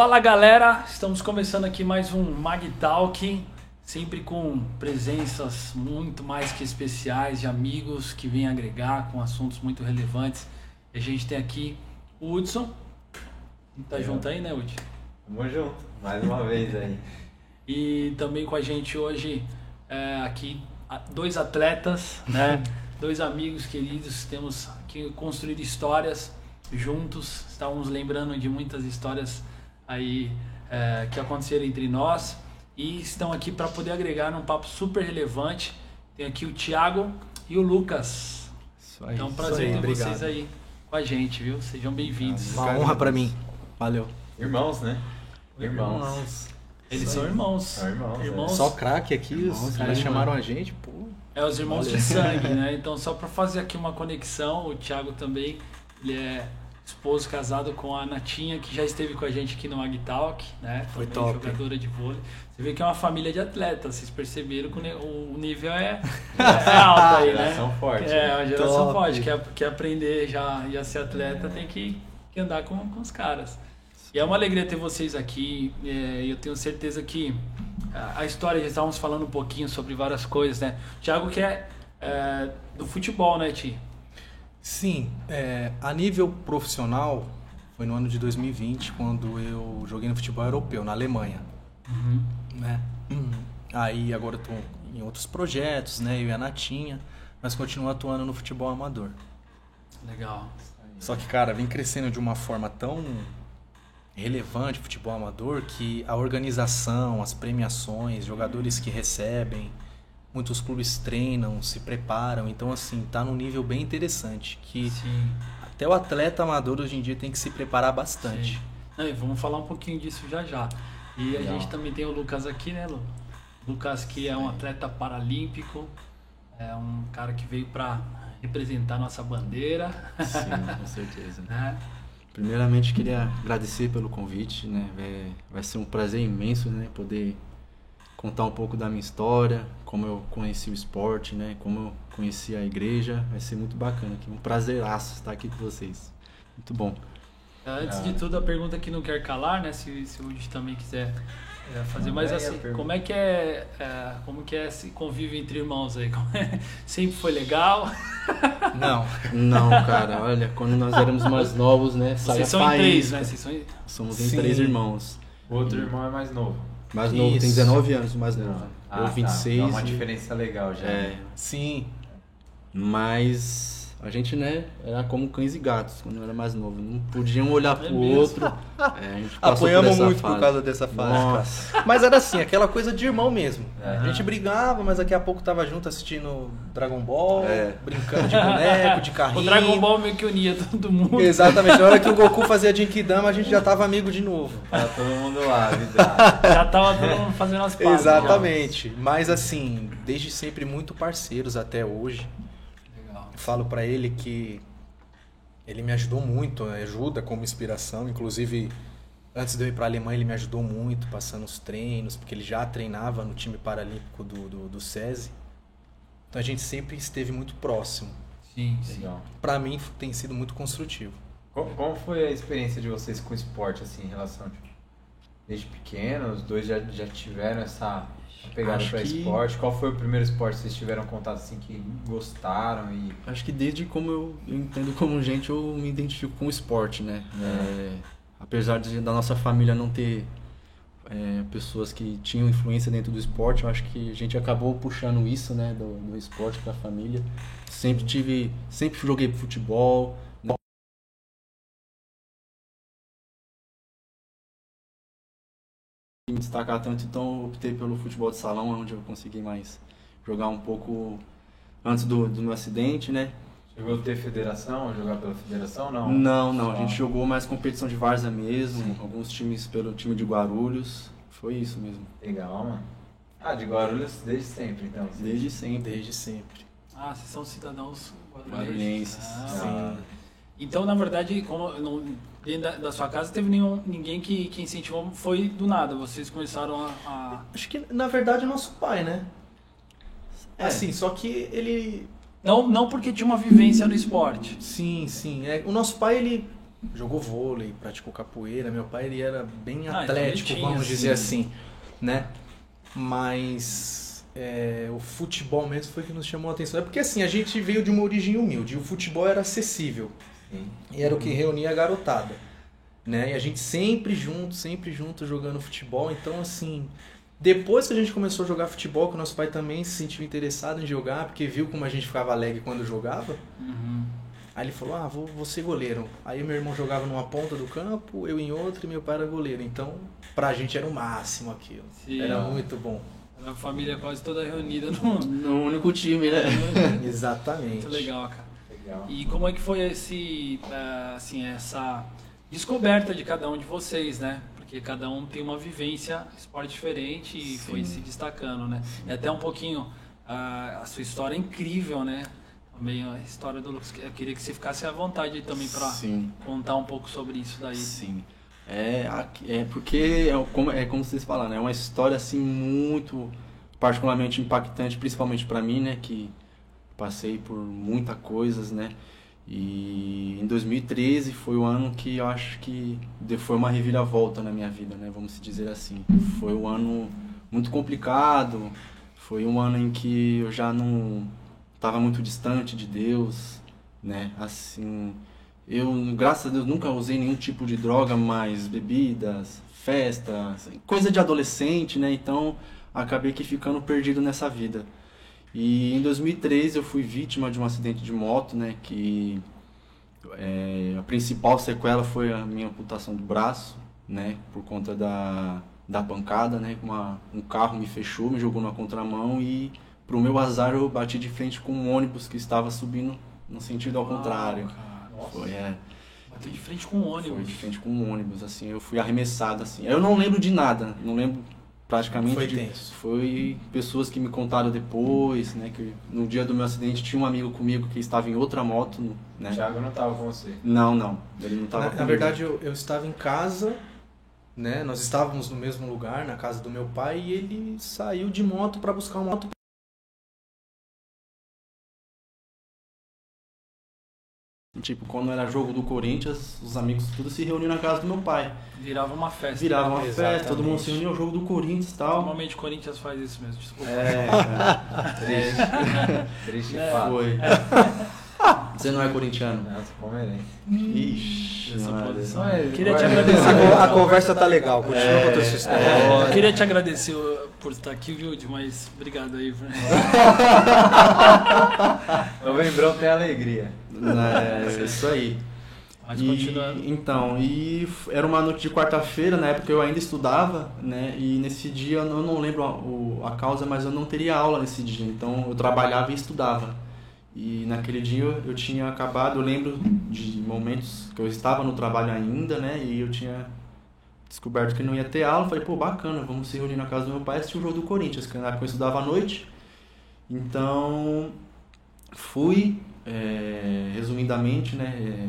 Fala galera, estamos começando aqui mais um Mag Talk, sempre com presenças muito mais que especiais de amigos que vêm agregar com assuntos muito relevantes. E a gente tem aqui o Hudson, tá Eu. junto aí, né, Hudson? Tamo junto, mais uma vez aí. E também com a gente hoje é, aqui dois atletas, né? dois amigos queridos, temos aqui construído histórias juntos, estávamos lembrando de muitas histórias aí é, que aconteceram entre nós e estão aqui para poder agregar num papo super relevante. Tem aqui o Thiago e o Lucas. Isso aí. Então, é um isso prazer aí, ter obrigado. vocês aí com a gente, viu? Sejam bem-vindos. Uma honra pra mim. Valeu. Irmãos, né? Irmãos. Eles são irmãos. São irmãos, Irmãos. Só craque aqui, os Irmãos, caras né, chamaram a gente, pô. É os irmãos Valeu. de sangue, né? Então, só para fazer aqui uma conexão, o Thiago também, ele é esposo casado com a Natinha, que já esteve com a gente aqui no Mag Talk, né? Foi Também top. jogadora de vôlei. Você vê que é uma família de atletas, vocês perceberam que o nível é, é alto aí, né? Geração forte. É, né? a geração Top. forte, quer, quer aprender já e a ser atleta tem que, que andar com, com os caras. E é uma alegria ter vocês aqui. é, eu tenho certeza que a, a história, já estávamos falando um pouquinho sobre várias coisas, né? O Thiago que é, é, do futebol, né, Ti? Sim, é, a nível profissional, foi no ano de 2020, quando eu joguei no futebol europeu, na Alemanha. né? Aí agora tô em outros projetos, né? Eu e a Natinha, mas continuo atuando no futebol amador. Legal. Só que, cara, vem crescendo de uma forma tão relevante o futebol amador que a organização, as premiações, jogadores que recebem, muitos clubes treinam, se preparam, então assim, tá num nível bem interessante que Sim. até o atleta amador hoje em dia tem que se preparar bastante. Sim. Não, e vamos falar um pouquinho disso já já. E a Legal. gente também tem o Lucas aqui, né, Lu? Lucas que é um atleta paralímpico, é um cara que veio para representar nossa bandeira, Sim, com certeza. né? Primeiramente, queria agradecer pelo convite, né? Vai, vai ser um prazer imenso, né? Poder contar um pouco da minha história, como eu conheci o esporte, né? Como eu conheci a igreja. Vai ser muito bacana aqui. Um prazeraço estar aqui com vocês. Muito bom. Antes Ah. de tudo, a pergunta que não quer calar, né? Se, se o Woody também quiser é, fazer, mas a assim, como é que é, é, como que é esse convívio entre irmãos aí? É- Sempre foi legal? Não, Não, cara, olha, quando nós éramos mais novos, né? Vocês são em três, né? Vocês são. Somos em Sim. três irmãos. O outro irmão é mais novo. Mais novo, tem Isso. 19 anos, mais novo. Ah, eu tá. 26. Dá uma e- diferença legal já. É, né? sim, Mas a gente, né, era como cães e gatos quando eu era mais novo. Não podiam um olhar É pro mesmo? outro. É, a gente muito fase. por causa dessa fase. Nossa. Mas era assim, aquela coisa de irmão mesmo. É. A gente brigava, mas daqui a pouco tava junto assistindo Dragon Ball, É. brincando de boneco, de carrinho. O Dragon Ball meio que unia todo mundo. Exatamente, na hora que o Goku fazia Genkidama, a gente já tava amigo de novo. Tá todo mundo lá, vida. Já tava todo mundo fazendo as pazes. Exatamente. Mas assim, desde sempre muito parceiros até hoje. Falo pra ele que ele me ajudou muito, ajuda como inspiração. Inclusive, antes de eu ir pra Alemanha, ele me ajudou muito, passando os treinos, porque ele já treinava no time paralímpico do, do, do SESI. Então a gente sempre esteve muito próximo. Sim, sim. Pra mim tem sido muito construtivo. Como, como foi a experiência de vocês com o esporte, assim, em relação, tipo, desde pequeno, os dois já, já tiveram essa pegada Acho para que- esporte? Qual foi o primeiro esporte que vocês tiveram contato, assim, que gostaram e... Acho que desde como eu, eu entendo como gente, eu me identifico com o esporte, né? É, apesar de, da nossa família não ter é, pessoas que tinham influência dentro do esporte, eu acho que a gente acabou puxando isso, né, do, do esporte para a família. Sempre tive, sempre joguei futebol. Destacar tanto, então eu optei pelo futebol de salão, onde eu consegui mais jogar um pouco antes do, do meu acidente, né? Chegou a ter federação, jogar pela federação, não? Não, não, a gente jogou mais competição de várzea mesmo, alguns times pelo time de Guarulhos, foi isso mesmo, Legal, mano. Ah, de Guarulhos desde sempre, então. desde sempre. Desde sempre. Ah, vocês são cidadãos Guarulhenses, Ah, sim. Então, na verdade, como não, dentro da, da sua casa teve nenhum, ninguém que, que incentivou, foi do nada. Vocês começaram a. a- Acho que, na verdade, é nosso pai, né? É. Assim, só que ele Não, não porque tinha uma vivência no esporte. Sim, sim. É, o nosso pai, ele jogou vôlei, praticou capoeira. Meu pai ele era bem Ah, então atlético, ele tinha, vamos dizer assim, né? Mas é, o futebol mesmo foi que nos chamou a atenção. É porque assim, a gente veio de uma origem humilde. e O futebol era acessível. E era o que reunia a garotada. Né? E a gente sempre junto, sempre junto jogando futebol. Então, assim, depois que a gente começou a jogar futebol, que o nosso pai também se sentiu interessado em jogar, porque viu como a gente ficava alegre quando jogava. Uhum. Aí ele falou: Ah, vou, vou ser goleiro. Aí meu irmão jogava numa ponta do campo, eu em outra e meu pai era goleiro. Então, pra gente era o máximo aquilo. Sim, era muito bom. A família quase toda reunida no. No único time, né? Exatamente. Muito legal, cara. Legal. E como é que foi esse, eh, assim, essa descoberta de cada um de vocês, né? Porque cada um tem uma vivência, esporte diferente e foi se destacando, né? E até um pouquinho ah, a sua história é incrível, né? Também a história do Lucas. Eu queria que você ficasse à vontade também para Sim. contar um pouco sobre isso daí. Sim. É, é porque é como, é como vocês falaram, é uma história assim muito particularmente impactante, principalmente para mim, né, que passei por muita coisas, né? E em 2013 foi o ano que eu acho que foi uma reviravolta na minha vida, né? Vamos dizer assim. Foi um ano muito complicado, foi um ano em que eu já não estava muito distante de Deus, né? Assim, eu, graças a Deus, nunca usei nenhum tipo de droga, mas bebidas, festas, coisa de adolescente, né? Então, acabei que ficando perdido nessa vida. E em 2013 eu fui vítima de um acidente de moto, né? Que é, a principal sequela foi a minha amputação do braço, né? Por conta da, da pancada, né? Uma, um carro me fechou, me jogou na contramão e, pro meu azar, eu bati de frente com um ônibus que estava subindo no sentido ao contrário. Cara, Foi, é, bateu de frente com um foi de ônibus. frente com um ônibus, assim, eu fui arremessado, assim. Eu não lembro de nada, não lembro praticamente Foi tenso. foi pessoas que me contaram depois, né, que no dia do meu acidente tinha um amigo comigo que estava em outra moto, no- né? O Thiago não tava com você. Não, não, ele não estava Na, na verdade, eu, eu estava em casa, né? Nós estávamos no mesmo lugar, na casa do meu pai, e ele saiu de moto para buscar uma moto. Tipo, quando era jogo do Corinthians, os amigos tudo se reuniam na casa do meu pai. Virava uma festa. Virava uma Exatamente. festa, todo mundo se reunia ao jogo do Corinthians e tal. Normalmente o Corinthians faz isso mesmo, desculpa. É, cara. Triste É, fato. foi. Você não é corintiano? Não, sou palmeirense. Ixi, Essa posição. É- Queria te agradecer. A, a conversa tá legal, continua É, contando sua história. Queria te agradecer por estar aqui, viu, mas obrigado aí. Novembrão tem alegria. É, isso aí. Mas E- continuando. Então, e era uma noite de quarta-feira, na época eu ainda estudava, né? E nesse dia eu não, lembro a, o- a causa, mas eu não teria aula nesse dia. Então eu trabalhava e estudava. E naquele dia eu, eu tinha acabado, eu lembro de momentos que eu estava no trabalho ainda, né? E eu tinha descoberto que não ia ter aula. Falei, pô, bacana, vamos se reunir na casa do meu pai e assistir o jogo do Corinthians, que na época eu estudava à noite. Então, fui, é, resumidamente, né? é,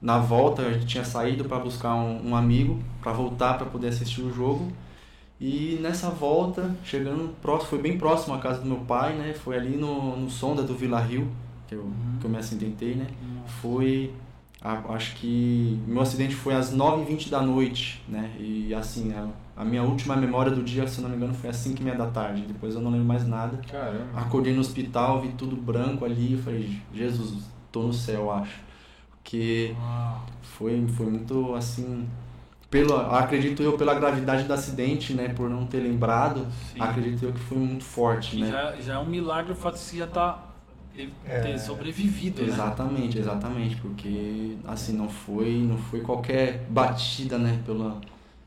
na volta gente tinha saído para buscar um, um amigo para voltar para poder assistir o jogo. E nessa volta, chegando próximo, foi bem próximo à casa do meu pai, né? Foi ali no, no Sonda do Vila Rio, que eu, que eu me acidentei, né? Foi, a- acho que meu acidente foi às 9h20 da noite, né? E assim, a, a minha última memória do dia, se eu não me engano, foi às 5h30 da tarde. Depois eu não lembro mais nada. Caramba. Acordei no hospital, vi tudo branco ali, eu falei, Jesus, tô no céu, acho. Porque Uau. foi, foi muito assim. Pelo, acredito eu pela gravidade do acidente, né? Por não ter lembrado, Sim. acredito eu que foi muito forte, Que né? já, já é um milagre o fato de você já tá, ter, ter sobrevivido, né? Exatamente, exatamente, porque assim não foi, não foi qualquer batida, né, pela,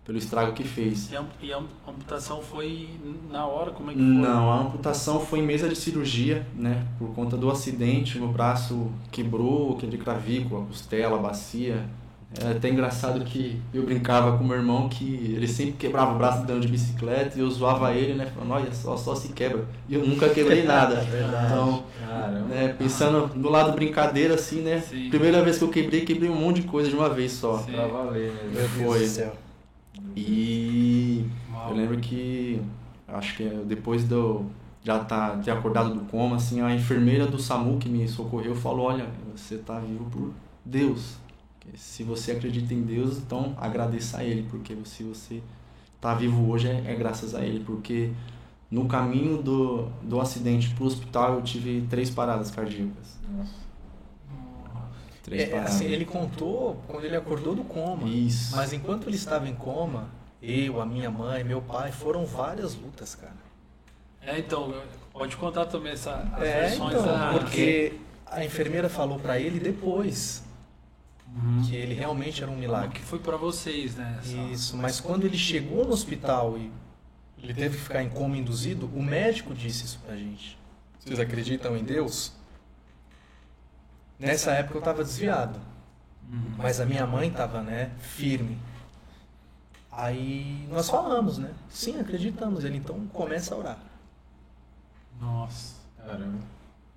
pelo estrago que fez. E a, a amputação foi na hora? Como é que foi? Não, a amputação foi em mesa de cirurgia, né? Por conta do acidente, meu braço quebrou, quebrei clavícula, costela, bacia. É até engraçado que eu brincava com meu irmão que ele sempre quebrava o braço andando de bicicleta e eu zoava ele, né? Falando, olha só, só se quebra. E eu nunca quebrei nada. Então, Caramba. né, pensando do lado brincadeira assim, né? Sim. Primeira vez que eu quebrei, quebrei um monte de coisa de uma vez só. Sim. Pra valer. Meu Deus Foi. do céu. E eu lembro que acho que depois de eu já tá, ter acordado do coma, assim, a enfermeira do SAMU que me socorreu falou, olha, você tá vivo por Deus. Se você acredita em Deus, então agradeça a Ele, porque se você está vivo hoje é, é, graças a Ele, porque no caminho do, do acidente para o hospital eu tive três paradas cardíacas. Nossa. Três é, paradas. Assim, ele contou quando ele acordou do coma. Isso. Mas enquanto ele estava em coma, eu, a minha mãe, meu pai, foram várias lutas, cara. É, então, pode contar também essa, as é, versões então, da... Porque a enfermeira falou para ele depois uhum. que ele realmente era um milagre. Que foi para vocês, né? Essa... Isso, mas quando ele chegou no hospital e ele teve que ficar em coma induzido, o médico disse isso pra gente. Vocês acreditam em Deus? Nessa época eu estava desviado, uhum. mas a minha mãe estava, né, firme. Aí nós falamos, né? Sim, acreditamos. Ele então começa a orar. Nossa, caramba.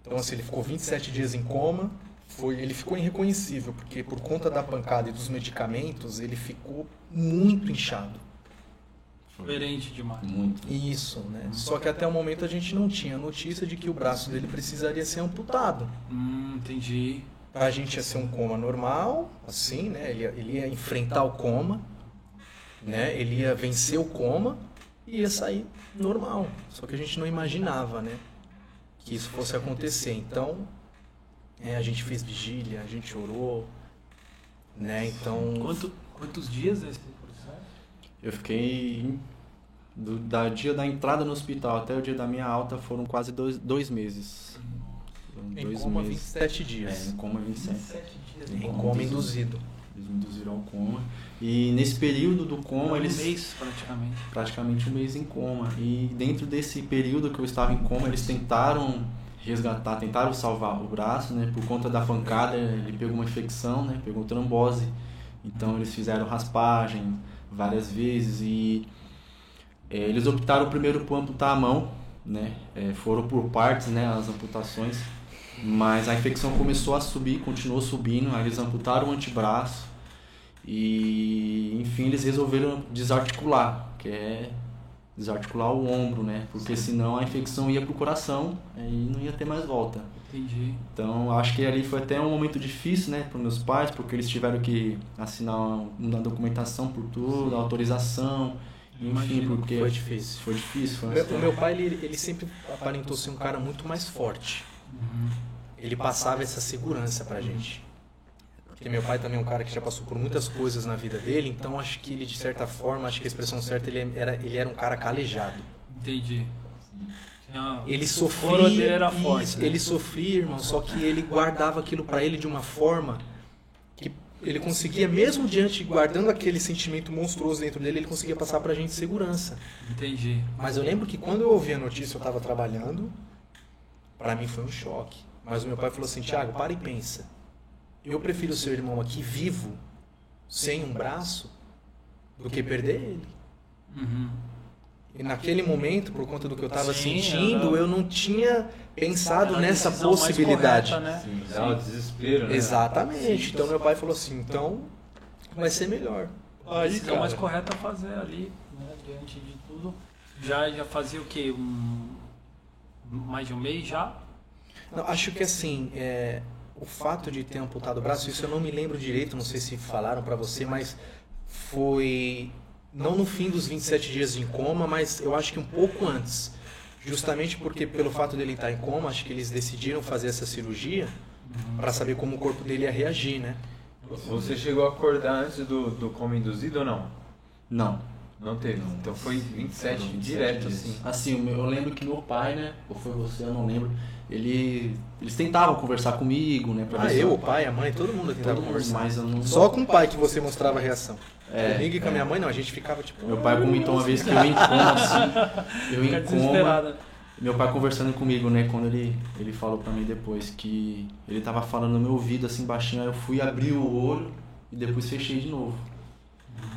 Então assim, ele ficou 27 dias em coma, foi, ele ficou irreconhecível, porque por conta da pancada e dos medicamentos, ele ficou muito inchado. Diferente demais. Muito. Isso, né? Só que até o momento a gente não tinha notícia de que o braço dele precisaria ser amputado. Hum, entendi. A gente ia ser um coma normal, assim, né? Ele ia, ele ia enfrentar o coma, né? Ele ia vencer o coma e ia sair normal. Só que a gente não imaginava, né? Que isso fosse acontecer. Então, é, a gente fez vigília, a gente orou, né? Então. Quanto, quantos dias esse? Eu fiquei. Do da dia da entrada no hospital até o dia da minha alta foram quase dois, dois meses. Em dois coma meses. 27 dias. É, em coma 27. 27 dias. Em coma induzido. Eles me induziram ao coma. E nesse período do coma, um eles. Um mês praticamente. Praticamente um mês em coma. E dentro desse período que eu estava em coma, eles tentaram resgatar, tentaram salvar o braço, né? Por conta da pancada, ele pegou uma infecção, né? Pegou trombose. Então eles fizeram raspagem várias vezes e é, eles optaram primeiro por amputar a mão, né? É, foram por partes, né? As amputações. Mas a infecção começou a subir, continuou subindo, aí eles amputaram o antebraço e enfim eles resolveram desarticular, que é desarticular o ombro, né? Porque senão a infecção ia pro coração e não ia ter mais volta. Entendi. Então, acho que ali foi até um momento difícil, né, para meus pais, porque eles tiveram que assinar uma documentação por tudo, Sim. autorização, enfim, Imagina, porque foi difícil. Foi difícil. Foi o meu pai, ele, ele sempre aparentou ser um cara muito mais forte. Uhum. Ele passava essa segurança pra gente. Porque meu pai também é um cara que já passou por muitas coisas na vida dele, então acho que ele, de certa forma, acho que a expressão certa, ele era, ele era um cara calejado. Entendi. Ele sofria, era forte, isso, né? ele sofria, irmão, só que ele guardava aquilo para ele de uma forma que ele conseguia, mesmo diante, guardando aquele sentimento monstruoso dentro dele, ele conseguia passar pra gente segurança. Entendi. Mas eu lembro que quando eu ouvi a notícia, eu estava trabalhando, para mim foi um choque. Mas o meu pai falou assim, Tiago, para e pensa eu prefiro ser irmão aqui vivo, sem um braço, do que perder ele. Uhum. E naquele momento, por conta do que eu estava sentindo, eu não tinha pensado nessa possibilidade. Correta, né? Sim, dá um desespero, né? Exatamente. Então meu pai falou assim, então vai ser melhor. Aí, é o mais correto a fazer ali, né, diante de tudo. Já, já fazia o quê? Um, mais de um mês já? Não, acho que assim, é, o fato de ter amputado o braço, isso eu não me lembro direito, não sei se falaram para você, mas foi não no fim dos 27 dias em coma, mas eu acho que um pouco antes. Justamente porque pelo fato dele estar em coma, acho que eles decidiram fazer essa cirurgia para saber como o corpo dele ia reagir, né? Você chegou a acordar antes do, do coma induzido ou não? Não. Não teve. Então foi 27 não, direto, assim. Assim, eu lembro que meu pai, né? Ou foi você, eu não lembro ele, eles tentavam conversar comigo, né? Pra ah, eu, o pai, a mãe, todo mundo tentava todo conversar. Mas eu não... Só com o pai que você mostrava a reação. É, Comigo e com a minha mãe, não, a gente ficava tipo. Meu pai comentou uma vez que eu em coma, assim. Eu em coma. Meu pai conversando comigo, né? Quando ele, ele falou pra mim depois que ele tava falando no meu ouvido assim baixinho, aí eu fui abrir o olho e depois fechei de novo.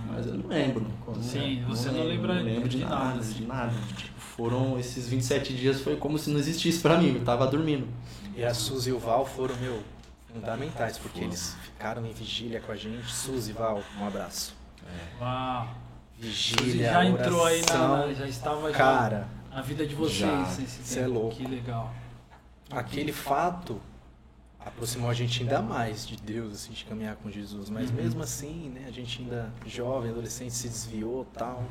Mas eu não lembro. Sim, não você não, lembra não lembro de, de nada, nada, de nada. Tipo, foram esses 27 dias foi como se não existisse para mim, eu tava dormindo. E a Suzy e o Val foram, meu, fundamentais, porque eles ficaram em vigília com a gente. Suzy, Val, um abraço. É. Uau. Vigília, já entrou aí na, já estava cara, já na vida de vocês. Você é louco. Que legal. Aquele fato aproximou a gente ainda mais de Deus, assim, de caminhar com Jesus. Mas mesmo assim, né, a gente ainda jovem, adolescente, se desviou tal.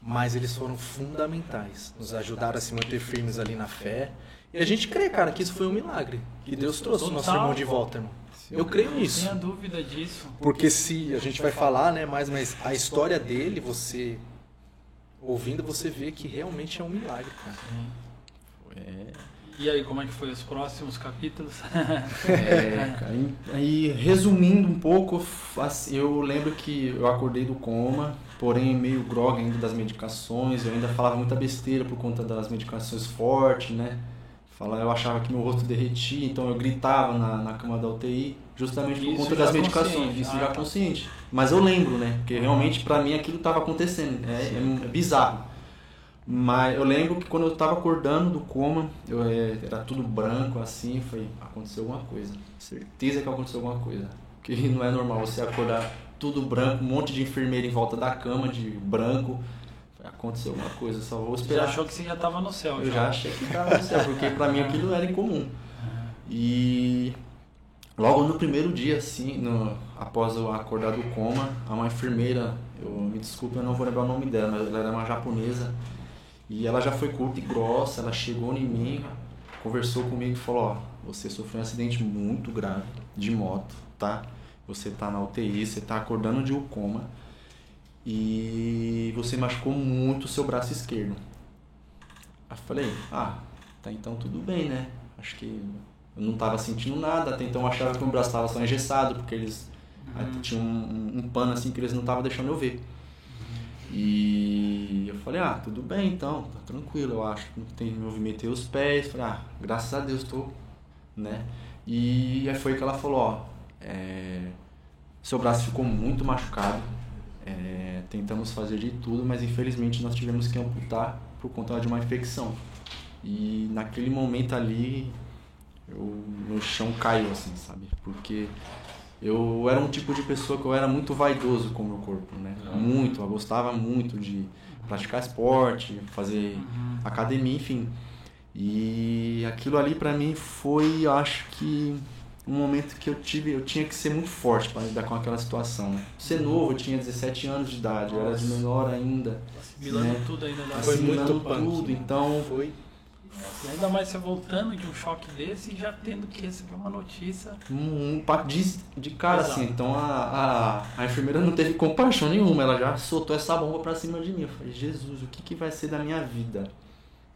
Mas eles foram fundamentais, nos ajudaram a se manter firmes ali na fé. E a gente crê, cara, que isso foi um milagre. Que Deus trouxe o nosso irmão de volta, irmão. Eu creio Não nisso. tenha dúvida disso. Porque se a gente vai falar, né, mais, mas a história dele, você ouvindo, você vê que realmente é um milagre, cara. É, E aí, como é que foi os próximos capítulos? É, cara, e- aí resumindo um pouco, assim, eu lembro que eu acordei do coma, porém meio grog ainda das medicações, eu ainda falava muita besteira por conta das medicações fortes, né? Falar, eu achava que meu rosto derretia, então eu gritava na, na cama da UTI, justamente por conta das medicações, isso Ah, já tá. consciente. Mas eu lembro, né? Porque realmente pra mim aquilo estava acontecendo, é, é bizarro. Mas eu lembro que quando eu tava acordando do coma, eu, é, era tudo branco assim, foi aconteceu alguma coisa. Certeza que aconteceu alguma coisa. Porque não é normal você acordar tudo branco, um monte de enfermeira em volta da cama de branco. Aconteceu alguma coisa, só vou Você esperar. achou que você já estava no céu? Eu já achei que tava no céu, porque pra mim aquilo era incomum. E logo no primeiro dia, assim, no, após eu acordar do coma, uma enfermeira, eu me desculpe, eu não vou lembrar o nome dela, mas ela era uma japonesa. E ela já foi curta e grossa, ela chegou em mim, conversou comigo e falou, ó, você sofreu um acidente muito grave de moto, tá? Você tá na UTI, você tá acordando de um coma e você machucou muito o seu braço esquerdo. Aí eu falei, ah, tá então tudo bem, né? Acho que eu não tava sentindo nada, até então eu achava que meu braço tava só engessado, porque eles aí tinham um, um pano assim que eles não estavam deixando eu ver. E eu falei, ah, tudo bem então, tá tranquilo, eu acho que não tem movimentei os pés, falei, ah, graças a Deus tô, né? E aí foi que ela falou, ó, é, seu braço ficou muito machucado, é, tentamos fazer de tudo, mas infelizmente nós tivemos que amputar por conta de uma infecção. E naquele momento ali, eu, meu chão caiu, assim, sabe? Porque eu era um tipo de pessoa que eu era muito vaidoso com o meu corpo, né? Muito, eu gostava muito de praticar esporte, fazer academia, enfim. E aquilo ali pra mim foi, acho que um momento que eu tive, eu tinha que ser muito forte para lidar com aquela situação, né? Ser novo, eu tinha 17 anos de idade, eu era de menor ainda, Assimilando né? tudo ainda da Foi muito punk. tudo, então Foi. E ainda mais você voltando de um choque desse e já tendo que receber uma notícia. um, um de, de cara Exato. assim. Então a, a, a enfermeira não teve compaixão nenhuma, ela já soltou essa bomba pra cima de mim. Eu falei, Jesus, o que, que vai ser da minha vida?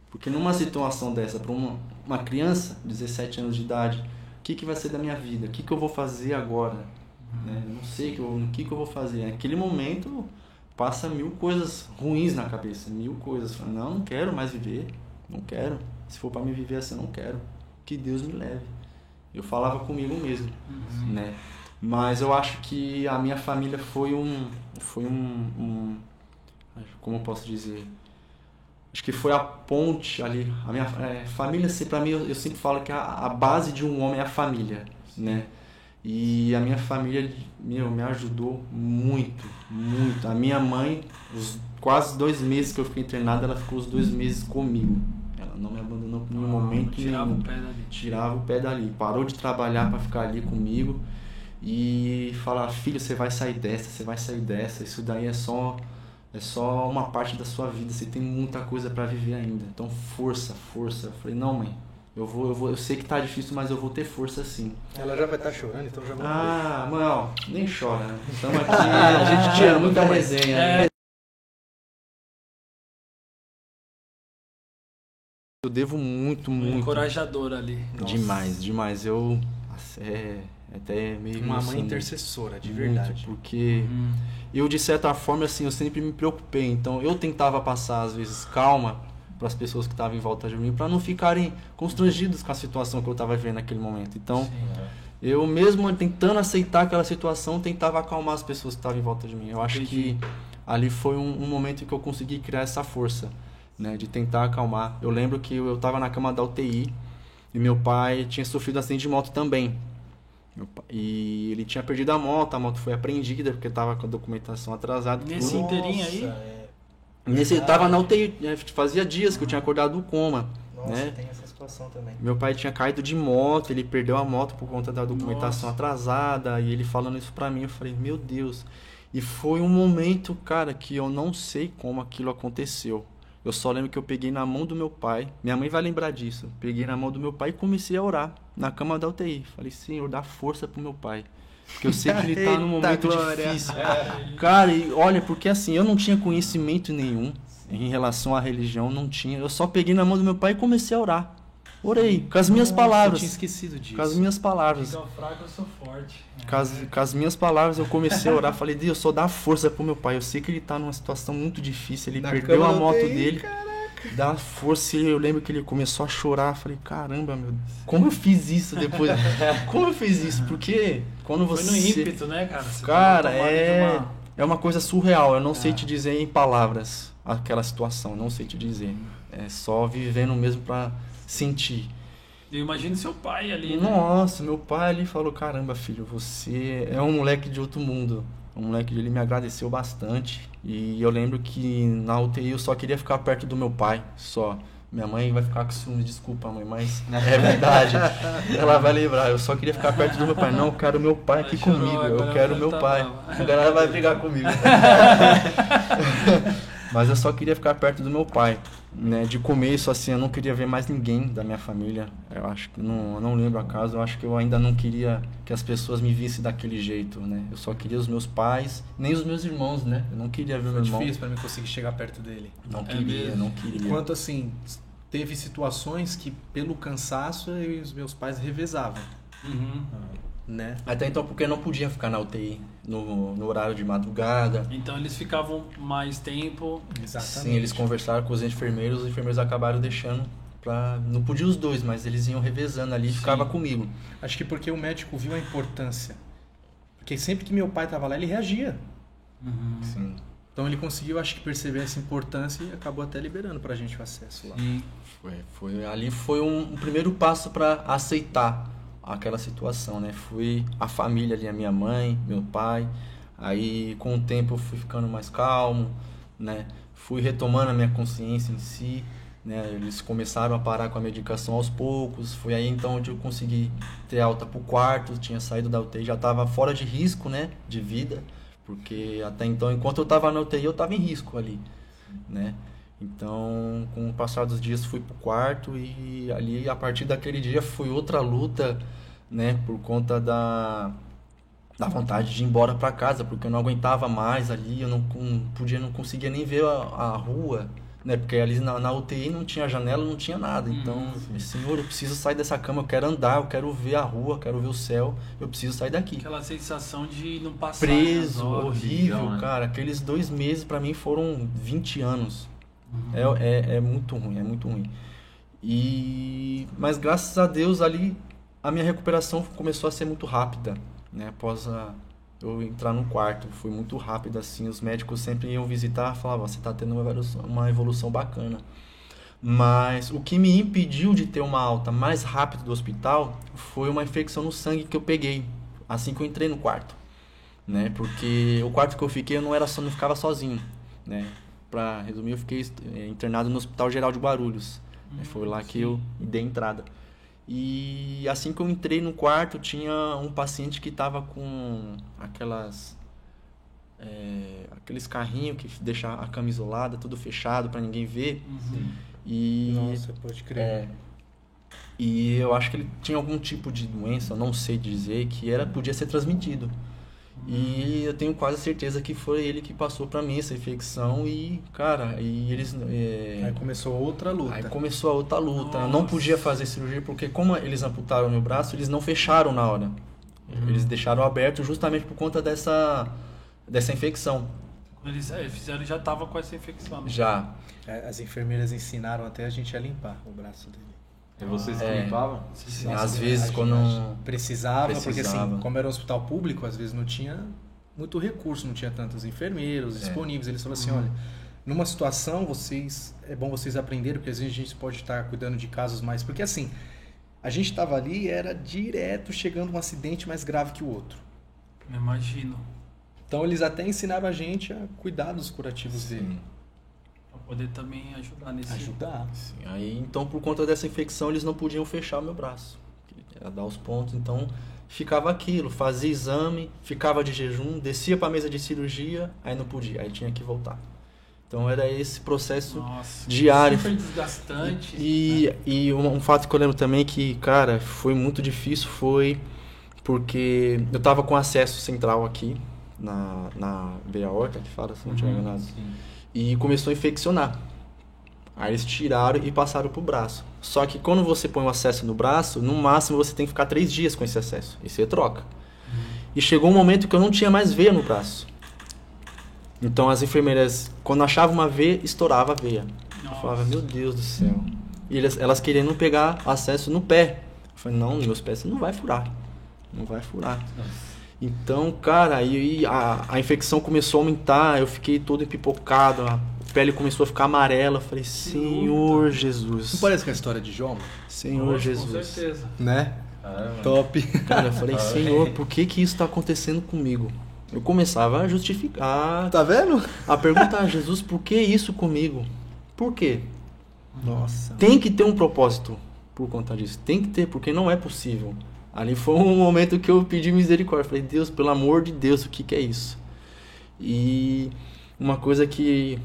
Porque numa situação dessa, pra uma, uma criança, 17 anos de idade, que, que vai ser da minha vida? O que, que eu vou fazer agora? Né? Eu Não sei que eu- o que, que eu vou fazer. Naquele momento passa mil coisas ruins na cabeça, mil coisas. Não, não quero mais viver, não quero. Se for pra me viver assim, não quero. Que Deus me leve. Eu falava comigo mesmo, né? Mas eu acho que a minha família foi um, foi um, um como eu posso dizer, acho que foi a ponte ali. A minha é, família, assim, para mim, eu, eu sempre falo que a, a base de um homem é a família, né? E a minha família, meu, me ajudou muito, muito. A minha mãe, os quase dois meses que eu fiquei internado, ela ficou os dois meses comigo. Ela não me abandonou por nenhum momento Tirava nenhum o pé dali. tirava o pé dali, parou de trabalhar para ficar ali comigo e falar, filho, você vai sair dessa, você vai sair dessa, isso daí é só é só uma parte da sua vida, você tem muita coisa para viver ainda. Então força, força. Eu falei, não, mãe, eu vou, eu vou, eu sei que tá difícil, mas eu vou ter força sim. Ela já vai estar chorando, então já ver. Ah, mãe, ó, nem chora, né? Estamos aqui, a gente tinha muita resenha. né? Eu devo muito, muito. Encorajador ali. Demais, demais. Eu. Nossa, é, é até meio. Uma mãe intercessora, de Muito, verdade. Porque Hum. eu, de certa forma, assim, eu sempre me preocupei. Então, eu tentava passar, às vezes, calma para as pessoas que estavam em volta de mim, para não ficarem constrangidos com a situação que eu estava vivendo naquele momento. Então, eu mesmo tentando aceitar aquela situação, tentava acalmar as pessoas que estavam em volta de mim. Eu acho Entendi. que ali foi um, um momento que eu consegui criar essa força, né, de tentar acalmar. Eu lembro que eu estava na cama da UTI e meu pai tinha sofrido acidente de moto também. E ele tinha perdido a moto, a moto foi apreendida porque estava com a documentação atrasada. Nesse tudo. inteirinho aí? É. Nesse, tava na UTI, né, fazia dias que eu tinha acordado do coma. Nossa, né? tem essa situação. também. Meu pai tinha caído de moto, ele perdeu a moto por conta da documentação Nossa. atrasada, e ele falando isso pra mim, eu falei, meu Deus. E foi um momento, cara, que eu não sei como aquilo aconteceu. Eu só lembro que eu peguei na mão do meu pai, minha mãe vai lembrar disso. Peguei na mão do meu pai e comecei a orar na cama da UTI. Falei, Senhor, dá força pro meu pai. Porque eu sei que ele tá num momento glória. difícil. Cara, e olha, porque assim, eu não tinha conhecimento nenhum em relação à religião, não tinha. Eu só peguei na mão do meu pai e comecei a orar. Orei, com as minhas Nossa, palavras. Eu tinha esquecido disso. Com as minhas palavras. Fica fraco, eu sou forte. Com as, com as minhas palavras eu comecei a orar. Falei, Deus, só dá força pro meu pai. Eu sei que ele tá numa situação muito difícil. Ele Na perdeu a moto dele. Dá força. E eu lembro que ele começou a chorar. Falei, caramba, meu. Como eu fiz isso depois? Como eu fiz isso? Porque quando Foi você. no ímpeto, né, cara? Você Cara, é. uma- É uma coisa surreal. Eu não sei É. te dizer em palavras aquela situação. Não sei te dizer. É só vivendo mesmo pra sentir. Eu imagino seu pai ali, né? Nossa, meu pai ali falou: caramba, filho, você é um moleque de outro mundo. Um moleque ele me agradeceu bastante. E eu lembro que na UTI eu só queria ficar perto do meu pai, só. Minha mãe vai ficar com ciúme, desculpa, mãe, mas é verdade. Ela vai lembrar. Eu só queria ficar perto do meu pai. Não, eu quero meu pai aqui chorou, comigo. Eu quero meu tá pai. brava. Agora ela vai brigar comigo. Mas eu só queria ficar perto do meu pai. Né? De começo, assim, eu não queria ver mais ninguém da minha família. Eu acho que não, eu não lembro a casa. Eu acho que eu ainda não queria que as pessoas me vissem daquele jeito, né? Eu só queria os meus pais, nem os meus irmãos, né? Eu não queria ver meu Foi irmão. difícil pra mim conseguir chegar perto dele. Não É queria, mesmo. não queria. Enquanto assim, teve situações que pelo cansaço eu e os meus pais revezavam, Uhum. né? Até então, porque eu não podia ficar na UTI no, no horário de madrugada. Então eles ficavam mais tempo. Exatamente. Sim, eles conversaram com os enfermeiros, os enfermeiros acabaram deixando pra. Não podia os dois, mas eles iam revezando ali e Sim. ficava comigo. Acho que porque o médico viu a importância. Porque sempre que meu pai tava lá, ele reagia. Uhum. Sim. Então ele conseguiu, acho que, perceber essa importância e acabou até liberando pra gente o acesso lá. Sim. Foi, foi, ali foi um, um primeiro passo para aceitar aquela situação, né? Foi a família ali, a minha mãe, meu pai. Aí, com o tempo, fui ficando mais calmo, né? Fui retomando a minha consciência em si, né? Eles começaram a parar com a medicação aos poucos. Foi aí então onde eu consegui ter alta pro quarto, tinha saído da UTI, já estava fora de risco, né? De vida, porque até então, enquanto eu estava na UTI, eu estava em risco ali, né? Então, com o passar dos dias, fui pro quarto e ali, a partir daquele dia, foi outra luta, né? Por conta da, da vontade de ir embora para casa, porque eu não aguentava mais ali, eu não, não podia, não conseguia nem ver a, a rua, né? Porque ali na, na UTI não tinha janela, não tinha nada. Então, falei, Senhor, eu preciso sair dessa cama, eu quero andar, eu quero ver a rua, eu quero ver o céu, eu preciso sair daqui Aquela sensação de não passar. preso, nas horas. horrível, né? cara. Aqueles dois meses pra mim foram 20 anos. Uhum. É, é, é muito ruim, é muito ruim. E mas graças a Deus ali a minha recuperação começou a ser muito rápida, né? Após a, eu entrar no quarto, foi muito rápido assim. Os médicos sempre iam visitar, falavam, você tá tendo uma evolução, uma evolução bacana. Mas o que me impediu de ter uma alta mais rápido do hospital foi uma infecção no sangue que eu peguei assim que eu entrei no quarto, né? Porque o quarto que eu fiquei eu não era só não ficava sozinho, né? Para resumir, eu fiquei eh, internado no Hospital Geral de Guarulhos. né? Foi lá que eu dei entrada. E assim que eu entrei no quarto, tinha um paciente que estava com aquelas eh, aqueles carrinhos que deixa a cama isolada, tudo fechado para ninguém ver. Uhum. E Nossa, pode crer. é, e eu acho que ele tinha algum tipo de doença, não sei dizer, que era podia ser transmitido. E eu tenho quase certeza que foi ele que passou pra mim essa infecção e, cara, e eles é, Aí começou outra luta. aí começou a outra luta. Eu não Nossa. podia fazer cirurgia porque como eles amputaram meu braço, eles não fecharam na hora. Uhum. Eles deixaram aberto justamente por conta dessa dessa infecção. Quando eles é, fizeram, já tava com essa infecção. né? Já. É, As enfermeiras ensinaram até a gente a limpar o braço dele. E vocês que É. limpavam? Sim, às vezes quando a gente precisava, porque Precisava. assim, como era um hospital público, às vezes não tinha muito recurso, não tinha tantos enfermeiros É. disponíveis. Eles falaram assim, Uhum. olha, numa situação vocês é bom vocês aprenderem, porque às vezes a gente pode estar cuidando de casos mais, porque assim, a gente estava ali era direto chegando um acidente mais grave que o outro. Eu imagino. Então eles até ensinaram a gente a cuidar dos curativos dele. Poder também ajudar nesse. Ajudar. Sim, aí, então, por conta dessa infecção, eles não podiam fechar o meu braço. Era dar os pontos, então ficava aquilo, fazia exame, ficava de jejum, descia para a mesa de cirurgia, aí não podia, aí tinha que voltar. Então era esse processo Nossa, diário. Super desgastante. E, né? e um, um fato que eu lembro também que, cara, foi muito difícil foi porque eu tava com acesso central aqui na, na veia aorta, que fala, se não tiver Uhum, enganado. E começou a infeccionar. Aí eles tiraram e passaram pro braço. Só que quando você põe o acesso no braço, no máximo você tem que ficar três dias com esse acesso. E você troca. E chegou um momento que eu não tinha mais veia no braço. Então as enfermeiras, quando achavam uma veia, estourava a veia. Eu Nossa. falava, meu Deus do céu. E elas, elas querendo pegar acesso no pé. Eu falei, não, meus pés você não vai furar. Não vai furar. Então, cara, aí a, a infecção começou a aumentar, eu fiquei todo empipocado, a pele começou a ficar amarela. Eu falei, Senhor Não Jesus. parece com a história de mano? Senhor Com Jesus. certeza. Né? Caramba. Top. Cara, eu falei, Senhor, por que que isso está acontecendo comigo? Eu começava a justificar, Tá vendo? a perguntar, Jesus, por que isso comigo? Por quê? Nossa. Tem que ter um propósito por conta disso. Tem que ter, porque não é possível. Ali foi um momento que eu pedi misericórdia. Falei, Deus, pelo amor de Deus, o que, que é isso? E uma coisa que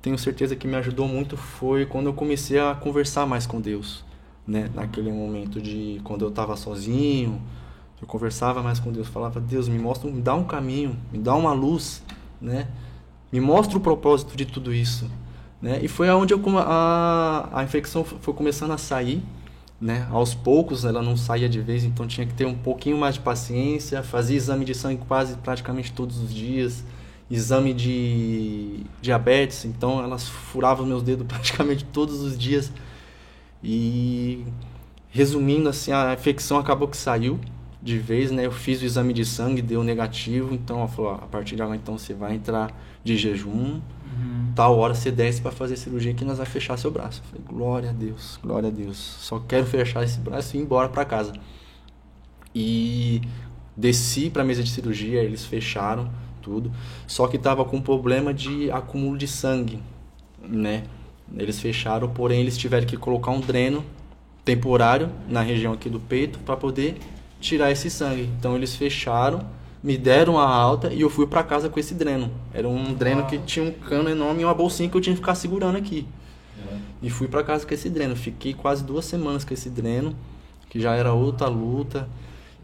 tenho certeza que me ajudou muito foi quando eu comecei a conversar mais com Deus. Né? Naquele momento de quando eu estava sozinho, eu conversava mais com Deus, falava, Deus, me mostra, me dá um caminho, me dá uma luz, né? Me mostra o propósito de tudo isso, né? E foi aonde eu a, a infecção foi começando a sair, né? Aos poucos ela não saía de vez, então tinha que ter um pouquinho mais de paciência, fazia exame de sangue quase praticamente todos os dias, exame de diabetes, então elas furavam meus dedos praticamente todos os dias. E resumindo assim, a infecção acabou que saiu de vez, né? Eu fiz o exame de sangue, deu negativo, então ela falou, a partir de agora então você vai entrar de jejum, Uhum. tal hora você desce para fazer cirurgia que nós vai fechar seu braço. Eu falei, glória a Deus, glória a Deus. Só quero fechar esse braço e ir embora para casa. E desci para mesa de cirurgia, eles fecharam tudo. Só que tava com problema de acúmulo de sangue, né? Eles fecharam, porém eles tiveram que colocar um dreno temporário na região aqui do peito para poder tirar esse sangue. Então eles fecharam, me deram a alta e eu fui para casa com esse dreno. Era um dreno que tinha um cano enorme e uma bolsinha que eu tinha que ficar segurando aqui. E fui para casa com esse dreno. Fiquei quase duas semanas com esse dreno, que já era outra luta.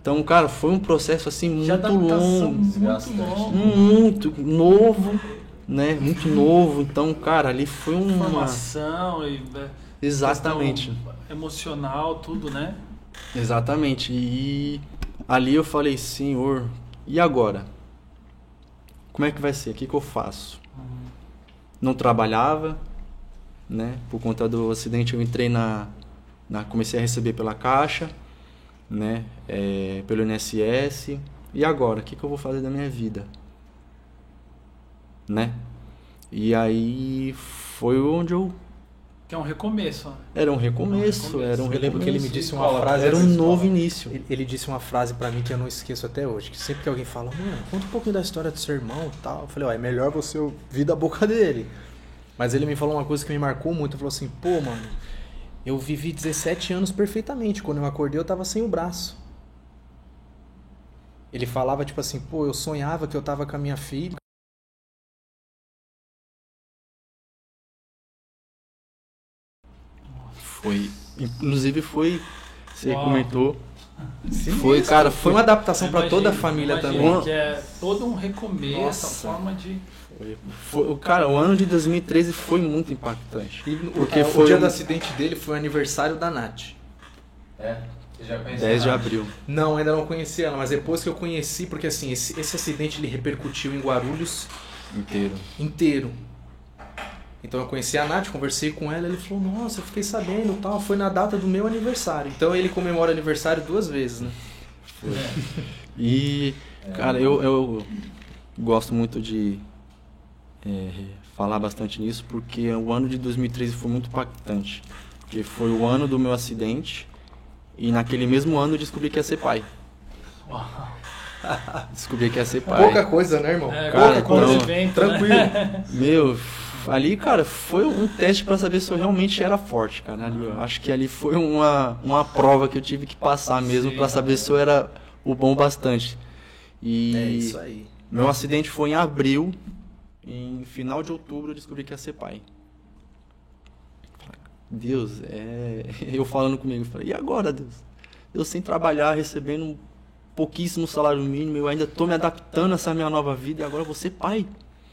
Então, cara, foi um processo assim muito De adaptação longo, muito muito novo, né? Muito novo. Então, cara, ali foi uma Formação e é, exatamente. emocional, tudo, né? Exatamente. E ali eu falei, Senhor, e agora? Como é que vai ser? O que, que eu faço? Não trabalhava, né? Por conta do acidente eu entrei na, na comecei a receber pela caixa, né? É, pelo INSS. E agora? O que, que eu vou fazer da minha vida? Né? E aí foi onde eu Que é um recomeço. ó. era um recomeço, recomeço. era um Eu lembro que ele me recomeço. disse uma Escola, frase. Era um assim, novo início. Ele, ele disse uma frase pra mim que eu não esqueço até hoje. Que sempre que alguém fala, mano, conta um pouquinho da história do seu irmão e tal. Eu falei, ó, é melhor você ouvir da boca dele. Mas ele me falou uma coisa que me marcou muito. Ele falou assim, pô, mano, eu vivi 17 anos perfeitamente. Quando eu acordei, eu tava sem o braço. Ele falava, tipo assim, pô, eu sonhava que eu tava com a minha filha. Foi. Inclusive foi. Você Uau. comentou. Foi, cara, Foi foi uma adaptação pra Imagina, toda a família também. Que é todo um recomeço, Nossa. a forma de. foi- Cara, o ano de 2013 foi muito impactante. Porque o, foi o dia um- do acidente dele foi o aniversário da Nath. É? Você já conheceu 10 de abril. Não, ainda não conhecia ela, mas depois que eu conheci, porque assim, esse, esse acidente ele repercutiu em Guarulhos Inteiro. inteiro. Então eu conheci a Nath, conversei com ela, ele falou, nossa, eu fiquei sabendo tal, foi na data do meu aniversário. Então ele comemora aniversário duas vezes, né? E, cara, eu, eu gosto muito de é, falar bastante nisso, porque o ano de 2013 foi muito impactante. Porque foi o ano do meu acidente, e naquele mesmo ano eu descobri que ia ser pai. Descobri que ia ser pai. Pouca coisa, né, irmão? É, Cara, Pouca coisa. então- evento, Tranquilo. Né? Meu, ali, cara, foi um teste para saber se eu realmente era forte, cara. Ali, eu acho que ali foi uma, uma prova que eu tive que passar mesmo para saber se eu era o bom bastante. E É isso aí. meu acidente foi em abril, em final de outubro eu descobri que ia ser pai. Deus, é... eu falando comigo, eu falei, e agora, Deus? Eu sem trabalhar, recebendo um pouquíssimo salário mínimo, eu ainda tô me adaptando a essa minha nova vida e agora ser pai.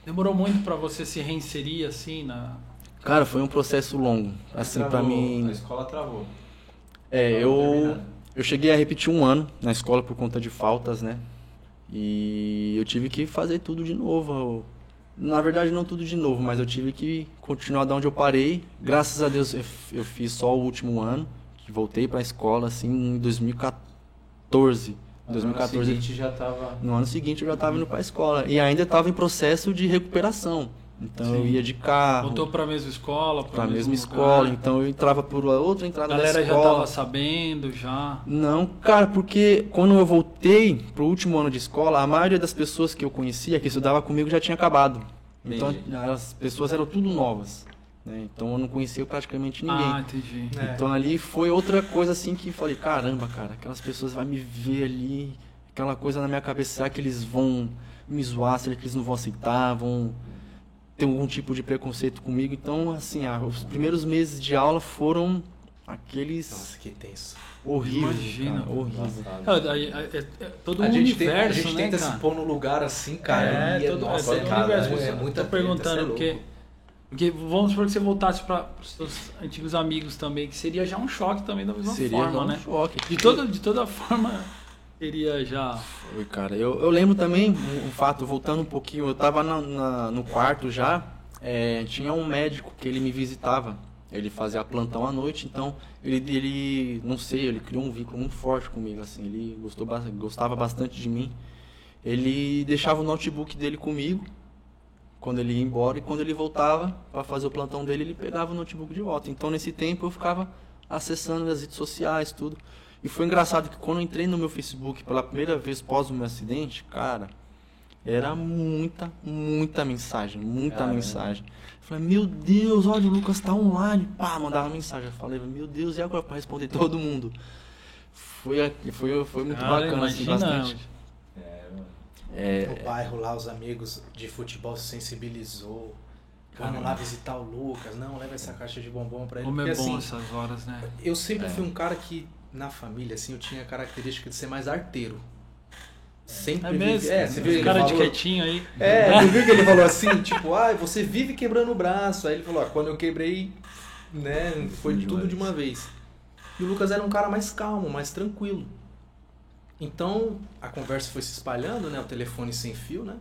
Demorou muito pra você se reinserir assim na. Cara, foi um processo longo. Assim, Travou, mim. A escola travou. É, eu, eu cheguei a repetir um ano na escola por conta de faltas, né? E eu tive que fazer tudo de novo. Eu- Na verdade, não tudo de novo, mas eu tive que continuar da onde eu parei. Graças a Deus, eu fiz só o último ano, que voltei pra escola, assim, em 2014. No 2014, ano seguinte já tava. no ano seguinte eu já estava indo pra escola. E ainda estava em processo de recuperação. Então eu Sim. ia de carro. Voltou pra mesma escola? Pra mesmo mesma lugar? escola, então eu entrava por outra A entrada galera da já escola. tava sabendo já. Não, cara, porque quando eu voltei pro último ano de escola, a maioria das pessoas que eu conhecia, que estudava comigo, já tinha acabado. Então Entendi. as pessoas eram tudo novas. Né? Então eu não conhecia praticamente ninguém. Ah, entendi. É. Então ali foi outra coisa assim que falei, caramba, cara, aquelas pessoas vão me ver ali, aquela coisa na minha cabeça, será que eles vão me zoar, será que eles não vão aceitar, vão ter algum tipo de preconceito comigo? Então, assim, ah, os primeiros meses de aula foram aqueles Nossa, que tenso. horríveis, Imagina. cara, horríveis. Engraçado. É, é- é- é todo a um gente, tem, universo, a gente né, tenta cara? se pôr no lugar assim, cara. É, e todo, nossa, é todo cara, universo. é, É, muita tô treta, perguntando, é porque, louco. Porque vamos supor que você voltasse para os seus antigos amigos também, que seria já um choque também da mesma Seria forma, um né? choque. De toda, de toda forma, teria já... Foi, cara. Eu, eu lembro também um, um fato, voltando um pouquinho, eu tava na- na- no quarto já, é, tinha um médico que ele me visitava. Ele fazia plantão à noite, então ele, ele, não sei, ele criou um vínculo muito forte comigo, assim, ele gostou, gostava bastante de mim. Ele deixava o notebook dele comigo quando ele ia embora e quando ele voltava para fazer o plantão dele, ele pegava o notebook de volta. Então nesse tempo eu ficava acessando as redes sociais, tudo. E foi engraçado que quando eu entrei no meu Facebook pela primeira vez pós o meu acidente, cara, era muita, muita mensagem, muita Caramba. mensagem. Eu falei, meu Deus, olha, o Lucas tá online. Pá, mandava mensagem. Eu falei, meu Deus, e agora pra responder todo mundo? Foi, foi, foi muito Cara, bacana, assim, imagina, bastante. É. É, No bairro lá, os amigos de futebol se sensibilizou. Vamos lá visitar o Lucas. Não, leva essa caixa de bombom pra ele. Como é Porque, bom assim, essas horas, né? eu sempre É. fui um cara que, na família, assim, eu tinha a característica de ser mais arteiro. Sempre É mesmo? É, você viu cara de falou- quietinho aí. É, tu viu que ele falou assim, tipo, ah, você vive quebrando o braço. Aí ele falou, ah, quando eu quebrei, né, foi De tudo de uma vez. E o Lucas era um cara mais calmo, mais tranquilo. Então, a conversa foi se espalhando, né, o telefone sem fio, né?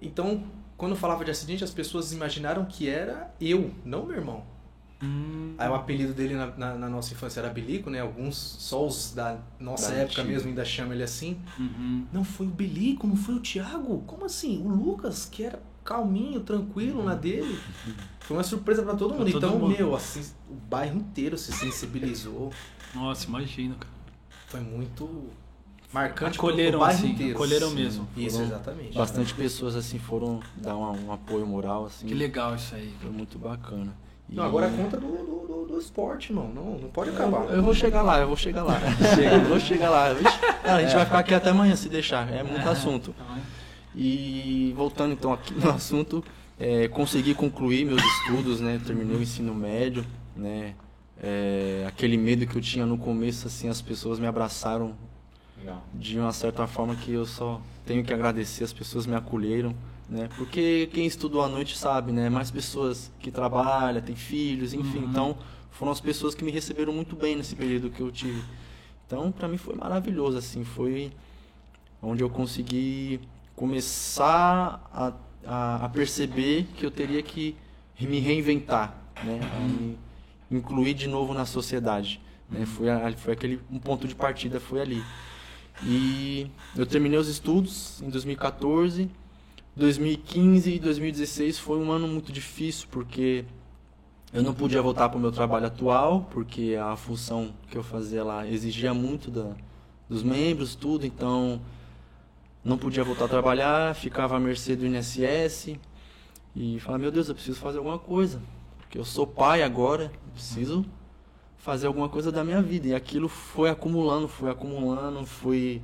Então, quando eu falava de acidente, as pessoas imaginaram que era eu, não meu irmão. Hum, Aí o apelido dele na, na- na nossa infância era Bilico, né? Alguns, só os da nossa Da época antiga. mesmo ainda chamam ele assim. uhum. Não foi o Bilico, não foi o Thiago? Como assim? O Lucas, que era calminho, tranquilo na dele. Foi uma surpresa pra todo Pra mundo. todo então, mundo. meu, assim, o bairro inteiro se sensibilizou. Nossa, imagina, cara. Foi muito marcante Acolheram pro bairro assim, inteiro. acolheram Sim. mesmo. Isso, exatamente. bastante pessoas assim foram dar um, um apoio moral assim. Que legal isso aí. Foi muito bacana. E- Não, agora é conta do, do, do, do esporte, irmão. Não, não pode acabar. Eu, eu vou chegar lá, eu vou chegar lá. eu vou chegar lá. A gente vai ficar aqui até amanhã se deixar. É muito assunto. Então, E voltando então aqui no assunto, é, consegui concluir meus estudos, né? Terminei o ensino médio, né? É, aquele medo que eu tinha no começo, assim, as pessoas me abraçaram Legal. de uma certa forma que eu só tenho que agradecer, as pessoas me acolheram, né? Porque quem estudou à noite sabe, né? Mais pessoas que trabalham, têm filhos, enfim. Uhum. Então, foram as pessoas que me receberam muito bem nesse período que eu tive. Então, para mim foi maravilhoso, assim, foi onde eu consegui começar a, a, a perceber que eu teria que me reinventar, né? Me incluir de novo na sociedade. Né? Foi, a- foi aquele um ponto de partida, foi ali. E eu terminei os estudos em 2014. 2015 e 2016 foi um ano muito difícil porque eu não podia voltar para o meu trabalho atual, porque a função que eu fazia lá exigia muito da, dos membros, tudo, então não podia voltar a trabalhar, ficava à mercê do INSS. E falar, meu Deus, eu preciso fazer alguma coisa. Porque eu sou pai agora, preciso fazer alguma coisa da minha vida. E aquilo foi acumulando, foi acumulando, foi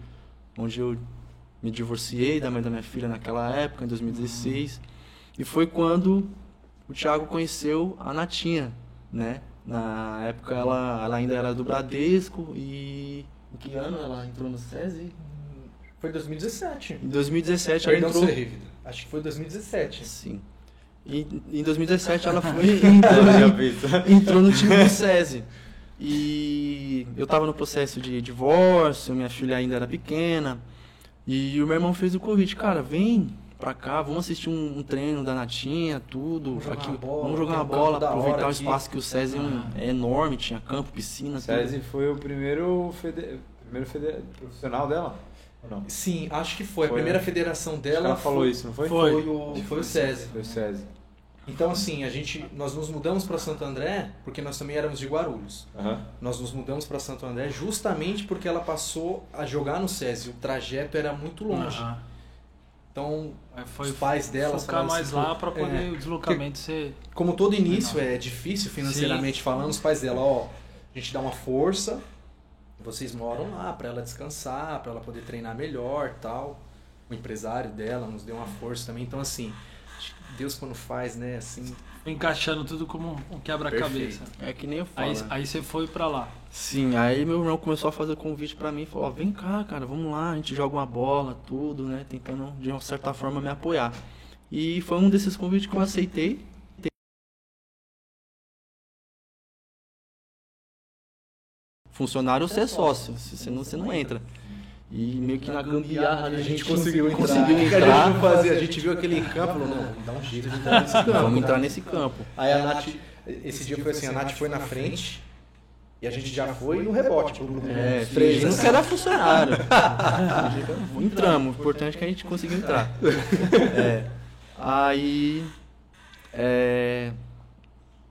onde eu me divorciei da mãe da minha filha naquela época, em 2016. E foi quando o Thiago conheceu a Natinha, né? Na época ela, ela ainda era do Bradesco e. Em que ano ela entrou no SESI? Foi 2017. Em 2017 ela Perdão, entrou. ser. Acho que foi 2017. Sim. E em 2017 ela foi entrou, entrou no time do SESI. E eu tava no processo de divórcio, minha filha ainda era pequena. E o meu irmão fez o convite, cara, vem pra cá, vamos assistir um, um treino da Natinha, tudo. Vamos jogar aqui, uma bola, vamos jogar uma um bola, aproveitar o aqui. espaço que o SESI é, um- é enorme, tinha campo, piscina, tudo. SESI foi o primeiro, fede... primeiro fede... profissional dela? Ou não? Sim, acho que foi. A Foi, primeira né? federação Acho que dela ela falou isso, não foi? Foi, o, foi o SESI. Foi o SESI. Então, assim, a gente, nós nos mudamos para Santo André porque nós também éramos de Guarulhos. Aham. Nós nos mudamos para Santo André justamente porque ela passou a jogar no SESI. O trajeto era muito longe. Aham. Então, Aí foi os pais dela falaram mais assim, lá pô, pra poder é, o deslocamento ser. como todo início é difícil financeiramente falando, os pais dela, ó, a gente dá uma força, vocês moram lá para ela descansar, para ela poder treinar melhor, tal. O empresário dela nos deu uma força também. Então assim, Deus quando faz, né, assim, Encaixando tudo como um quebra-cabeça. É que nem eu falo. Aí, aí você foi pra lá. Sim, aí meu irmão começou a fazer convite pra mim, falou, ó, vem cá, cara, vamos lá, a gente joga uma bola, tudo, né, tentando de uma certa forma me apoiar. E foi um desses convites que eu aceitei. Funcionário você é sócio, se você não, você não entra. E meio que na gambiarra a gente conseguiu entrar. Conseguiu O que a gente entrar. não fazia, a gente viu aquele campo, falou, não, dá um jeito de entrar nesse campo. Vamos entrar nesse campo. Aí a Nath, esse dia foi assim, a Nath foi na frente e a gente já foi no rebote pro grupo. É, Três, fingindo assim. que era funcionário. Entramos, o importante é que a gente conseguiu entrar. É, aí é,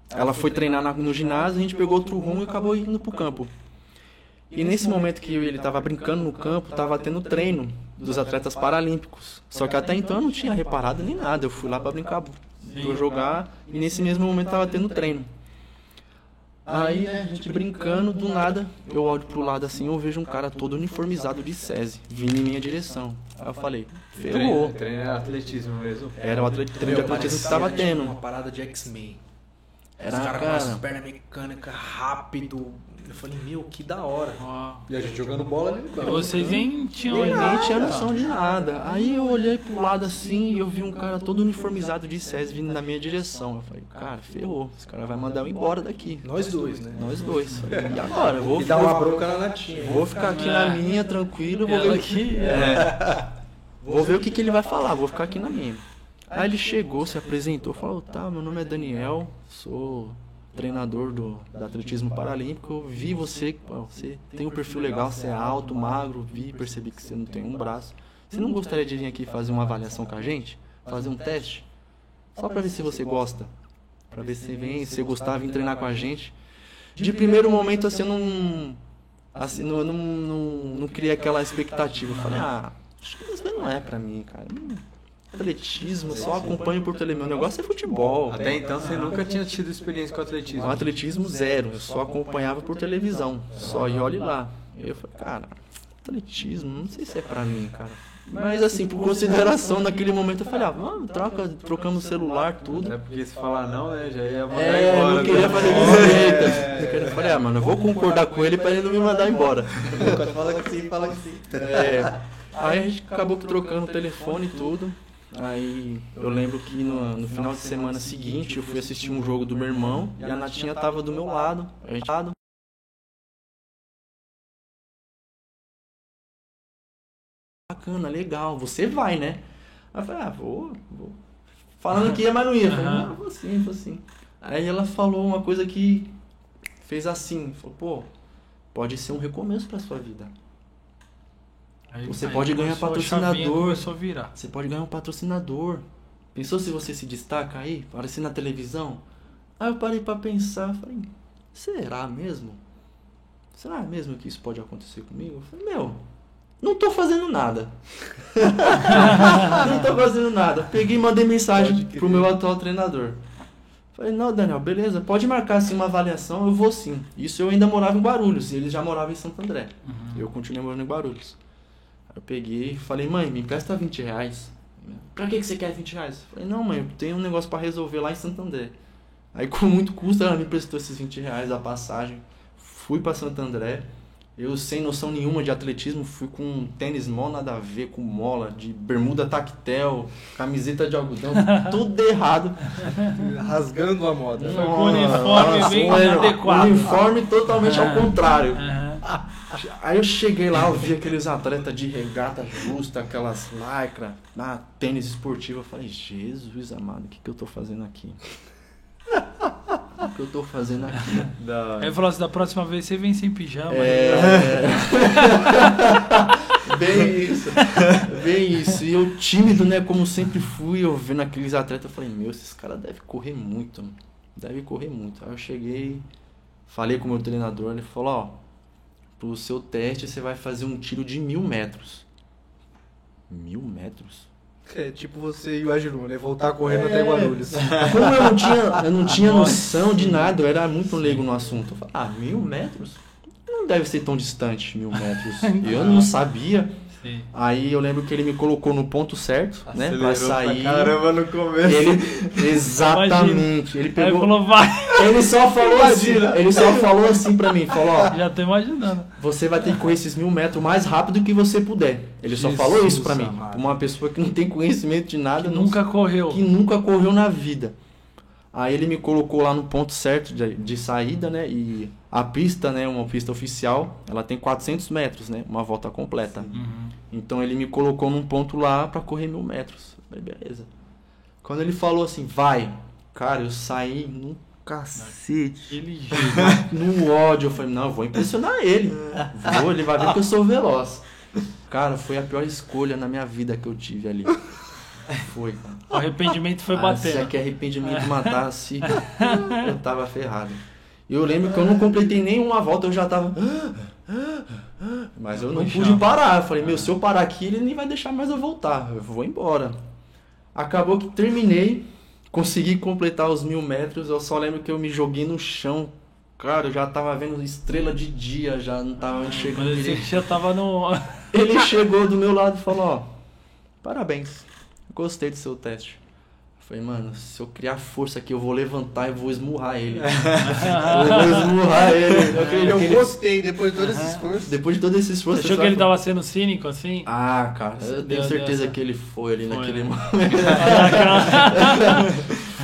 ela foi treinar na- no ginásio, a gente pegou outro rumo e acabou indo pro campo. E nesse momento que ele estava brincando no campo, estava tendo treino dos atletas paralímpicos. Só que até então eu não tinha reparado nem nada. Eu fui lá para brincar, pra jogar, e nesse mesmo momento estava tendo treino. Aí, né, a gente brincando, do nada, eu olho pro lado assim, eu vejo um cara todo uniformizado de SESI, vindo em minha direção. Aí eu falei, ferrou. Treino, treino era atletismo mesmo. Era o atleta, treino de atletismo que tipo, tendo. Uma parada de X-Men. Era, Os caras com cara, as pernas mecânicas, rápido. Eu falei, meu, que da hora. E a gente jogando bola ali no E campo. vocês nem tinham Eu nem ideia. tinha noção de nada. Aí eu olhei pro lado assim e eu vi um cara todo uniformizado de SESI vindo na minha direção. Eu falei, cara, ferrou. Esse cara vai mandar eu embora daqui. Nós dois, né? Nós dois. Falei, E agora? Eu vou, E dá uma bronca na Natinha. vou ficar aqui na minha, tranquilo. Vou Ela ver, aqui, É. Vou ver o que, que ele vai falar, vou ficar aqui na minha. Aí ele chegou, se apresentou, falou, tá, meu nome é Daniel, sou treinador do, do atletismo paralímpico, eu vi você, você tem um perfil legal, você é alto, magro, vi, percebi que você não tem um braço. Você não gostaria de vir aqui fazer uma avaliação com a gente? Fazer um teste? Só pra ver se você gosta. Pra ver se vem, se você gostar, vir treinar com a gente. De primeiro momento, assim, eu não... Assim, não, não, não, não criei aquela expectativa. Eu falei, ah, acho que isso não é pra mim, cara. Hum, Atletismo, só acompanho por tele. Meu negócio é futebol. Até então você nunca tinha tido experiência com atletismo. O atletismo zero, eu só acompanhava por televisão. Só e olhe lá. Eu falei, cara, atletismo, não sei se é pra mim, cara. Mas assim, por consideração, naquele momento eu falei, ah, vamos, troca, trocamos celular, tudo. É porque se falar não, né, já ia mandar É, embora. não queria né? fazer desse jeito. Eu falei, ah, mano, eu vou concordar com ele pra ele não me mandar embora. Fala que sim, fala que sim. É, aí a gente acabou trocando o telefone e tudo. Aí eu lembro que no, no final de semana seguinte eu fui assistir um jogo do meu irmão e a Natinha tava do meu lado. A gente. Bacana, legal, você vai, né? Aí eu falei, ah, vou, vou. Falando que ia, mas não ia. Eu Falei, ah, vou sim, vou sim. Aí ela falou uma coisa que fez assim, falou, pô, pode ser um recomeço pra sua vida. Aí- Você aí pode ganhar chavinha, patrocinador. Começou a virar. Você pode ganhar um patrocinador. Pensou se você se destaca aí, aparecer na televisão? Aí eu parei pra pensar, falei, será mesmo? Será mesmo que isso pode acontecer comigo? Eu falei, meu, Não tô fazendo nada. não tô fazendo nada. Peguei e mandei mensagem pro meu atual treinador. Falei, não, Daniel, beleza, pode marcar assim uma avaliação, eu vou sim. Isso eu ainda morava em Guarulhos, e ele já morava em Santo André. Uhum. Eu continuei morando em Guarulhos. Eu peguei e falei, mãe, me empresta 20 reais. Pra que, que você quer 20 reais? Falei, não, mãe, eu tenho um negócio pra resolver lá em Santo André. Aí com muito custo ela me prestou esses 20 reais a passagem. Fui pra Santo André. Eu, sem noção nenhuma de atletismo, fui com um tênis mó nada a ver, com mola, de bermuda tactel, camiseta de algodão, tudo errado. Rasgando a moda. O uniforme bem um inadequado. Uniforme totalmente ao contrário. Aí eu cheguei lá, eu vi aqueles atletas de regata justa, aquelas lycra, ah, tênis esportivo. Eu falei, Jesus amado, o que, que eu tô fazendo aqui? O que eu tô fazendo aqui? Da Aí ele falou assim, da próxima vez você vem sem pijama. É. Bem isso. Bem isso. E eu tímido, né? Como sempre fui, eu vendo aqueles atletas, eu falei, meu, esses caras devem correr muito, mano. Deve correr muito. Aí eu cheguei, falei com o meu treinador, ele falou, ó, pro seu teste você vai fazer um tiro de mil metros. Mil metros? É tipo você imaginou, né? Voltar correndo até Guarulhos. Como eu não tinha, eu não tinha noção de nada, eu era muito leigo no assunto. Eu falei, ah, mil metros? Não deve ser tão distante, mil metros. Eu não sabia. Sim. Aí eu lembro que ele me colocou no ponto certo, né? Pra acelerou sair. caramba no começo. Ele, exatamente. Ele Aí ele pegou. falou, vai. Ele só falou assim. Ele só falou assim pra mim, falou, ó, Já tô imaginando. você vai ter que correr esses mil metros o mais rápido que você puder. Ele só Jesus falou isso pra mim. amado. Uma pessoa que não tem conhecimento de nada, Que não nunca correu. que nunca correu na vida. Aí ele me colocou lá no ponto certo de, de saída, né? E a pista, né? Uma pista oficial, ela tem 400 metros, né? Uma volta completa. Uhum. Então ele me colocou num ponto lá pra correr mil metros. Falei, beleza. Quando ele falou assim, vai, cara, eu saí no cacete, no ódio. Eu falei, não, eu vou impressionar ele. Vou, ele vai ver que eu sou veloz. Cara, foi a pior escolha na minha vida que eu tive ali. Foi. O arrependimento foi Ah, se batendo. aquele arrependimento matasse, eu tava ferrado. Eu lembro que eu não completei nenhuma volta, eu já tava. Mas eu não pude parar. Eu falei, meu, se eu parar aqui, ele nem vai deixar mais eu voltar. Eu vou embora. Acabou que terminei, consegui completar os mil metros. Eu só lembro que eu me joguei no chão. Cara, eu já tava vendo estrela de dia, já não tava enxergando direito. que já tava no. Ele chegou do meu lado e falou, ó, parabéns, gostei do seu teste. Eu falei, mano, se eu criar força aqui, eu vou levantar e vou esmurrar ele. eu vou esmurrar ele. Eu ele- gostei depois de todo esse esforço. Depois de todo esse Você esforço... achou você que ele tava sendo cínico assim? Ah, cara, eu tenho certeza essa- que ele foi ali Foi, naquele né? momento.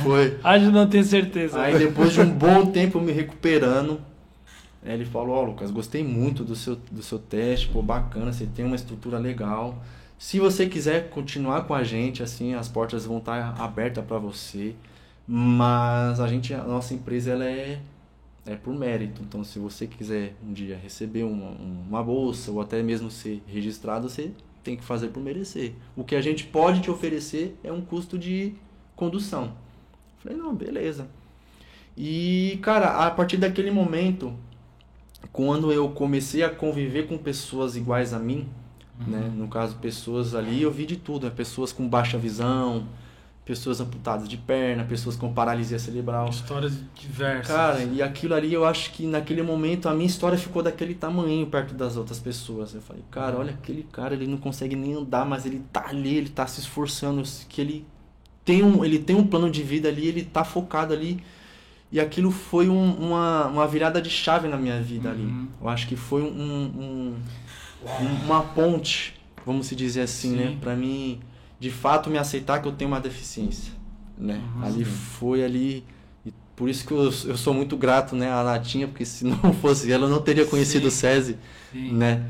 Foi. De não ter certeza. Aí depois de um bom tempo me recuperando, ele falou, ó Lucas, gostei muito do seu, do seu teste, pô, bacana, você tem uma estrutura legal. Se você quiser continuar com a gente, assim, as portas vão estar abertas para você. Mas a gente, a nossa empresa, ela é, é por mérito. Então, se você quiser um dia receber uma, uma bolsa ou até mesmo ser registrado, você tem que fazer por merecer. O que a gente pode te oferecer é um custo de condução. Falei, não, beleza. E, cara, a partir daquele momento, quando eu comecei a conviver com pessoas iguais a mim, né? No caso, pessoas ali, eu vi de tudo, né? Pessoas com baixa visão, pessoas amputadas de perna, pessoas com paralisia cerebral. Histórias diversas. Cara, e aquilo ali, eu acho que naquele momento a minha história ficou daquele tamanho perto das outras pessoas. Eu falei, cara, olha aquele cara, ele não consegue nem andar, mas ele tá ali, ele tá se esforçando, que ele tem um, ele tem um plano de vida ali, ele tá focado ali. E aquilo foi um- uma, uma virada de chave na minha vida ali. Uhum. Eu acho que foi um- um- uma ponte, vamos se dizer assim, Sim. né? Pra mim, de fato, me aceitar que eu tenho uma deficiência, né? Uhum. ali foi ali... E por isso que eu, eu sou muito grato, né, à Natinha, porque se não fosse ela, eu não teria conhecido Sim. o SESI, Sim. né?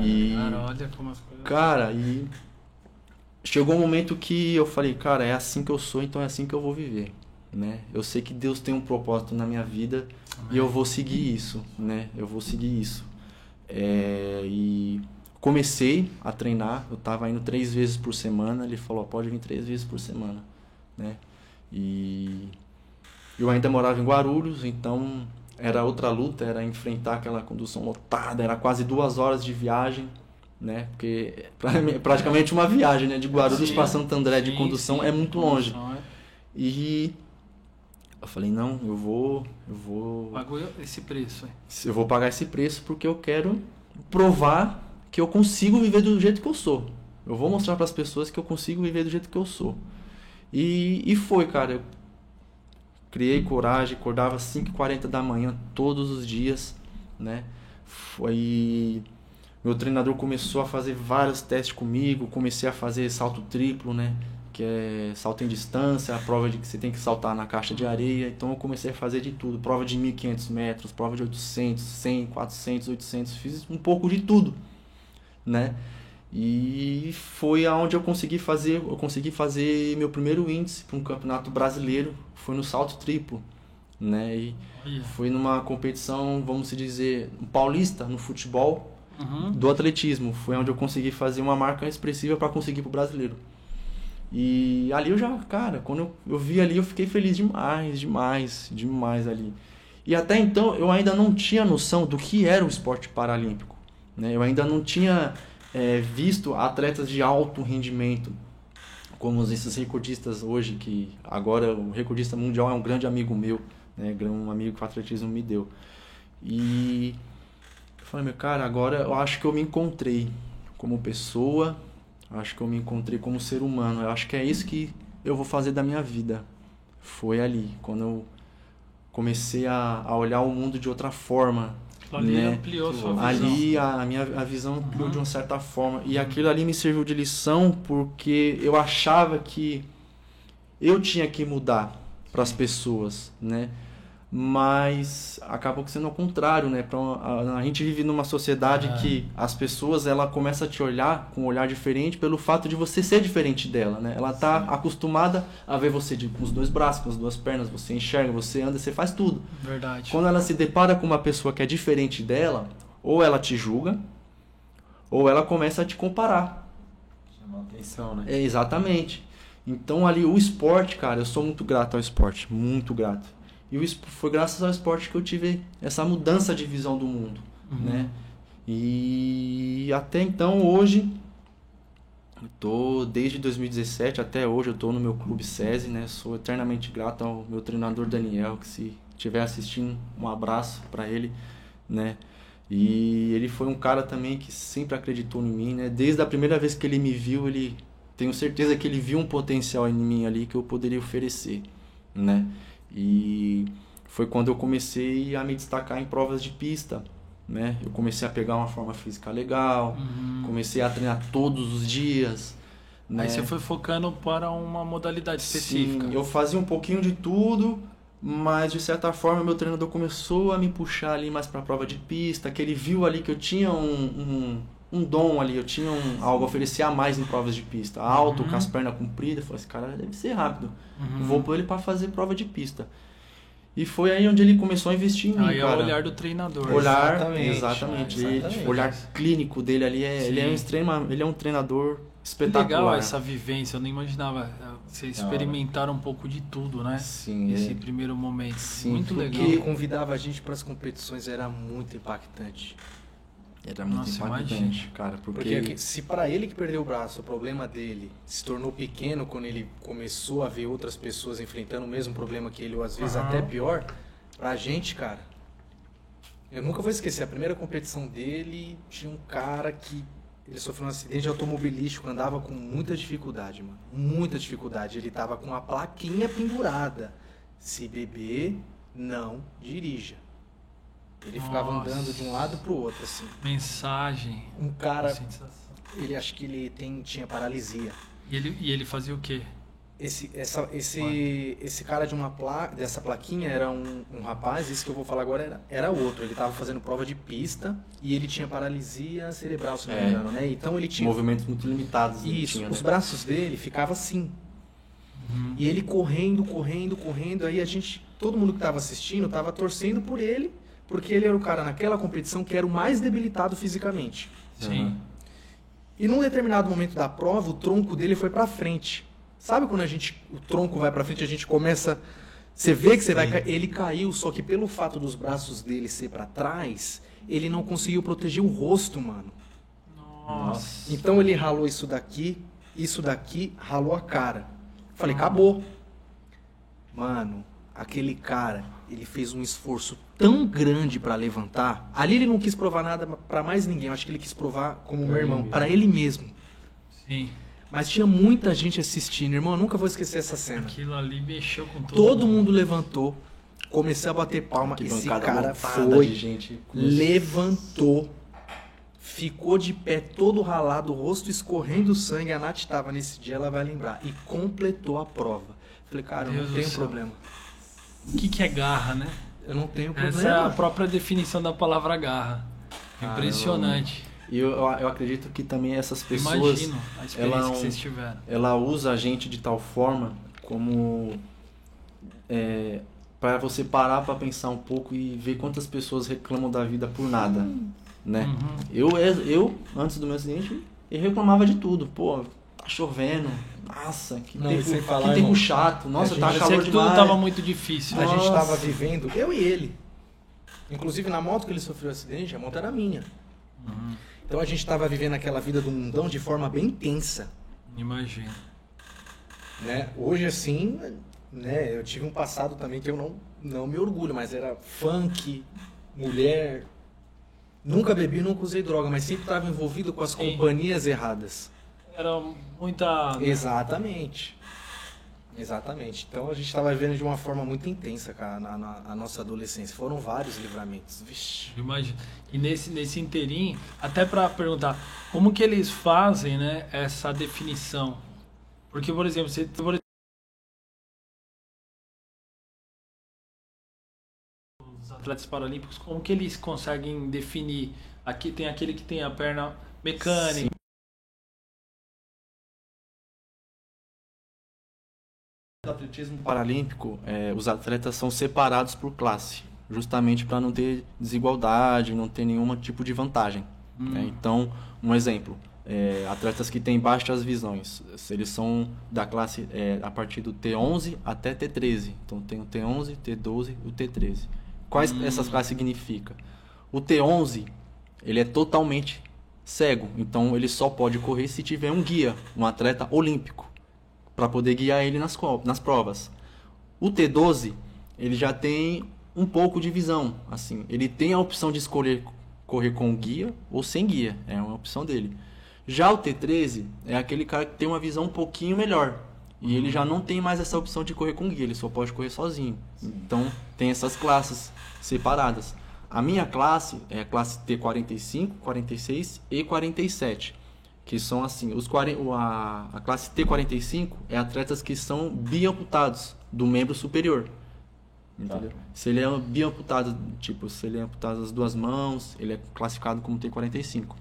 E... Cara, olha como as coisas. Cara, e chegou um momento que eu falei, cara, é assim que eu sou, então é assim que eu vou viver, né? Eu sei que Deus tem um propósito na minha vida e eu vou seguir isso, né? Eu vou seguir isso. É, e comecei a treinar, eu tava indo três vezes por semana, ele falou, pode vir três vezes por semana, né? E eu ainda morava em Guarulhos, então era outra luta, era enfrentar aquela condução lotada, era quase duas horas de viagem, né? Porque é praticamente uma viagem, né? De Guarulhos para Santo André de condução sim, é muito longe. É. E eu falei, não, eu vou. Eu vou. Pagou esse preço. Eu vou pagar esse preço porque eu quero provar que eu consigo viver do jeito que eu sou. Eu vou mostrar para as pessoas que eu consigo viver do jeito que eu sou. E, e foi, cara. Eu criei coragem, acordava às 5h40 da manhã todos os dias, né? Foi. Meu treinador começou a fazer vários testes comigo, comecei a fazer salto triplo, né? Que é salto em distância, a prova de que você tem que saltar na caixa de areia. Então eu comecei a fazer de tudo, prova de 1500 metros, prova de 800, 100, 400, 800, fiz um pouco de tudo, né? E foi aonde eu consegui fazer, eu consegui fazer meu primeiro índice para um campeonato brasileiro, foi no salto triplo, né? E yeah. foi numa competição, vamos dizer, paulista no futebol uhum. do atletismo, foi onde eu consegui fazer uma marca expressiva para conseguir para o brasileiro. E ali eu já, cara, quando eu, eu vi ali eu fiquei feliz demais, demais, demais ali. E até então eu ainda não tinha noção do que era o esporte paralímpico, né? Eu ainda não tinha é, visto atletas de alto rendimento, como esses recordistas hoje, que agora o recordista mundial é um grande amigo meu, né, um amigo que o atletismo me deu. E eu falei, meu cara, agora eu acho que eu me encontrei como pessoa, acho que eu me encontrei como ser humano, eu acho que é isso que eu vou fazer da minha vida. Foi ali, quando eu comecei a, a olhar o mundo de outra forma, Ali né? ampliou sua visão. Ali a, minha a visão ampliou uhum. de uma certa forma. E aquilo ali me serviu de lição porque eu achava que eu tinha que mudar para as pessoas, né? Mas acabou sendo ao contrário, né? Pra, a, a gente vive numa sociedade é. que as pessoas ela começa a te olhar com um olhar diferente pelo fato de você ser diferente dela, né? Ela tá Sim. acostumada a ver você de, com os dois braços, com as duas pernas, você enxerga, você anda, você faz tudo. Verdade. Quando ela se depara com uma pessoa que é diferente dela, ou ela te julga, ou ela começa a te comparar. Chama atenção, né? É, exatamente. Então ali o esporte, cara, eu sou muito grato ao esporte, muito grato e foi graças ao esporte que eu tive essa mudança de visão do mundo, uhum. né? E até então, hoje, eu tô desde 2017 até hoje, eu tô no meu clube SESI, né? Sou eternamente grato ao meu treinador Daniel, que se estiver assistindo, um abraço para ele, né? E ele foi um cara também que sempre acreditou em mim, né? Desde a primeira vez que ele me viu, ele tenho certeza que ele viu um potencial em mim ali que eu poderia oferecer, né? E foi quando eu comecei a me destacar em provas de pista. Né? Eu comecei a pegar uma forma física legal, uhum. comecei a treinar todos os dias. Né? Aí você foi focando para uma modalidade específica. Sim, eu fazia um pouquinho de tudo, mas de certa forma meu treinador começou a me puxar ali mais para a prova de pista, que ele viu ali que eu tinha um, um, um dom ali, eu tinha um, algo a oferecer a mais em provas de pista. Alto, uhum. com as pernas compridas, eu falei, esse cara deve ser rápido. Uhum. Vou pôr ele para fazer prova de pista. E foi aí onde ele começou a investir em mim, aí cara. é o olhar do treinador. Olhar, exatamente. exatamente. exatamente. Ele, olhar clínico dele ali, é, ele, é um extrema, ele é um treinador espetacular. Legal essa vivência, eu nem imaginava. Você experimentar um pouco de tudo, né? Sim. Esse é. primeiro momento. Sim, muito legal. Porque convidava a gente para as competições era muito impactante. Era muito Nossa, impactante, imagina. cara. Porque, porque se para ele que perdeu o braço, o problema dele se tornou pequeno quando ele começou a ver outras pessoas enfrentando o mesmo problema que ele, ou às vezes uhum. até pior, pra gente, cara. Eu nunca vou esquecer, a primeira competição dele tinha um cara que ele sofreu um acidente automobilístico, andava com muita dificuldade, mano. Muita dificuldade. Ele tava com a plaquinha pendurada. Se beber, não dirija. Ele Nossa. ficava andando de um lado pro outro, assim. Mensagem. Um cara. Ele acho que ele tem, tinha paralisia. E ele, e ele fazia o quê? Esse, essa, esse, esse cara de uma pla, dessa plaquinha era um, um rapaz, esse que eu vou falar agora era, era outro. Ele estava fazendo prova de pista e ele tinha paralisia cerebral, se não me é. engano, né? Então ele tinha. Movimentos muito limitados. Isso, tinha, os né? braços dele ficavam assim. Uhum. E ele correndo, correndo, correndo. Aí a gente, todo mundo que estava assistindo, estava torcendo por ele porque ele era o cara naquela competição que era o mais debilitado fisicamente. Sim. E num determinado momento da prova, o tronco dele foi para frente. Sabe quando a gente o tronco vai para frente, a gente começa você vê que você vai. Ele caiu, só que pelo fato dos braços dele ser para trás, ele não conseguiu proteger o rosto, mano. Nossa. Nossa. Então ele ralou isso daqui, isso daqui, ralou a cara. Falei, acabou. Mano, aquele cara, ele fez um esforço tão grande pra levantar. Ali ele não quis provar nada pra mais ninguém. Eu acho que ele quis provar como meu irmão, pra ele mesmo. Sim. Mas tinha muita gente assistindo, irmão. Eu nunca vou esquecer essa cena. Aquilo ali mexeu com todo, Todo mundo levantou, comecei a bater palma. Que Esse cara foi, de gente. levantou, ficou de pé todo ralado, o rosto escorrendo sangue. A Nath estava nesse dia, ela vai lembrar. E completou a prova. Falei, cara, eu Deus não céu. problema. O que, que é garra, né? Eu não tenho Essa é a problema. própria definição da palavra garra. Cara, Impressionante. E eu, eu, eu acredito que também essas pessoas. Imagino a experiência ela- que vocês tiveram. ela usa a gente de tal forma como é, para você parar para pensar um pouco e ver quantas pessoas reclamam da vida por nada, né? Uhum. Eu, eu antes do meu acidente eu reclamava de tudo, pô, tá chovendo, nossa, que Não, e tempo, sem que falar, tempo irmão, chato, nossa, a tá calor que tudo demais. tava muito difícil. A gente Nossa. estava vivendo, eu e ele. Inclusive na moto que ele sofreu acidente, a moto era minha. Uhum. Então a gente estava vivendo aquela vida do mundão de forma bem tensa. Imagino. né? Hoje assim, né, eu tive um passado também que eu não, não me orgulho, mas era funk, mulher. Nunca bebi, nunca usei droga, mas sempre estava envolvido com as companhias erradas. Era muita. Exatamente. Exatamente. Então a gente estava vivendo de uma forma muito intensa, cara, na, na- a nossa adolescência. Foram vários livramentos. Vixe. Imagina. E nesse, nesse inteirinho, até pra perguntar, como que eles fazem, né, essa definição? Porque, por exemplo, você por exemplo, os atletas paralímpicos, como que eles conseguem definir? Aqui tem aquele que tem a perna mecânica. No atletismo paralímpico, é, os atletas são separados por classe, justamente para não ter desigualdade, não ter nenhum tipo de vantagem. né? Então, um exemplo, é, atletas que têm baixas visões, eles são da classe é, a partir do T11 até T13. Então, tem o T11, T12 e o T13. Quais essas classes significam? O T11, ele é totalmente cego, então ele só pode correr se tiver um guia, um atleta olímpico para poder guiar ele nas, nas provas. O T12, ele já tem um pouco de visão, assim, ele tem a opção de escolher correr com guia ou sem guia, é uma opção dele. Já o T13 é aquele cara que tem uma visão um pouquinho melhor. E ele já não tem mais essa opção de correr com guia, ele só pode correr sozinho. Então tem essas classes separadas. A minha classe é a classe T45, 46 e 47 que são assim, os 40, o- a, a classe T45 é atletas que são biamputados do membro superior. Entendeu? Se ele é biamputado, tipo, se ele é amputado as duas mãos, ele é classificado como T45.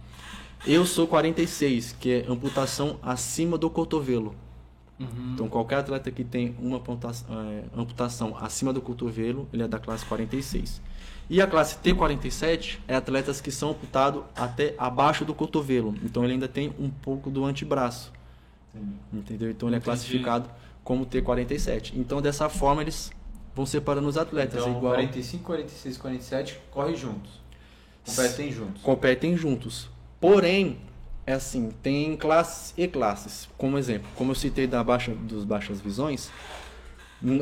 Eu sou 46, que é amputação acima do cotovelo. Então qualquer atleta que tem uma amputação, é, amputação acima do cotovelo, ele é da classe 46. E a classe T47 é atletas que são amputados até abaixo do cotovelo. Então ele ainda tem um pouco do antebraço. Entendeu? Então ele é Entendi. classificado como T47. Então dessa forma eles vão separando os atletas. Então, igual 45, 46, 47 corre juntos. Competem juntos. competem juntos. Porém, é assim, tem classes e classes. Como exemplo, como eu citei da baixa dos baixas visões,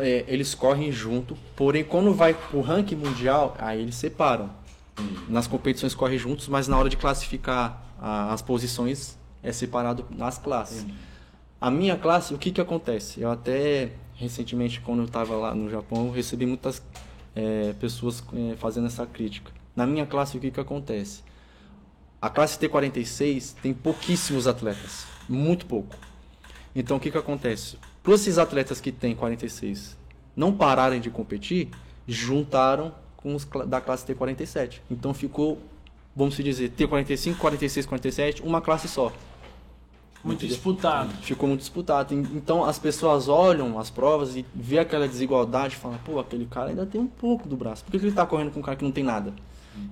é, eles correm junto, porém quando vai pro ranking mundial, aí eles separam. Nas competições correm juntos, mas na hora de classificar a- as posições é separado nas classes. A minha classe, o que que acontece? Eu até recentemente, quando eu estava lá no Japão, recebi muitas é, pessoas é, fazendo essa crítica. Na minha classe, o que que acontece? A classe T46 tem pouquíssimos atletas, muito pouco. Então o que que acontece? Para esses atletas que têm 46 não pararem de competir, juntaram com os da classe T47. Então ficou, vamos dizer, T45, 46, 47, uma classe só. Muito Entendeu? disputado. Ficou muito disputado. En- Então as pessoas olham as provas e vê aquela desigualdade e falam, pô, aquele cara ainda tem um pouco do braço. Por que, que ele tá correndo com um cara que não tem nada?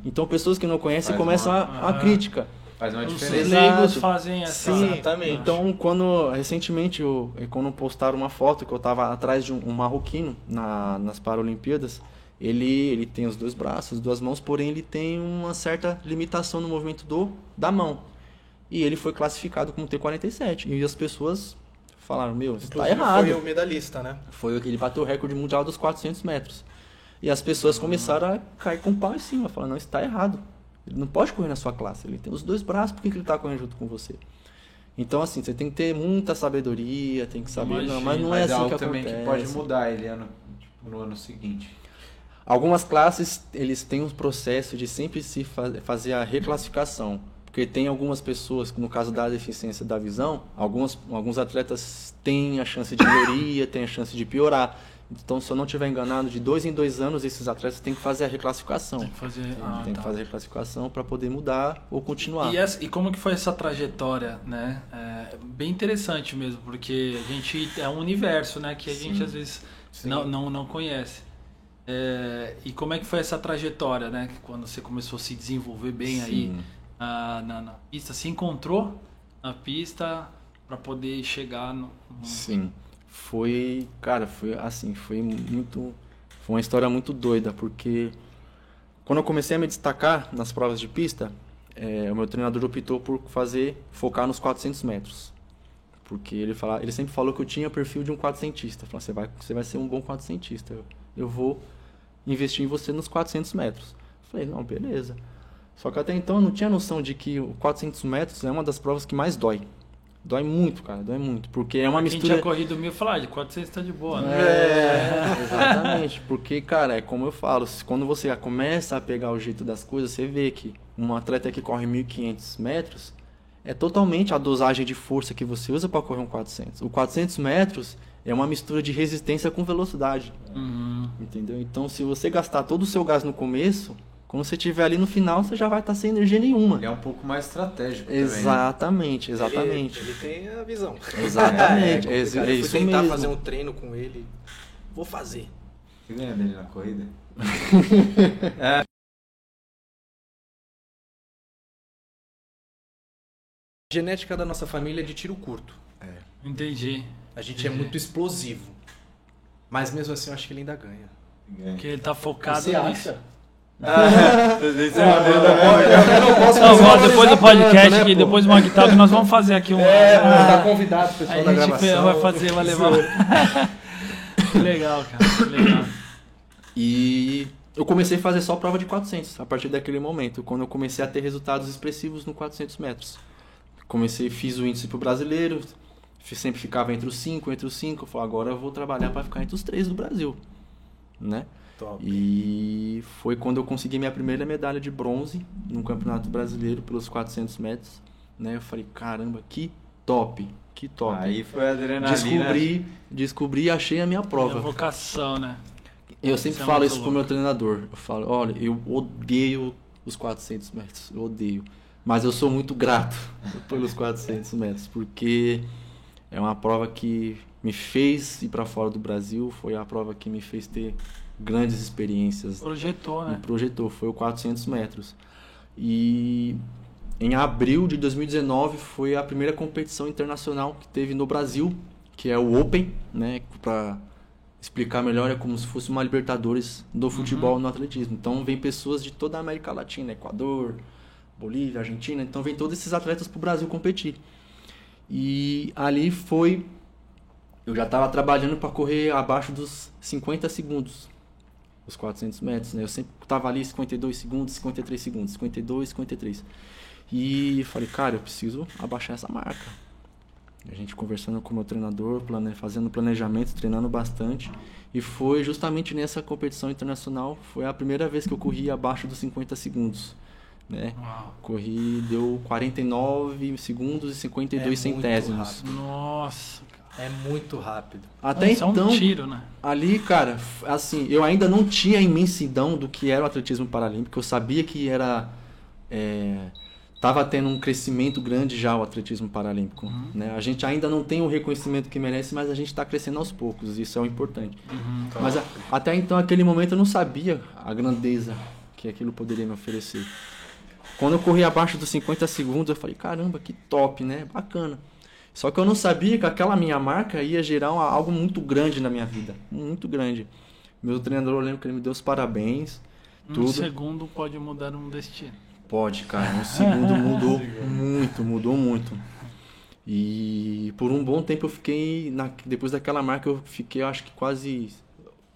Então pessoas que não conhecem Faz começam uma- a, a Ah. crítica. Faz uma Os diferença. leigos Exato. fazem essa. Sim, Exatamente. Então, quando recentemente, eu, quando postaram uma foto que eu tava atrás de um, um marroquino na, nas Paralimpíadas, ele, ele tem os dois braços, duas mãos, porém ele tem uma certa limitação no movimento do, da mão. E ele foi classificado como T47. E as pessoas falaram, meu, isso tá errado. Foi o medalhista, né? Foi ele bateu o recorde mundial dos 400 metros. E as pessoas começaram a cair com o pau em cima, falando, não, isso tá errado. Ele não pode correr na sua classe, ele tem os dois braços, por que, ele tá correndo junto com você? Então, assim, você tem que ter muita sabedoria, tem que saber, não, mas não é Mas assim que também acontece. que pode mudar ele ano, tipo, no ano seguinte. Algumas classes, eles têm um processo de sempre se fa- fazer a reclassificação. Porque tem algumas pessoas, no caso da deficiência da visão, algumas, alguns atletas têm a chance de melhoria, têm a chance de piorar. Então, se eu não estiver enganado, de dois em dois anos, esses atletas têm que fazer a reclassificação. Tem que fazer. Ah, tem tá. que fazer a reclassificação para poder mudar ou continuar. E, essa- e como que foi essa trajetória, né? É bem interessante mesmo, porque a gente é um universo, né? Que a gente às vezes não, não, não conhece. É, e como é que foi essa trajetória, né? que Quando você começou a se desenvolver bem aí Sim. ah, na, na pista, se encontrou na pista para poder chegar no, no- Sim. Foi, cara, foi assim, foi muito. Foi uma história muito doida, porque quando eu comecei a me destacar nas provas de pista, eh, o meu treinador optou por fazer, focar nos 400 metros. Porque ele, fala, ele sempre falou que eu tinha perfil de um 400ista. Falou, você vai, você vai ser um bom 400ista. Eu, eu vou investir em você nos 400 metros. Falei, não, beleza. Só que até então eu não tinha noção de que o 400 metros é uma das provas que mais dói. Dói muito, cara, dói muito. Porque é uma Quem mistura. tinha corrido mil falou, ah, de 400 tá de boa, né? É, exatamente. Porque, cara, é como eu falo, quando você começa a pegar o jeito das coisas, você vê que um atleta que corre 1.500 metros é totalmente a dosagem de força que você usa para correr um 400. O 400 metros é uma mistura de resistência com velocidade, Uhum. entendeu? Então, se você gastar todo o seu gás no começo, quando você estiver ali no final, você já vai estar sem energia nenhuma. Ele é um pouco mais estratégico também, né? Exatamente, exatamente. Ele, ele tem a visão. Exatamente, é, É, é. Eu fui tentar mesmo. fazer um treino com ele. Vou fazer. Você ganha dele na corrida? A genética da nossa família é de tiro curto. Entendi. A gente é muito explosivo. Mas mesmo assim eu acho que ele ainda ganha. Ganha. Porque ele tá focado Você nisso. acha? É Eu não posso Não, ó, depois do valorizar podcast, tanto, né, depois do Mag Talk, nós vamos fazer aqui um. É, tá convidado o a pessoal da gente gravação. vai fazer, vai levar. que legal, cara. Que legal. E eu comecei a fazer só prova de 400 a partir daquele momento, quando eu comecei a ter resultados expressivos no 400 metros. Comecei, fiz o índice pro brasileiro, sempre ficava entre os 5, entre os 5. Eu falei, agora eu vou trabalhar para ficar entre os 3 do Brasil, né? Top. E foi quando eu consegui minha primeira medalha de bronze no Campeonato Brasileiro pelos 400 metros, né? Eu falei, caramba, que top, que top. Aí foi a adrenalina. descobri, descobri e achei a minha Minha prova. vocação, né? Eu sempre Isso é falo isso pro louco. meu treinador. Eu falo, olha, eu odeio os 400 metros, eu odeio. Mas eu sou muito grato pelos 400 metros, porque é uma prova que me fez ir para fora do Brasil, foi a prova que me fez ter grandes experiências Projetou, né? projetou, foi o 400 metros. E em abril de 2019 foi a primeira competição internacional que teve no Brasil, que é o Open, né, para explicar melhor é como se fosse uma Libertadores do futebol no atletismo. Então vem pessoas de toda a América Latina, Equador, Bolívia, Argentina, então vem todos esses atletas para o Brasil competir. E ali foi eu já estava trabalhando para correr abaixo dos 50 segundos os 400 metros, né? Eu sempre tava ali 52 segundos, 53 segundos, 52, 53. E falei, cara, eu preciso abaixar essa marca. A gente conversando com o meu treinador, plane... fazendo planejamento, treinando bastante. E foi justamente nessa competição internacional, foi a primeira vez que eu corri abaixo dos 50 segundos. Né? Uau. Corri, deu 49 segundos e 52 É centésimos. Nossa. É muito rápido. Até Isso então, é um tiro, né? Ali, cara, assim, eu ainda não tinha a imensidão do que era o atletismo paralímpico. Eu sabia que era. É, tava tendo um crescimento grande já o atletismo paralímpico. Uhum. Né? A gente ainda não tem o reconhecimento que merece, mas a gente está crescendo aos poucos. Isso é o importante. Uhum. Mas a- até então, aquele momento, eu não sabia a grandeza que aquilo poderia me oferecer. Quando eu corri abaixo dos 50 segundos, eu falei, caramba, que top, né? Bacana. Só que eu não sabia que aquela minha marca ia gerar uma- algo muito grande na minha vida. Muito grande. Meu treinador, eu lembro que ele me deu os parabéns. Um Tudo. segundo pode mudar um destino. Pode, cara. Um segundo mudou muito, mudou muito. E por um bom tempo eu fiquei. Na, depois daquela marca, eu fiquei, acho que quase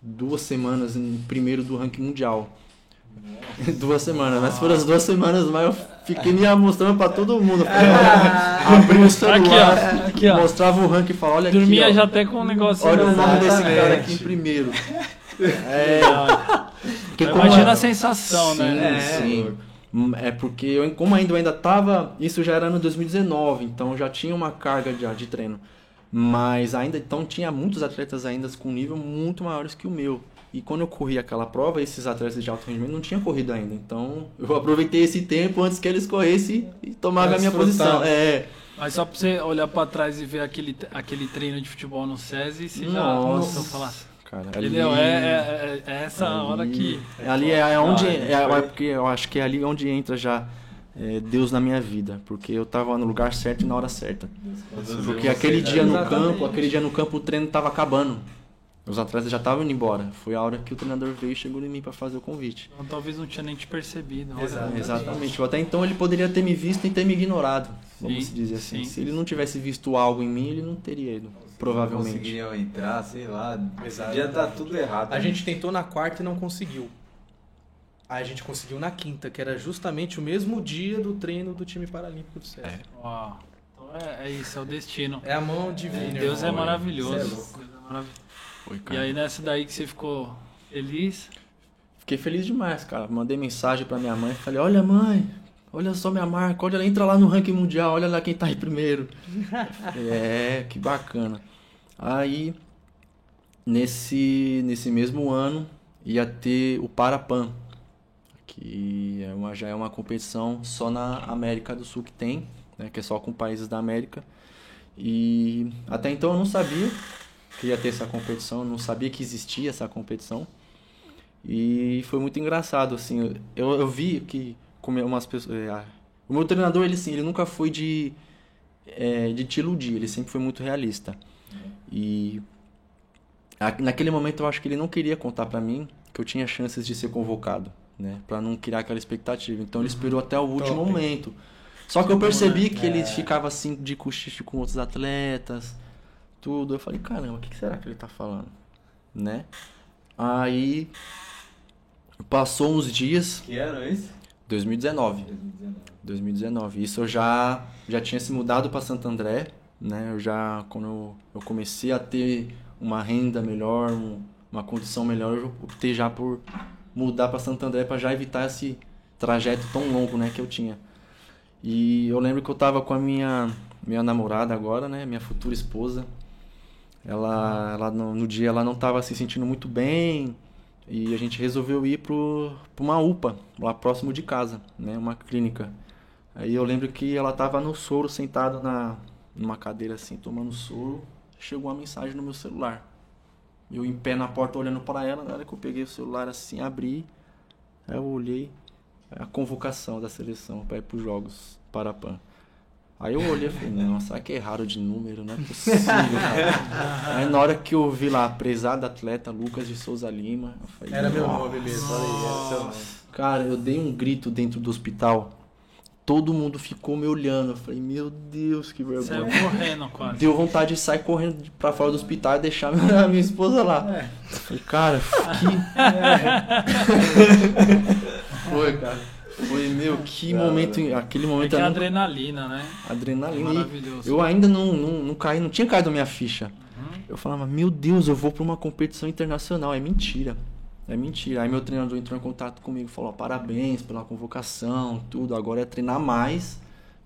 duas semanas em primeiro do ranking mundial. Duas semanas, mas foram as duas semanas, mas eu fiquei me mostrando pra todo mundo. Abri o celular, Aqui, ó. Aqui, ó. mostrava o ranking e falava: olha Dormia aqui. ó, já até com um negócio. Olha o nome desse cara aqui em primeiro. É, porque como Imagina é- a sensação, sim, né? Sim, Hum, É porque eu, como ainda eu ainda tava, isso já era no 2019, então já tinha uma carga de, de treino. Mas ainda então tinha muitos atletas ainda com nível muito maiores que o meu. E quando eu corri aquela prova, esses atletas de alto rendimento não tinham corrido ainda. Então eu aproveitei esse tempo antes que eles corressem e Pra a minha posição. É, Mas só pra você olhar pra trás e ver aquele, aquele treino de futebol no SESI, você já. Nossa. Nossa, falar. cara. Entendeu? É, é, é- é essa hora que. Ali é onde. A é, é porque eu acho que é ali onde entra já é, Deus na minha vida. Porque eu tava no lugar certo e na hora certa. Porque aquele dia no campo, aquele dia no campo o treino tava acabando. Os atletas já estavam indo embora. Foi a hora que o treinador veio e chegou em mim para fazer o convite. Então, talvez não tinha nem te percebido. Exato. Exatamente. Até então ele poderia ter me visto e ter me ignorado. Vamos Sim, dizer assim. sim. Se ele não tivesse visto algo em mim, ele não teria ido. Provavelmente. Conseguiriam entrar, sei lá. Exato. Podia dar tudo errado. A gente tentou na quarta e não conseguiu. Aí a gente conseguiu na quinta, que era justamente o mesmo dia do treino do time paralímpico do César. Ó, então é, é isso, é o destino. É, a mão divina. Deus é maravilhoso. Cê é louco. Deus é maravilhoso. E aí nessa daí que você ficou feliz, Fiquei feliz demais, cara. Mandei mensagem pra minha mãe. Falei, olha mãe, olha só minha marca. Olha, entra lá no ranking mundial. Olha lá quem tá aí primeiro. É, que bacana. Aí, nesse, nesse mesmo ano, ia ter o Parapan. Que é uma, já é uma competição só na América do Sul que tem. Né, que é só com países da América. E até então eu não sabia que ia ter essa competição. Não sabia que existia essa competição. E foi muito engraçado, assim. Eu, eu vi que como umas pessoas. é, a- o meu treinador, ele, assim, ele nunca foi de, é, de te iludir, ele sempre foi muito realista. E a- naquele momento eu acho que ele não queria contar pra mim que eu tinha chances de ser convocado, né? Pra não criar aquela expectativa. Então ele esperou até o último Top. momento. Só que eu percebi que ele É. ficava assim de cochicho com outros atletas, tudo. Eu falei, caramba, o que será que ele tá falando? Né? Aí passou uns dias, Que ano é isso? 2019. 2019. 2019. Isso eu já já tinha se mudado para Santo André, né? Eu já quando eu, eu comecei a ter uma renda melhor, um- uma condição melhor, eu optei já por mudar para Santo André para já evitar esse trajeto tão longo, né, que eu tinha. E eu lembro que eu tava com a minha minha namorada agora, né, minha futura esposa. Ela, ela no, no dia ela não estava se sentindo muito bem e a gente resolveu ir pro, pra uma UPA, lá próximo de casa, né, uma clínica. Aí eu lembro que ela tava no soro, sentada na, numa cadeira assim, tomando soro. Chegou uma mensagem no meu celular. Eu em pé na porta olhando para ela, na hora que eu peguei o celular assim, abri, aí eu olhei a convocação da seleção para ir para os jogos Parapan. Aí eu olhei e falei, não, será que é raro de número? Não é possível, cara. Aí na hora que eu vi lá, prezado atleta Lucas de Souza Lima, eu falei, Era meu "Nossa". nome mesmo. Falei, era seu nome. Cara, eu dei um grito dentro do hospital. Todo mundo ficou me olhando. Eu falei, meu Deus, que saiu vergonha. correndo quase. Deu vontade de sair correndo pra fora do hospital e deixar a minha esposa lá. É. Eu falei, cara, que. Foi, cara. Foi, meu, que momento. Aquele É momento que é eu não- adrenalina, né? adrenalina. E Maravilhoso. Eu ainda não, não, não caí, não tinha caído a minha ficha. Uhum. Eu falava, meu Deus, eu vou pra uma competição internacional. É mentira. É mentira. Aí meu treinador entrou em contato comigo e falou: parabéns pela convocação, tudo. Agora é treinar mais,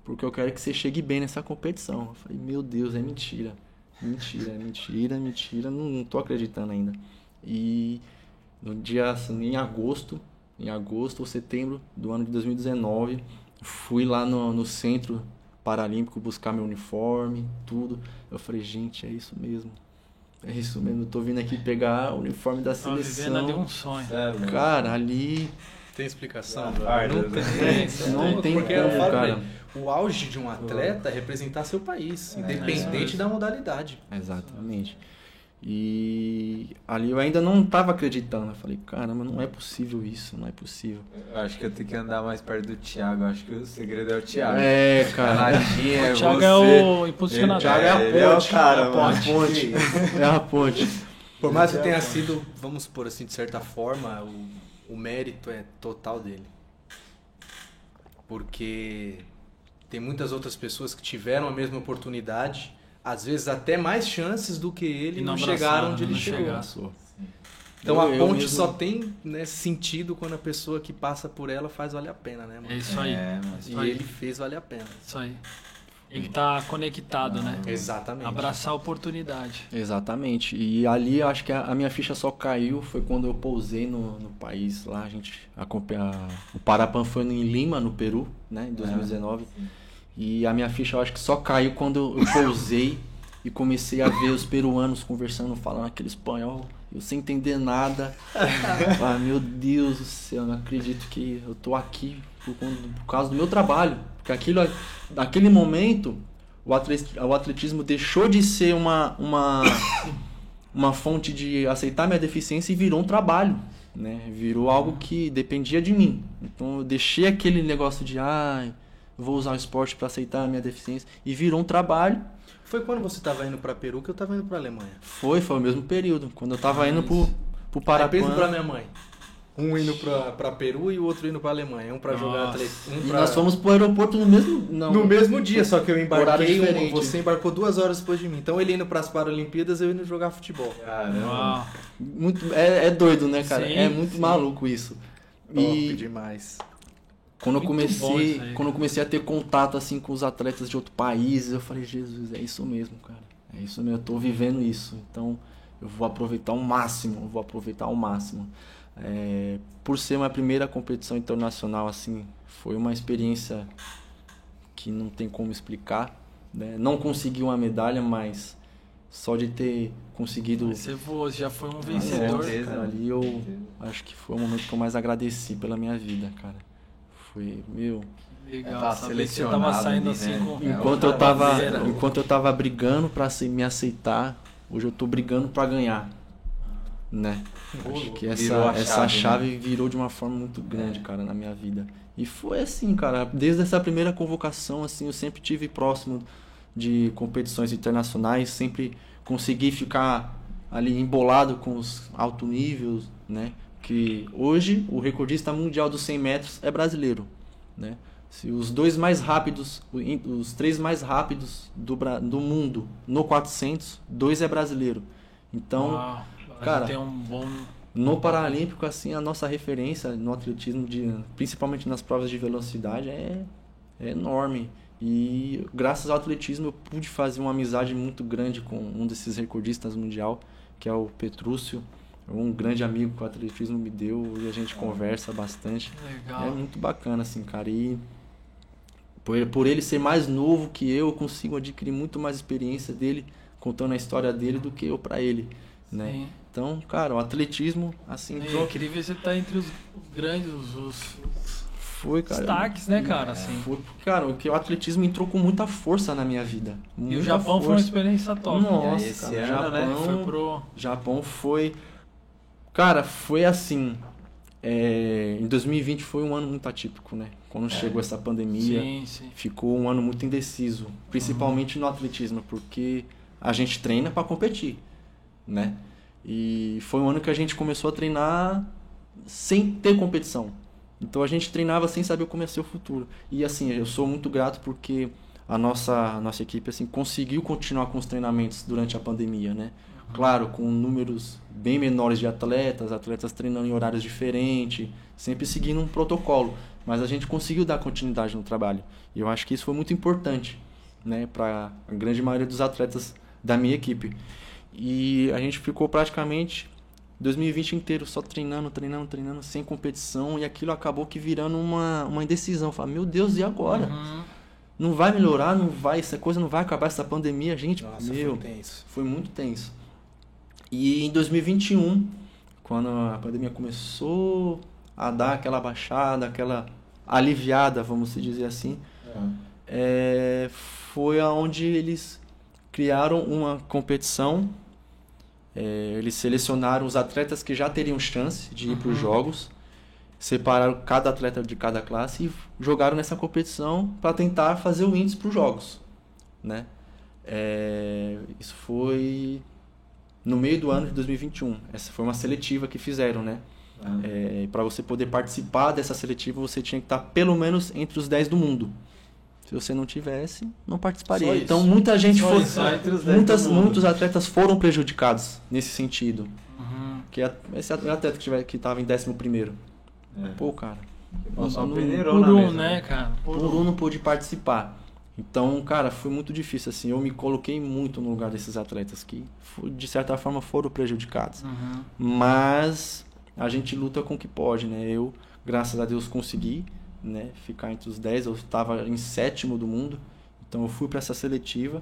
porque eu quero que você chegue bem nessa competição. Eu falei, meu Deus, é mentira. Mentira, é mentira, mentira. Não, não tô acreditando ainda. E no dia, assim, em agosto, em agosto ou setembro do ano de 2019, fui lá no, no centro paralímpico buscar meu uniforme, tudo. Eu falei, gente, é isso mesmo. É isso mesmo, eu tô vindo aqui pegar o uniforme da Tava vivendo ali seleção. um sonho. Sério, Cara, ali Tem explicação? Guarda, não né? tem. não tem Porque como, eu falo, cara. O auge de um atleta é representar seu país, independente isso da modalidade. Exatamente. E ali eu ainda não estava acreditando. Eu falei, caramba, não é possível isso, não é possível. Eu acho que eu tenho que andar mais perto do Thiago. Eu acho que o segredo é o Thiago. É, cara. Nadinha, O Thiago você. é o impulsionador. O Thiago é a Ele é o ponte. cara, é a mano. ponte. É a ponte. Por mais que tenha sido, vamos supor assim, de certa forma, o, o mérito é total dele. Porque tem muitas outras pessoas que tiveram a mesma oportunidade, às vezes até mais chances do que ele E não, não chegaram abraçaram, onde ele não chegou. Então Eu- a ponte mesmo- só tem né, sentido quando a pessoa que passa por ela faz valer a pena, né, mano? É isso aí. É, mano. Isso E aí. ele fez valer a pena. Isso aí. Ele tá conectado, né? Exatamente. Abraçar a oportunidade. Exatamente. E ali eu acho que a, a minha ficha só caiu foi quando eu pousei no, no país lá. A gente acompanha. O Parapan foi em Lima, no Peru, né? Em 2019. E a minha ficha eu acho que só caiu quando eu pousei e comecei a ver os peruanos conversando, falando aquele espanhol. Eu sem entender nada. ah, meu Deus do céu, eu não acredito que eu tô aqui por, por causa do meu trabalho. Porque aquilo, naquele momento, o atletismo deixou de ser uma, uma, uma fonte de aceitar minha deficiência e virou um trabalho. Né? Virou algo que dependia de mim. Então eu deixei aquele negócio de, ah, vou usar o esporte para aceitar a minha deficiência. E virou um trabalho. Foi quando você estava indo para Peru que eu estava indo para Alemanha. Foi, foi o mesmo período. Quando eu tava indo pro, pro Parapan. Parapenso para minha mãe. Um indo pra, pra Peru e o outro indo pra Alemanha. Um pra jogar atletismo. Um E pra... nós fomos pro aeroporto no mesmo. Não, No mesmo dia, só que eu embarquei. um-. Você embarcou duas horas depois de mim. Então ele indo pras Paralimpíadas, eu indo jogar futebol. Caramba. Muito, é, é doido, né, cara? Sim, é muito sim. maluco isso. Top E demais. Quando eu Muito comecei, aí. quando eu comecei a ter contato assim com os atletas de outro país, eu falei, Jesus, é isso mesmo, cara. É isso mesmo, eu tô vivendo isso. Então, eu vou aproveitar ao máximo, eu vou aproveitar ao máximo. É, por ser uma primeira competição internacional assim, foi uma experiência que não tem como explicar. né? Não consegui uma medalha, mas só de ter conseguido Você voou, já foi um é, vencedor. certeza. cara, ali eu acho que foi o momento que eu mais agradeci pela minha vida, cara. Foi, meu, Legal, que você tava selecionado saindo ali, assim né? com. É, enquanto outra eu tava, enquanto eu tava brigando para me aceitar, hoje eu tô brigando para ganhar, né? Acho que essa a essa chave, chave virou de uma forma muito grande, É. cara, na minha vida. E foi assim, cara, desde essa primeira convocação assim, eu sempre tive próximo de competições internacionais, sempre consegui ficar ali embolado com os alto níveis, né? Que hoje o recordista mundial dos 100 metros é brasileiro, né? Se os dois mais rápidos, os três mais rápidos do, do mundo no 400, dois é brasileiro. Então, Uau, a cara, um bom. no Paralímpico, assim, a nossa referência no atletismo, de, principalmente nas provas de velocidade, é, é enorme. E graças ao atletismo eu pude fazer uma amizade muito grande com um desses recordistas mundial, que é o Petrúcio. Um grande amigo que o atletismo me deu e a gente conversa bastante. Legal. É muito bacana, assim, cara. E por, por ele ser mais novo que eu, eu consigo adquirir muito mais experiência dele, contando a história dele, do que eu pra ele, né? Sim. Então, cara, o atletismo, assim, É incrível você estar entre os grandes, os, os foi, cara. destaques, né, cara? Assim. Foi, cara, o que o atletismo entrou com muita força na minha vida. E Muita o Japão foi uma força. experiência top. Nossa, cara, ano, né, Japão, Foi pro. Japão foi. Cara, foi assim. é, em 2020 foi um ano muito atípico, né? Quando chegou essa pandemia, Sim, sim. ficou um ano muito indeciso, principalmente no atletismo, porque a gente treina para competir, né? E foi um ano que a gente começou a treinar sem ter competição. Então a gente treinava sem saber como ia ser o futuro. E assim, eu sou muito grato porque a nossa, a nossa equipe assim conseguiu continuar com os treinamentos durante a pandemia, né? Claro, com números bem menores de atletas, atletas treinando em horários diferentes, sempre seguindo um protocolo, mas a gente conseguiu dar continuidade no trabalho. E eu acho que isso foi muito importante, né, para a grande maioria dos atletas da minha equipe. E a gente ficou praticamente 2020 inteiro só treinando, treinando, treinando, sem competição, e aquilo acabou que virando uma, uma indecisão. Falei, meu Deus, e agora? Uhum. Não vai melhorar, não vai, essa coisa não vai acabar, essa pandemia, gente, Nossa, meu, foi tenso. foi muito tenso. E em 2021, quando a pandemia começou a dar aquela baixada, aquela aliviada, vamos se dizer assim, é, foi aonde eles criaram uma competição é, eles selecionaram os atletas que já teriam chance de ir para os Uhum. jogos, separaram cada atleta de cada classe e jogaram nessa competição para tentar fazer o índice para os jogos, né? É, isso foi no meio do ano de 2021. Essa foi uma seletiva que fizeram, né? É, para você poder participar dessa seletiva, você tinha que estar pelo menos entre os 10 do mundo. Se você não tivesse, não participaria. Então muita gente Só foi, isso, só entre os 10 muitas, muitos atletas foram prejudicados nesse sentido. Uhum. Que a- esse atleta que tiver que estava em 11 primeiro. É. Pô, cara, não- Por um, mesmo, né, cara? Por por um não pôde participar. Então, cara, foi muito difícil assim. Eu me coloquei muito no lugar desses atletas que, de certa forma, foram prejudicados. Uhum. Mas a gente luta com o que pode, né? Eu, graças a Deus, consegui né, ficar entre os 10. Eu estava em sétimo do mundo. Então eu fui para essa seletiva.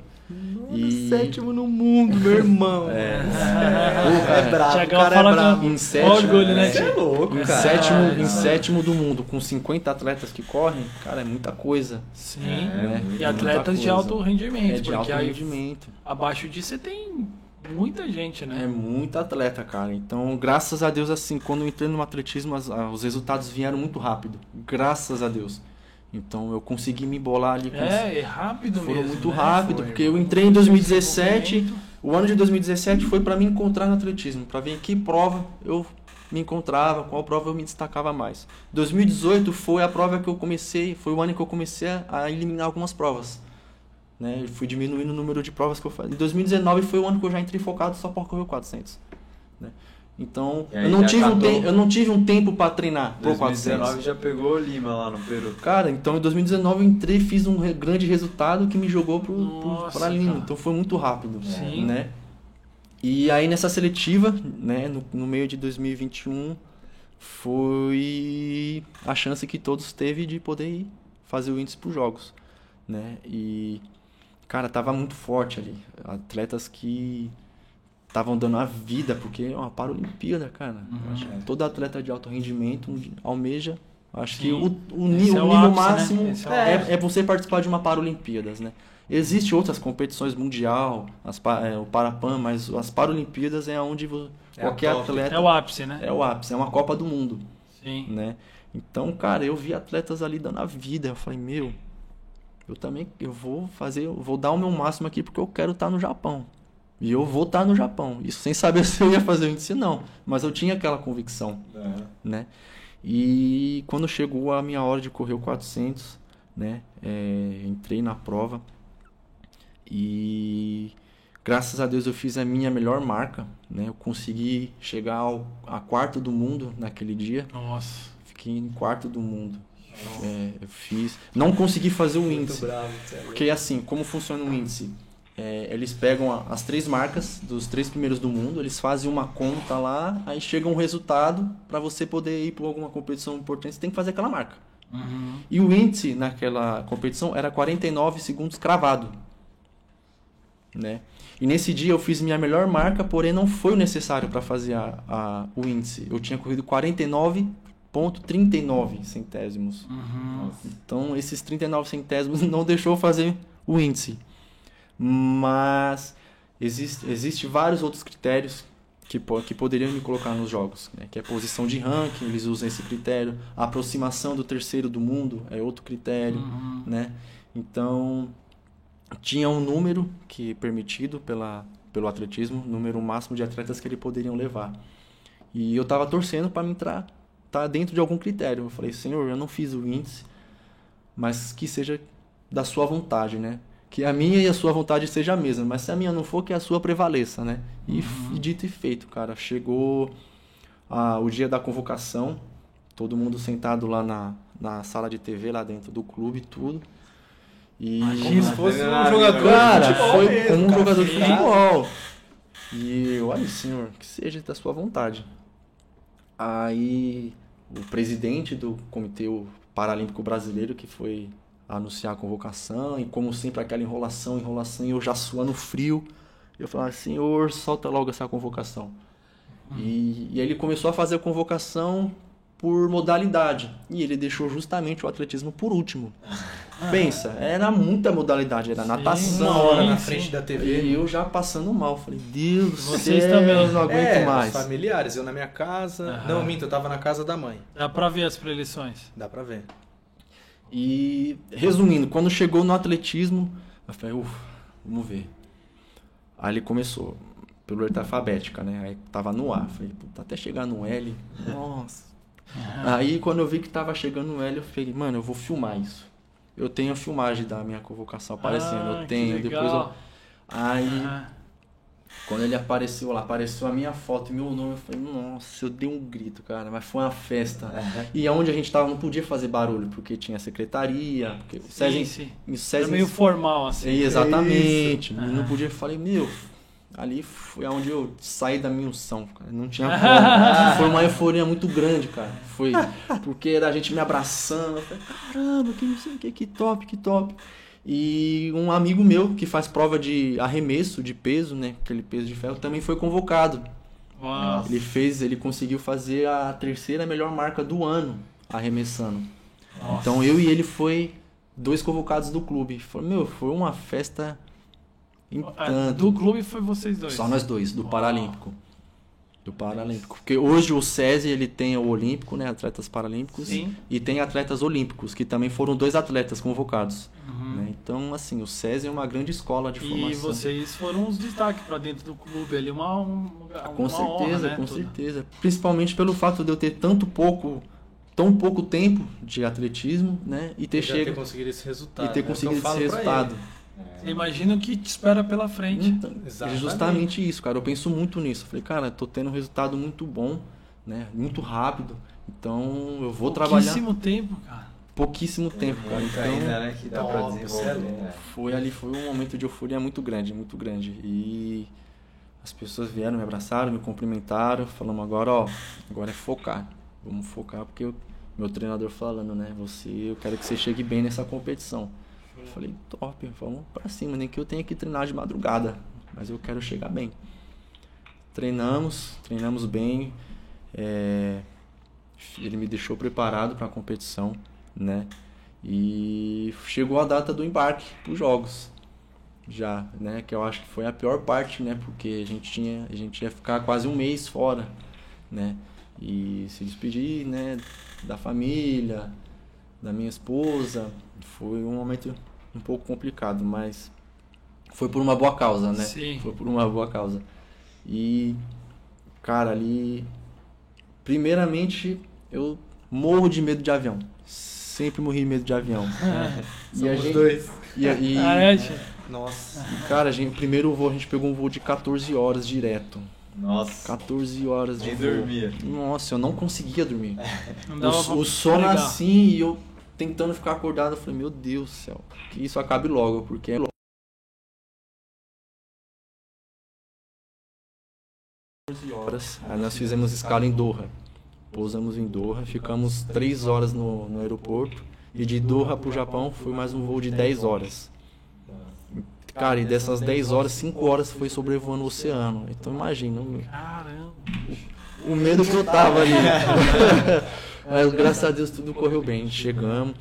E- Sétimo no mundo, meu irmão. É. Pô, cara, é brabo, o cara é fala brabo. Em sétimo, orgulho, né, é, Você é louco, em cara. sétimo, Ah, em sétimo do mundo, com 50 atletas que correm, cara, é muita coisa. Sim. né? E Muita atletas de alto rendimento, É de porque alto aí rendimento. abaixo disso você tem muita gente, É né? muito atleta, cara. Então, graças a Deus, assim, quando eu entrei no atletismo, os resultados vieram muito rápido. Graças a Deus. Então, eu consegui me bolar ali com É, é rápido Foram mesmo. muito né? rápido, Foi. porque eu entrei em 2017. Desenvolvimento. O ano de 2017 foi para me encontrar no atletismo, para ver em que prova eu me encontrava, qual prova eu me destacava mais. 2018 foi a prova que eu comecei, foi o ano que eu comecei a eliminar algumas provas. Né? Eu fui diminuindo o número de provas que eu fazia. Em 2019 foi o ano que eu já entrei focado só para correr o 400. Né? Então, eu não, tive um te- eu não tive um tempo para treinar pro 400. 2019 já pegou o Lima lá no Peru. Cara, então em 2019 eu entrei fiz um grande resultado que me jogou pro, pro, Nossa, pra Lima. cara. Então foi muito rápido. Sim. Né? E aí nessa seletiva, né, no, no meio de 2021, foi a chance que todos teve de poder ir fazer o índice pros jogos. Né? E, cara, tava muito forte ali. Atletas que estavam dando a vida, porque é uma Paralimpíada, cara. Uhum. Que todo atleta de alto rendimento almeja. Acho que Sim. o, o, Esse o é o nível né? máximo Esse é é, é você participar de uma Paralimpíadas, né? Existem outras competições mundial, as, é, o Parapan, mas as Paralimpíadas é onde É qualquer atleta É o ápice, né? é o ápice, é uma Copa do Mundo, Sim. né? Então, cara, eu vi atletas ali dando a vida, eu falei, meu, eu também eu vou fazer, eu vou dar o meu máximo aqui porque eu quero estar no Japão. E eu vou estar no Japão. Isso sem saber se eu ia fazer o índice não, mas eu tinha aquela convicção né? E quando chegou a minha hora de correr o 400, né? é, entrei na prova e graças a Deus eu fiz a minha melhor marca, né? Eu consegui chegar ao a quarto do mundo naquele dia, Nossa. fiquei em quarto do mundo. É, eu fiz, não consegui fazer o índice. bravo. Porque assim, como funciona o índice? É, eles pegam a- as três marcas dos três primeiros do mundo, eles fazem uma conta lá, aí chega um resultado para você poder ir para alguma competição importante, você tem que fazer aquela marca. Uhum. E o índice naquela competição era 49 segundos cravado. Né? E nesse dia eu fiz minha melhor marca, porém não foi o necessário para fazer a, a- o índice. Eu tinha corrido 49,39 centésimos. Uhum. Então, esses 39 centésimos não deixou fazer o índice. Mas existe, existe vários outros critérios que, que poderiam me colocar nos jogos. Né? Que é a posição de ranking, eles usam esse critério. A aproximação do terceiro do mundo é outro critério. Uhum. Né? Então, tinha um número que é permitido pela, pelo atletismo, número máximo de atletas que eles poderiam levar. E eu tava torcendo para me entrar, tá dentro de algum critério. Eu falei, Senhor, eu não fiz o índice, mas que seja da sua vontade, né? Que a minha e a sua vontade seja a mesma, mas se a minha não for, que a sua prevaleça, né? E f- dito e feito, cara. Chegou ah, o dia da convocação, todo mundo sentado lá na, na sala de TV, lá dentro do clube, tudo. E Como se fosse um Cara, jogador de Cara, futebol foi mesmo, um cara. jogador de futebol. E eu, olha, senhor, que seja da sua vontade. Aí o presidente do Comitê Paralímpico Brasileiro, que foi anunciar a convocação, e como sempre aquela enrolação, enrolação, e eu já suando frio. Eu falava, senhor, solta logo essa convocação. E, e aí ele começou a fazer a convocação, por modalidade. E ele deixou justamente o atletismo por último. Pensa, era muita modalidade, era Sim, natação. Uma hora na sim. frente da TV. E eu já passando mal, falei, Deus Vocês céu, também. eu não aguento é, mais. os familiares, eu na minha casa. Aham. Não, minto, eu tava na casa da mãe. Dá pra ver as preleções. Dá pra ver. E resumindo, quando chegou no atletismo, eu falei, ufa, vamos ver. Aí ele começou pelo ordem alfabética, né? Aí tava no A, falei, puta, até chegar no L, nossa. Aí quando eu vi que tava chegando no L, eu falei, mano, eu vou filmar isso. Eu tenho a filmagem da minha convocação aparecendo, Ah, eu tenho, depois eu... Aí Aham. Quando ele apareceu lá, apareceu a minha foto e meu nome, eu falei, nossa, eu dei um grito, cara, mas foi uma festa. E onde a gente tava não podia fazer barulho, porque tinha secretaria, porque o Sim, César, sim. o Era meio formal, assim. Sim, exatamente. Isso. Não podia. Falei, meu, ali foi onde eu saí da minha unção, cara. Não tinha como. Foi uma euforia muito grande, cara. Foi. Porque era a gente me abraçando. Eu falei, caramba, que não sei o que, que top, que top. E um amigo meu que faz prova de arremesso de peso, né? Aquele peso de ferro, também foi convocado. Uau. Ele fez, ele conseguiu fazer a terceira melhor marca do ano arremessando. Então eu e ele foi dois convocados do clube. Foi, meu, foi uma festa em Ah, tanto. Do clube foi vocês dois. Só nós dois, do. Paralímpico. Do Paralímpico. Porque hoje o SESI ele tem o Olímpico, né? Atletas Paralímpicos. Sim. E tem atletas olímpicos, que também foram dois atletas convocados. Uhum. né? Então, assim, o SESI é uma grande escola de formação. E vocês foram os destaques pra dentro do clube ali, uma, um, uma Com certeza, honra, né, com tudo. certeza. Principalmente pelo fato de eu ter tanto pouco, tão pouco tempo de atletismo, né? E ter Já ter chegado conseguido esse resultado. e ter é o que eu conseguido esse falo pra resultado. Imagina o que te espera pela frente. Então, é Exatamente. justamente isso, cara. Eu penso muito nisso. Eu falei, cara, tô tendo um resultado muito bom, né? Muito rápido. Então eu vou trabalhar Pouquíssimo tempo, cara. pouquíssimo tempo, cara. Muito Então ainda, né? Que dá pra top, você é desenvolver. louco. né? foi ali, foi um momento de euforia muito grande, muito grande. E as pessoas vieram, me abraçaram, me cumprimentaram, falamos agora, ó, agora é focar. Vamos focar porque o meu treinador falando, né? Você, eu quero que você chegue bem nessa competição. Eu falei, top, vamos pra cima, nem que eu tenha que treinar de madrugada, mas eu quero chegar bem. Treinamos, treinamos bem. é, ele me deixou preparado para a competição, né? E chegou a data do embarque para os jogos. Já, né? Que eu acho que foi a pior parte, né? Porque a gente tinha, a gente ia ficar quase um mês fora, né? E se despedir, né? Da família, da minha esposa, foi um momento um pouco complicado, mas foi por uma boa causa, né? Sim. Foi por uma boa causa. E, cara, ali. Primeiramente, eu morro de medo de avião. Sempre morri de medo de avião. e a gente, dois. E, e, Ah, é, tio? Nossa. cara, a gente, o primeiro voo a gente pegou um voo de 14 horas direto. Nossa. 14 horas de Nem voo. dormia. Nossa, eu não conseguia dormir. Não O, dava pra o sono ligar. assim e eu tentando ficar acordado, eu falei, meu Deus do céu, que isso acabe logo, porque é 14 horas. Aí nós fizemos escala em Doha. Pousamos em Doha, ficamos 3 horas no, no aeroporto. E de Doha pro Japão foi mais um voo de 10 horas. Cara, e dessas 10 horas, 5 horas foi sobrevoando o oceano. Então imagina, o- Caramba. o medo que eu tava ali. Mas graças a Deus tudo correu bem. Chegamos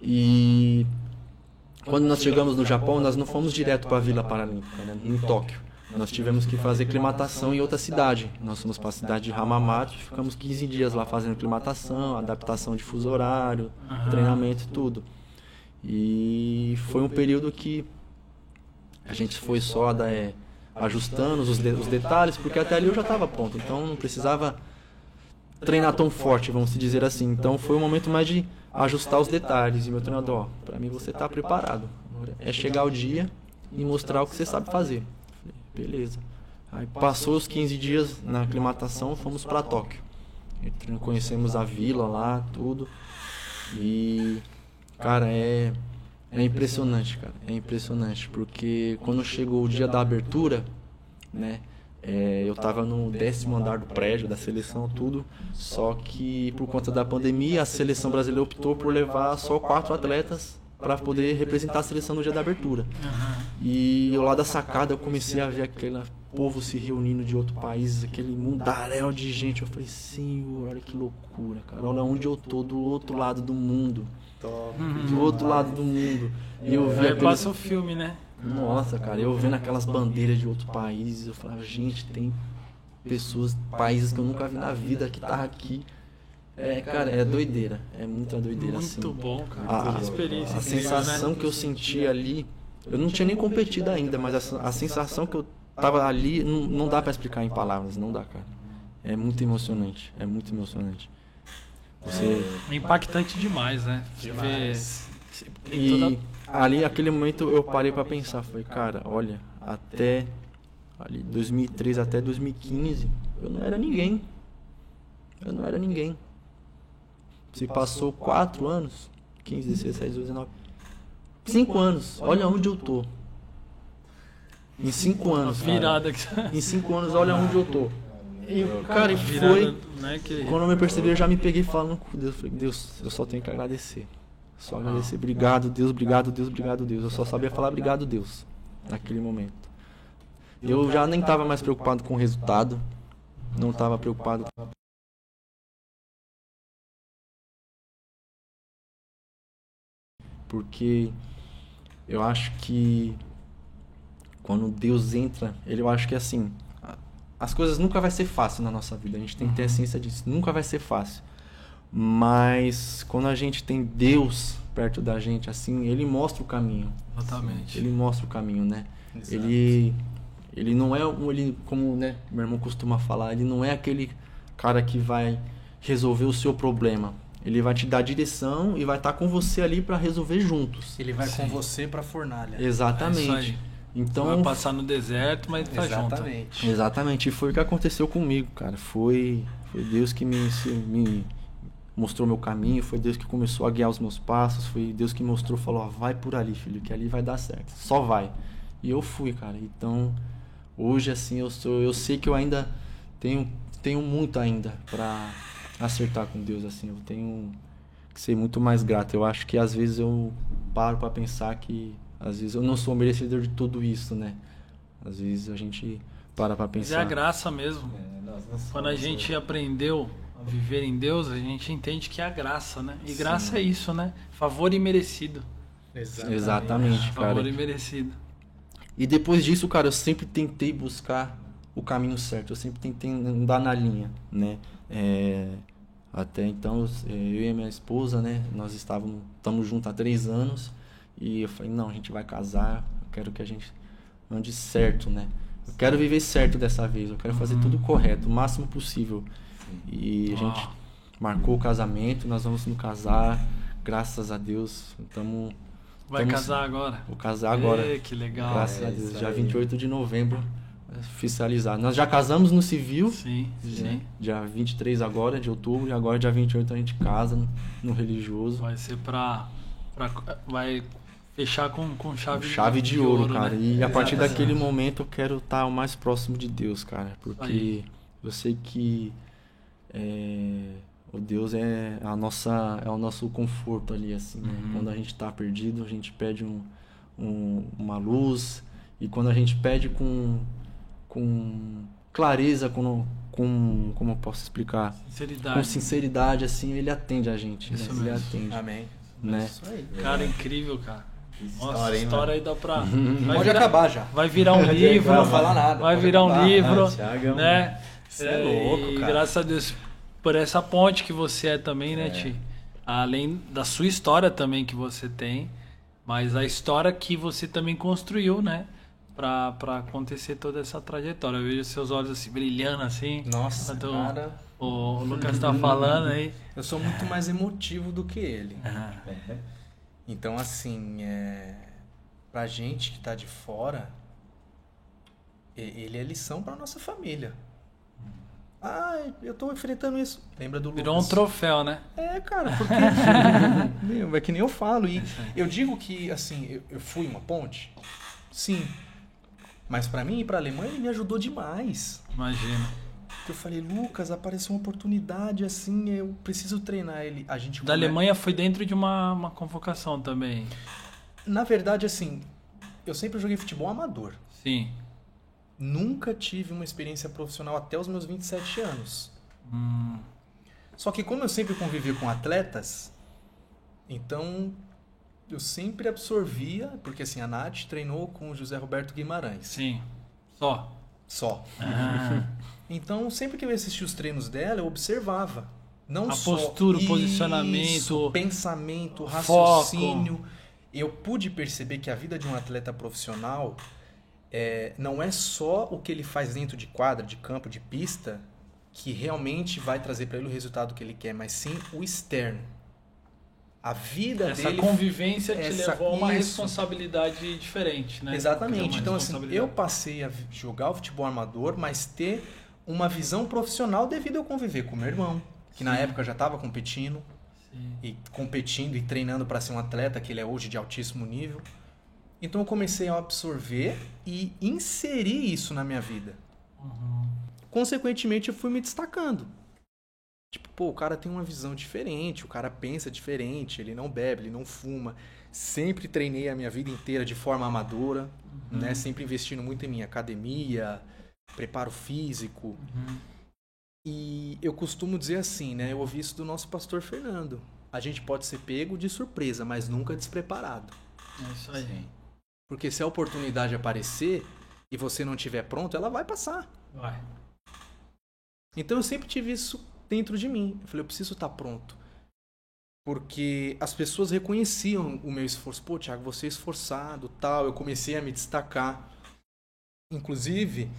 e quando nós chegamos no Japão, nós não fomos direto para a Vila Paralímpica, né, em Tóquio. Nós tivemos que fazer aclimatação em outra cidade. Nós fomos para a cidade de Hamamatsu, ficamos 15 dias lá fazendo aclimatação, adaptação de fuso horário, Aham. treinamento e tudo. E foi um período que a gente foi só da, é, ajustando os, de- os detalhes, porque até ali eu já estava pronto, então não precisava treinar tão forte, vamos se dizer assim. Então foi um momento mais de ajustar os detalhes. E meu treinador, ó, pra mim você tá preparado. É chegar o dia e mostrar o que você sabe fazer. Falei, beleza. Aí passou os 15 dias na aclimatação, fomos para Tóquio. Conhecemos a vila lá, tudo. E cara, é é impressionante, cara. É impressionante, porque quando chegou o dia da abertura, né? É, eu tava no décimo andar do prédio da seleção, tudo. Só que por conta da pandemia, a seleção brasileira optou por levar só quatro atletas para poder representar a seleção no dia da abertura. E eu lá da sacada eu comecei a ver aquela povo se reunindo de outro país, aquele mundaréu de gente. Eu falei, Senhor, olha que loucura, cara. Olha onde eu tô, do outro lado do mundo. Top. Do outro lado do mundo. E eu vi Aí aqueles- passa o filme, né? Nossa, cara, eu vendo aquelas bandeiras de outros países, eu falava, gente, tem pessoas, países que eu nunca vi na vida que tá aqui. É, cara, é doideira. É muita doideira, assim. Muito bom, cara. A, que experiência a incrível, sensação né? que eu senti ali, eu não tinha nem competido ainda, mas a, a sensação que eu tava ali, não, não dá pra explicar em palavras, não dá, cara. É muito emocionante, é muito emocionante. Você É impactante demais, né? Você vê e toda- ali aquele momento eu parei pra pensar, falei, cara, olha, até ali 2013 até 2015, eu não era ninguém. Eu não era ninguém. Se passou quatro anos, 15, 16, 17, 19, cinco anos, olha onde eu tô. Em cinco a anos, cara. virada que Em cinco anos, olha onde eu tô. E, cara, e foi. né, Quando eu me percebi, eu já me peguei falando com Deus. Falei, Deus, eu só tenho que agradecer. Só agradecer. Obrigado, Deus, obrigado, Deus, obrigado, Deus. Eu só sabia falar obrigado, Deus, naquele momento. Eu já nem estava mais preocupado com o resultado. Não estava preocupado porque eu acho que quando Deus entra, ele eu acho que assim, a- as coisas nunca vai ser fácil na nossa vida. A gente tem que ter a ciência disso, nunca vai ser fácil. Mas quando a gente tem Deus perto da gente assim, ele mostra o caminho. Exatamente. Ele mostra o caminho, né? Exato. Ele ele não é um ele como, né, meu irmão costuma falar, ele não é aquele cara que vai resolver o seu problema. Ele vai te dar direção e vai estar com você ali para resolver juntos. Ele vai com Sim. você pra fornalha. É Exatamente. aí. Então, Vai passar no deserto, mas tá junto. Exatamente. exatamente, e foi o que aconteceu comigo, cara. Foi, foi Deus que me, me mostrou meu caminho, foi Deus que começou a guiar os meus passos, foi Deus que mostrou, falou, ó, vai por ali, filho, que ali vai dar certo. Só vai. E eu fui, cara. Então, hoje assim, eu sou, eu sei que eu ainda tenho tenho muito ainda pra acertar com Deus assim. Eu tenho que ser muito mais grato. Eu acho que às vezes eu paro pra pensar que às vezes eu não sou merecedor de tudo isso, né? Às vezes a gente para pra Mas é a pensar. graça mesmo. É, nós não Quando a gente aprendeu viver em Deus, a gente entende que é a graça, né? E graça é isso, né? Favor imerecido. Exatamente, cara. Favor imerecido. E depois disso, cara, eu sempre tentei buscar o caminho certo. Eu sempre tentei andar na linha, né? É, até então, eu e a minha esposa, né? Nós estávamos estamos juntos há três anos. E eu falei, não, a gente vai casar. Eu quero que a gente ande certo, né? Eu quero viver certo dessa vez. Eu quero fazer tudo correto, o máximo possível. E a gente Ó. marcou o casamento. Nós vamos nos casar. Graças a Deus. Estamos... Vai Estamos- casar agora? Vou casar agora. Ê, que legal. Graças É a Deus. Dia aí. 28 de novembro, oficializado. Nós já casamos no civil, Sim, né? sim. dia 23 agora, de outubro, e agora dia 28 a gente casa no, no religioso. Vai ser pra, pra. Vai fechar com, com chave, Chave de ouro, cara. né? E a partir daquele momento eu quero estar o mais próximo de Deus, cara. Porque Aí. eu sei que é, o Deus é a nossa é o nosso conforto ali, assim, né? Uhum. Quando a gente tá perdido, a gente pede um, um- uma luz. E quando a gente pede com, com clareza, com, com. Como eu posso explicar? Com Sinceridade. sinceridade, assim, ele atende a gente. Isso né? Ele atende. Amém. Né? Isso aí. Cara, incrível, cara. Nossa, história, hein, história aí dá pra. Uhum. Pode virar, acabar já. vai virar um livro. Não fala nada, Vai virar um acabar. livro. Ah, Thiago é um- né? Você é louco, e cara. graças a Deus por essa ponte que você é também, né, É. Ti? Além da sua história também que você tem, mas a história que você também construiu, né? Pra, pra acontecer toda essa trajetória. Eu vejo seus olhos assim brilhando assim. Nossa, Quando cara. O Lucas tá falando aí. Eu sou muito mais emotivo do que ele. Ah, É. Então, assim, é... pra gente que tá de fora, ele é lição pra nossa família. Ah, eu tô enfrentando isso. Lembra do virou um Lucas? troféu, né? É, cara, porque. Meu, é que nem eu falo. E eu digo que, assim, eu, fui uma ponte? Sim. Mas pra mim ir pra Alemanha ele me ajudou demais. Imagina. Eu falei, Lucas, apareceu uma oportunidade assim, eu preciso treinar ele. A gente Da come- Alemanha foi dentro de uma, uma convocação também. Na verdade, assim, eu sempre joguei futebol amador. Sim. Nunca tive uma experiência profissional até os meus 27 anos. Hum, Só que como eu sempre convivi com atletas, então eu sempre absorvia, porque assim, a Nath treinou com o José Roberto Guimarães. sim. Só. Só. Ah, Então, sempre que eu assistia os treinos dela, eu observava. Não A só postura, o isso, posicionamento, pensamento, foco. raciocínio. Eu pude perceber que a vida de um atleta profissional é, não é só o que ele faz dentro de quadra, de campo, de pista, que realmente vai trazer para ele o resultado que ele quer, mas sim o externo. A vida essa dele convivência te essa- levou a uma isso. responsabilidade diferente, né? Exatamente. Então, assim, eu passei a jogar o futebol amador, mas ter uma visão profissional devido a eu conviver com meu irmão, que na Sim. época já estava competindo, Sim. e competindo e treinando para ser um atleta que ele é hoje de altíssimo nível. Então eu comecei a absorver e inserir isso na minha vida. Uhum. Consequentemente, eu fui me destacando. Tipo, pô, o cara tem uma visão diferente, o cara pensa diferente, ele não bebe, ele não fuma. Sempre treinei a minha vida inteira de forma amadora, né? Sempre investindo muito em minha academia, preparo físico. Uhum. E eu costumo dizer assim, né? Eu ouvi isso do nosso pastor Fernando. A gente pode ser pego de surpresa, mas nunca despreparado. É isso aí. Sim. Porque se a oportunidade aparecer e você não estiver pronto, ela vai passar. Vai. Então eu sempre tive isso dentro de mim. Eu falei, eu preciso estar pronto. Porque as pessoas reconheciam o meu esforço. Pô, Thiago, você é esforçado, tal. Eu comecei a me destacar. Inclusive,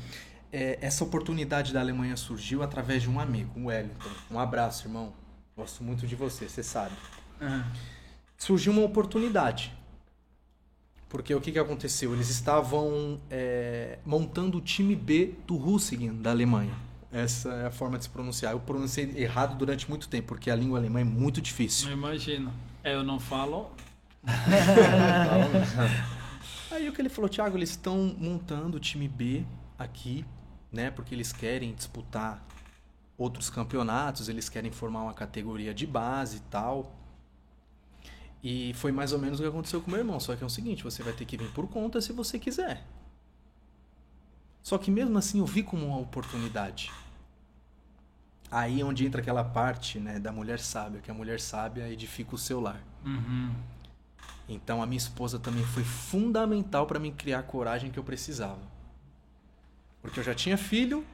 é, essa oportunidade da Alemanha surgiu através de um amigo, o Wellington. Um abraço, irmão. Gosto muito de você, você sabe. Ah, surgiu uma oportunidade. Porque o que, que aconteceu? Eles estavam é, montando o time B do Russingen, da Alemanha. Essa é a forma de se pronunciar. Eu pronunciei errado durante muito tempo, porque a língua alemã é muito difícil. eu imagino. É, eu não falo. Aí o que ele falou, Thiago, eles estão montando o time B aqui, né? Porque eles querem disputar outros campeonatos, eles querem formar uma categoria de base e tal. E foi mais ou menos o que aconteceu com meu irmão. Só que é o seguinte, você vai ter que vir por conta se você quiser. Só que mesmo assim eu vi como uma oportunidade. Aí é onde entra aquela parte né, da mulher sábia, que a mulher sábia edifica o seu lar. Uhum. Então a minha esposa também foi fundamental para mim criar a coragem que eu precisava. Porque eu já tinha filho,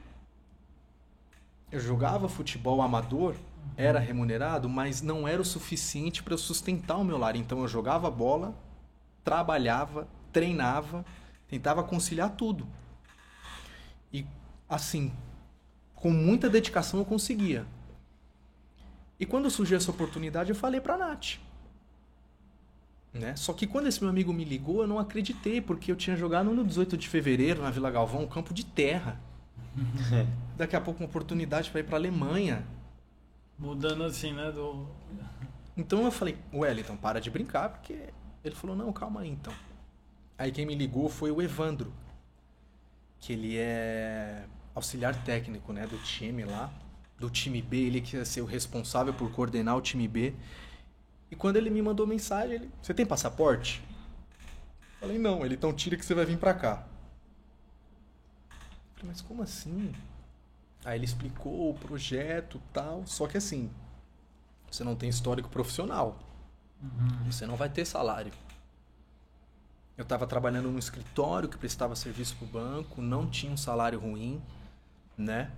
eu jogava futebol amador, era remunerado, mas não era o suficiente para eu sustentar o meu lar. Então eu jogava bola, trabalhava, treinava, tentava conciliar tudo. E assim, com muita dedicação eu conseguia. E quando surgiu essa oportunidade, eu falei para Nath. Né? Só que quando esse meu amigo me ligou, eu não acreditei, porque eu tinha jogado no 18 de fevereiro, na Vila Galvão, um campo de terra. Daqui a pouco uma oportunidade para ir para Alemanha. Mudando assim, né? Do... Então eu falei, Wellington, para de brincar, porque ele falou, não, calma aí então. Aí quem me ligou foi o Evandro, que ele é auxiliar técnico né, do time lá, do time B, ele que ia ser o responsável por coordenar o time B. E quando ele me mandou mensagem, ele, você tem passaporte? Falei, não, ele então tira que você vai vir pra cá. Falei, mas como assim? Aí ele explicou o projeto tal, só que assim, você não tem histórico profissional. Você não vai ter salário. Eu estava trabalhando num escritório que prestava serviço para o banco, não tinha um salário ruim, né?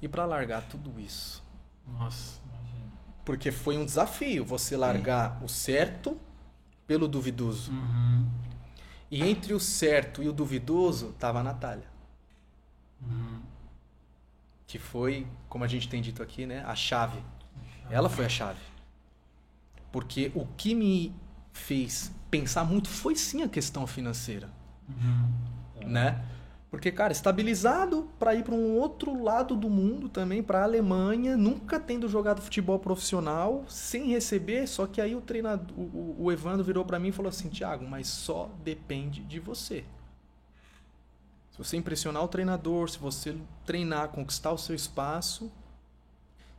E para largar tudo isso, Nossa, imagina. porque foi um desafio você largar o certo pelo duvidoso. Uhum. E entre o certo e o duvidoso tava a Natália, Uhum. Que foi, como a gente tem dito aqui, né, a chave. Ela foi a chave. Porque o que me fez pensar muito foi sim a questão financeira. Uhum. né? Porque, cara, estabilizado para ir para um outro lado do mundo também, para a Alemanha, nunca tendo jogado futebol profissional, sem receber, só que aí o treinador, o, o Evandro virou para mim e falou assim: "Thiago, mas só depende de você. Se você impressionar o treinador, se você treinar, conquistar o seu espaço,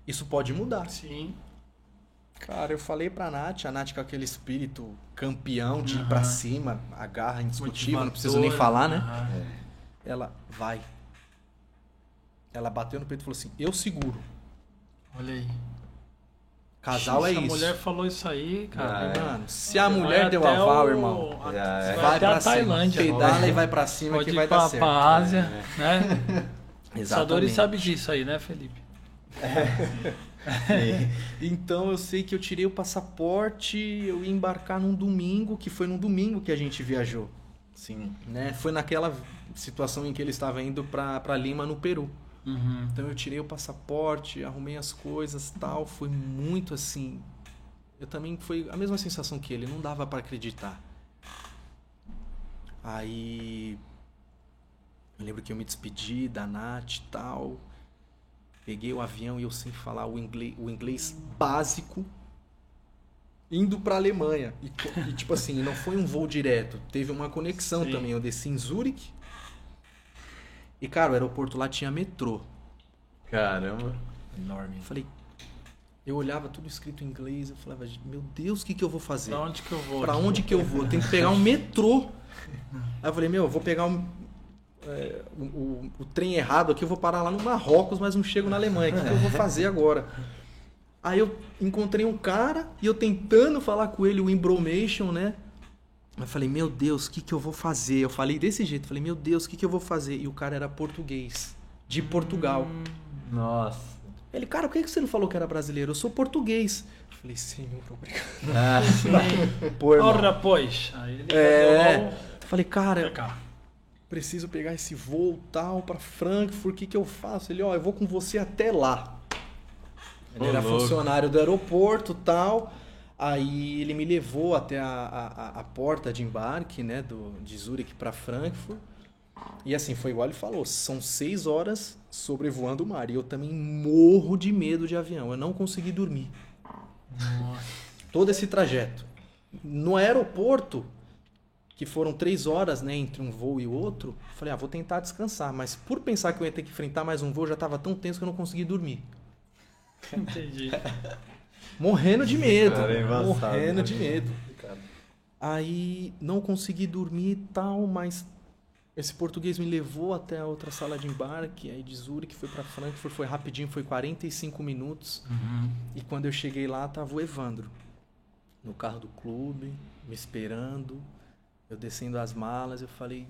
isso pode mudar". Sim. Cara, eu falei pra Nath, a Nath com aquele espírito campeão de ir Aham. pra cima, a garra indiscutível, não preciso nem falar, né? Aham. Ela vai. Ela bateu no peito e falou assim: Eu seguro. Olha aí. Casal Se é a isso. mulher falou isso aí, cara. Ah, é. Mano, se a mulher deu aval, o- irmão, a- é. vai, vai pra a Tailândia. cima. Pedala e vai pra cima Pode que vai pra, dar certo. pra Ásia, É. né? Exatamente. sabe disso aí, né, Felipe? Então eu sei que eu tirei o passaporte, eu ia embarcar num domingo, que foi num domingo que a gente viajou. Sim. Né? Foi naquela situação em que ele estava indo pra Lima, no Peru. Uhum. Então eu tirei o passaporte, arrumei as coisas tal. Foi muito assim. Eu também foi a mesma sensação que ele, não dava pra acreditar. Aí. Eu lembro que eu me despedi da Nath e tal. Peguei o avião e eu sem falar o inglês, o inglês básico. Indo pra Alemanha. E, e, tipo assim, não foi um voo direto. Teve uma conexão Sim. também. Eu desci em Zurique. E, cara, o aeroporto lá tinha metrô. Caramba. Enorme. Eu falei, eu olhava tudo escrito em inglês, eu falava, meu Deus, o que, que eu vou fazer? Pra onde que eu vou? Pra onde que eu vou? Tem que pegar um metrô. Aí eu falei, meu, eu vou pegar um, é, o, o- o trem errado aqui, eu vou parar lá no Marrocos, mas não chego na Alemanha. O que, que eu vou fazer agora? Aí eu encontrei um cara e eu tentando falar com ele o embromation, né? Eu falei, meu Deus, o que, que eu vou fazer? Eu falei desse jeito, falei, meu Deus, o que, que eu vou fazer? E o cara era português, de Portugal. Nossa. Ele, cara, por que que você não falou que era brasileiro? Eu sou português. Eu falei, senhor, obrigado. Ah, Pô. Ora, pois. Aí ele É. deu Eu falei, cara, cá. preciso pegar esse voo tal pra Frankfurt, o que que eu faço? Ele, ó, eu vou com você até lá. Ele Ô, era louco. funcionário do aeroporto tal. Aí ele me levou até a, a, a- porta de embarque, né, do, de Zurich pra Frankfurt. E assim, foi igual ele falou, são seis horas sobrevoando o mar. E eu também morro de medo de avião. Eu não consegui dormir. Nossa. todo esse trajeto. No aeroporto, que foram três horas né, entre um voo e outro, eu falei, ah, vou tentar descansar. Mas por pensar que eu ia ter que enfrentar mais um voo, eu já estava tão tenso que eu não consegui dormir. Entendi. Morrendo de medo. Cara, é embaçado, morrendo né? de medo. Aí não consegui dormir e tal, mas esse português me levou até a outra sala de embarque, aí de Zurich foi para Frankfurt, foi rapidinho, foi 45 minutos. Uhum. E quando eu cheguei lá, tava o Evandro no carro do clube, me esperando. Eu descendo as malas, eu falei.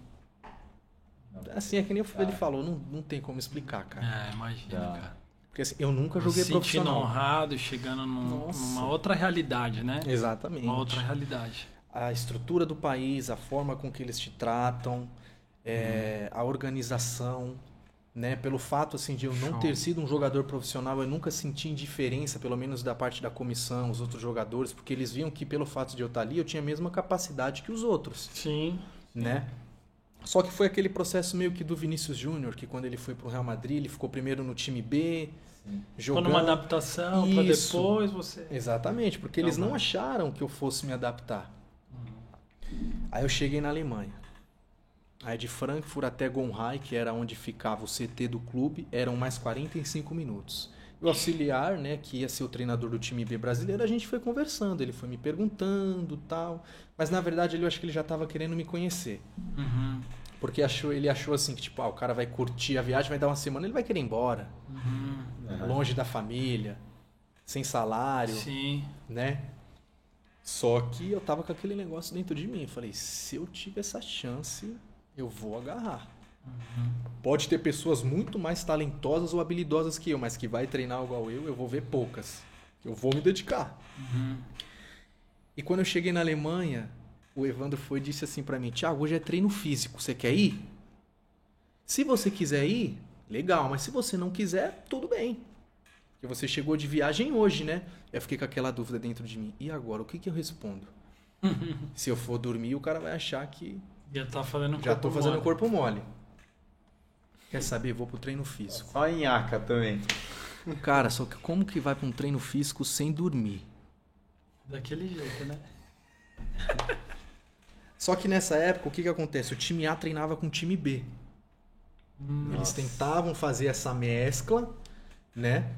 Assim, é que nem ele falou, não, não tem como explicar, cara. É, imagina, cara. Porque assim, eu nunca joguei Se sentindo profissional. honrado, chegando num- numa outra realidade, né? Exatamente. Uma outra realidade. A estrutura do país, a forma com que eles te tratam, é, a organização, né? Pelo fato assim de eu não Show. ter sido um jogador profissional, eu nunca senti indiferença, pelo menos da parte da comissão, os outros jogadores, porque eles viam que pelo fato de eu estar ali, eu tinha a mesma capacidade que os outros. Sim. né? Só que foi aquele processo meio que do Vinícius Júnior, que quando ele foi pro Real Madrid, ele ficou primeiro no time B, Sim. Ficou jogando. numa adaptação pra Isso. depois você. Exatamente, porque eles não vai. acharam que eu fosse me adaptar. Aí eu cheguei na Alemanha. Aí de Frankfurt até Gonhai, que era onde ficava o CT do clube, eram mais 45 minutos. O auxiliar, né, que ia ser o treinador do time B brasileiro, a gente foi conversando, ele foi me perguntando, tal, mas na verdade ele eu acho que ele já estava querendo me conhecer. Uhum. Porque achou, ele achou assim que, tipo, ah, o cara vai curtir a viagem, vai dar uma semana, ele vai querer ir embora. Uhum. Aham. Longe da família, sem salário, Sim. né? Só que eu tava com aquele negócio dentro de mim. Eu falei, se eu tiver essa chance, eu vou agarrar. Pode ter pessoas muito mais talentosas ou habilidosas que eu, mas que vai treinar igual eu, eu vou ver poucas. Eu vou me dedicar. Uhum. E quando eu cheguei na Alemanha, o Evandro foi e disse assim pra mim: Tiago, hoje é treino físico, você quer ir? Se você quiser ir, legal, mas se você não quiser, tudo bem. Porque você chegou de viagem hoje, né? Eu fiquei com aquela dúvida dentro de mim. E agora, o que, que eu respondo? Se eu for dormir, o cara vai achar que Já tá fazendo já tô corpo fazendo mole. corpo mole. Quer saber? Vou pro treino físico. Só em Aca também. Cara, só que como que vai pra um treino físico sem dormir? Daquele jeito, né? Só que nessa época, o que que acontece? O time A treinava com o time B. Eles Nossa. tentavam fazer essa mescla, né?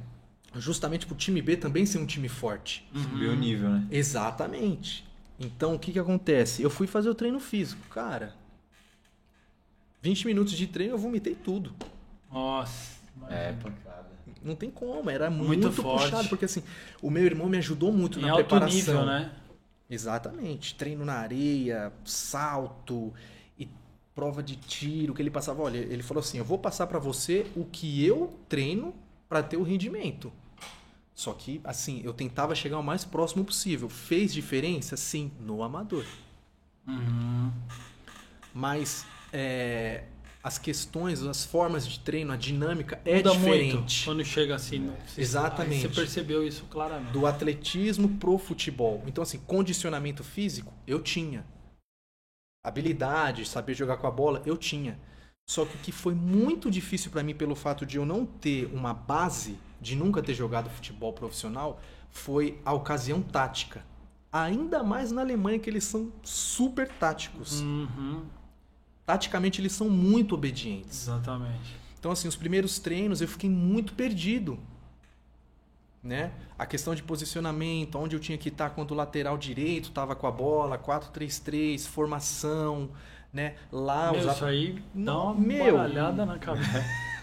Justamente pro time B também ser um time forte. Subiu o nível, né? Exatamente. Então, o que que acontece? Eu fui fazer o treino físico, cara. 20 minutos de treino eu vomitei tudo. Nossa. É, pancada. Não tem como, era Muito muito, forte. puxado, porque assim, o meu irmão me ajudou muito em na alto preparação. nível, né? Exatamente. Treino na areia, salto e prova de tiro que ele passava. Olha, ele falou assim: "Eu vou passar pra você o que eu treino pra ter o rendimento". Só que assim, eu tentava chegar o mais próximo possível. Fez diferença? Sim, no amador. Uhum. Mas é, as questões, as formas de treino, a dinâmica é Muda muito diferente. quando chega assim. Você- Exatamente. Você percebeu isso claramente. do atletismo pro futebol. Então, assim, condicionamento físico, eu tinha. Habilidade, saber jogar com a bola, eu tinha. Só que o que foi muito difícil pra mim pelo fato de eu não ter uma base, de nunca ter jogado futebol profissional, foi a ocasião tática. Ainda mais na Alemanha, que eles são super táticos. Uhum. Taticamente, eles são muito obedientes. Exatamente. Então, assim, os primeiros treinos eu fiquei muito perdido. Né? A questão de posicionamento, onde eu tinha que estar quando o lateral direito estava com a bola, 4-3-3, formação, né? Lá Meu, usava- isso aí dá uma Meu. baralhada na cabeça.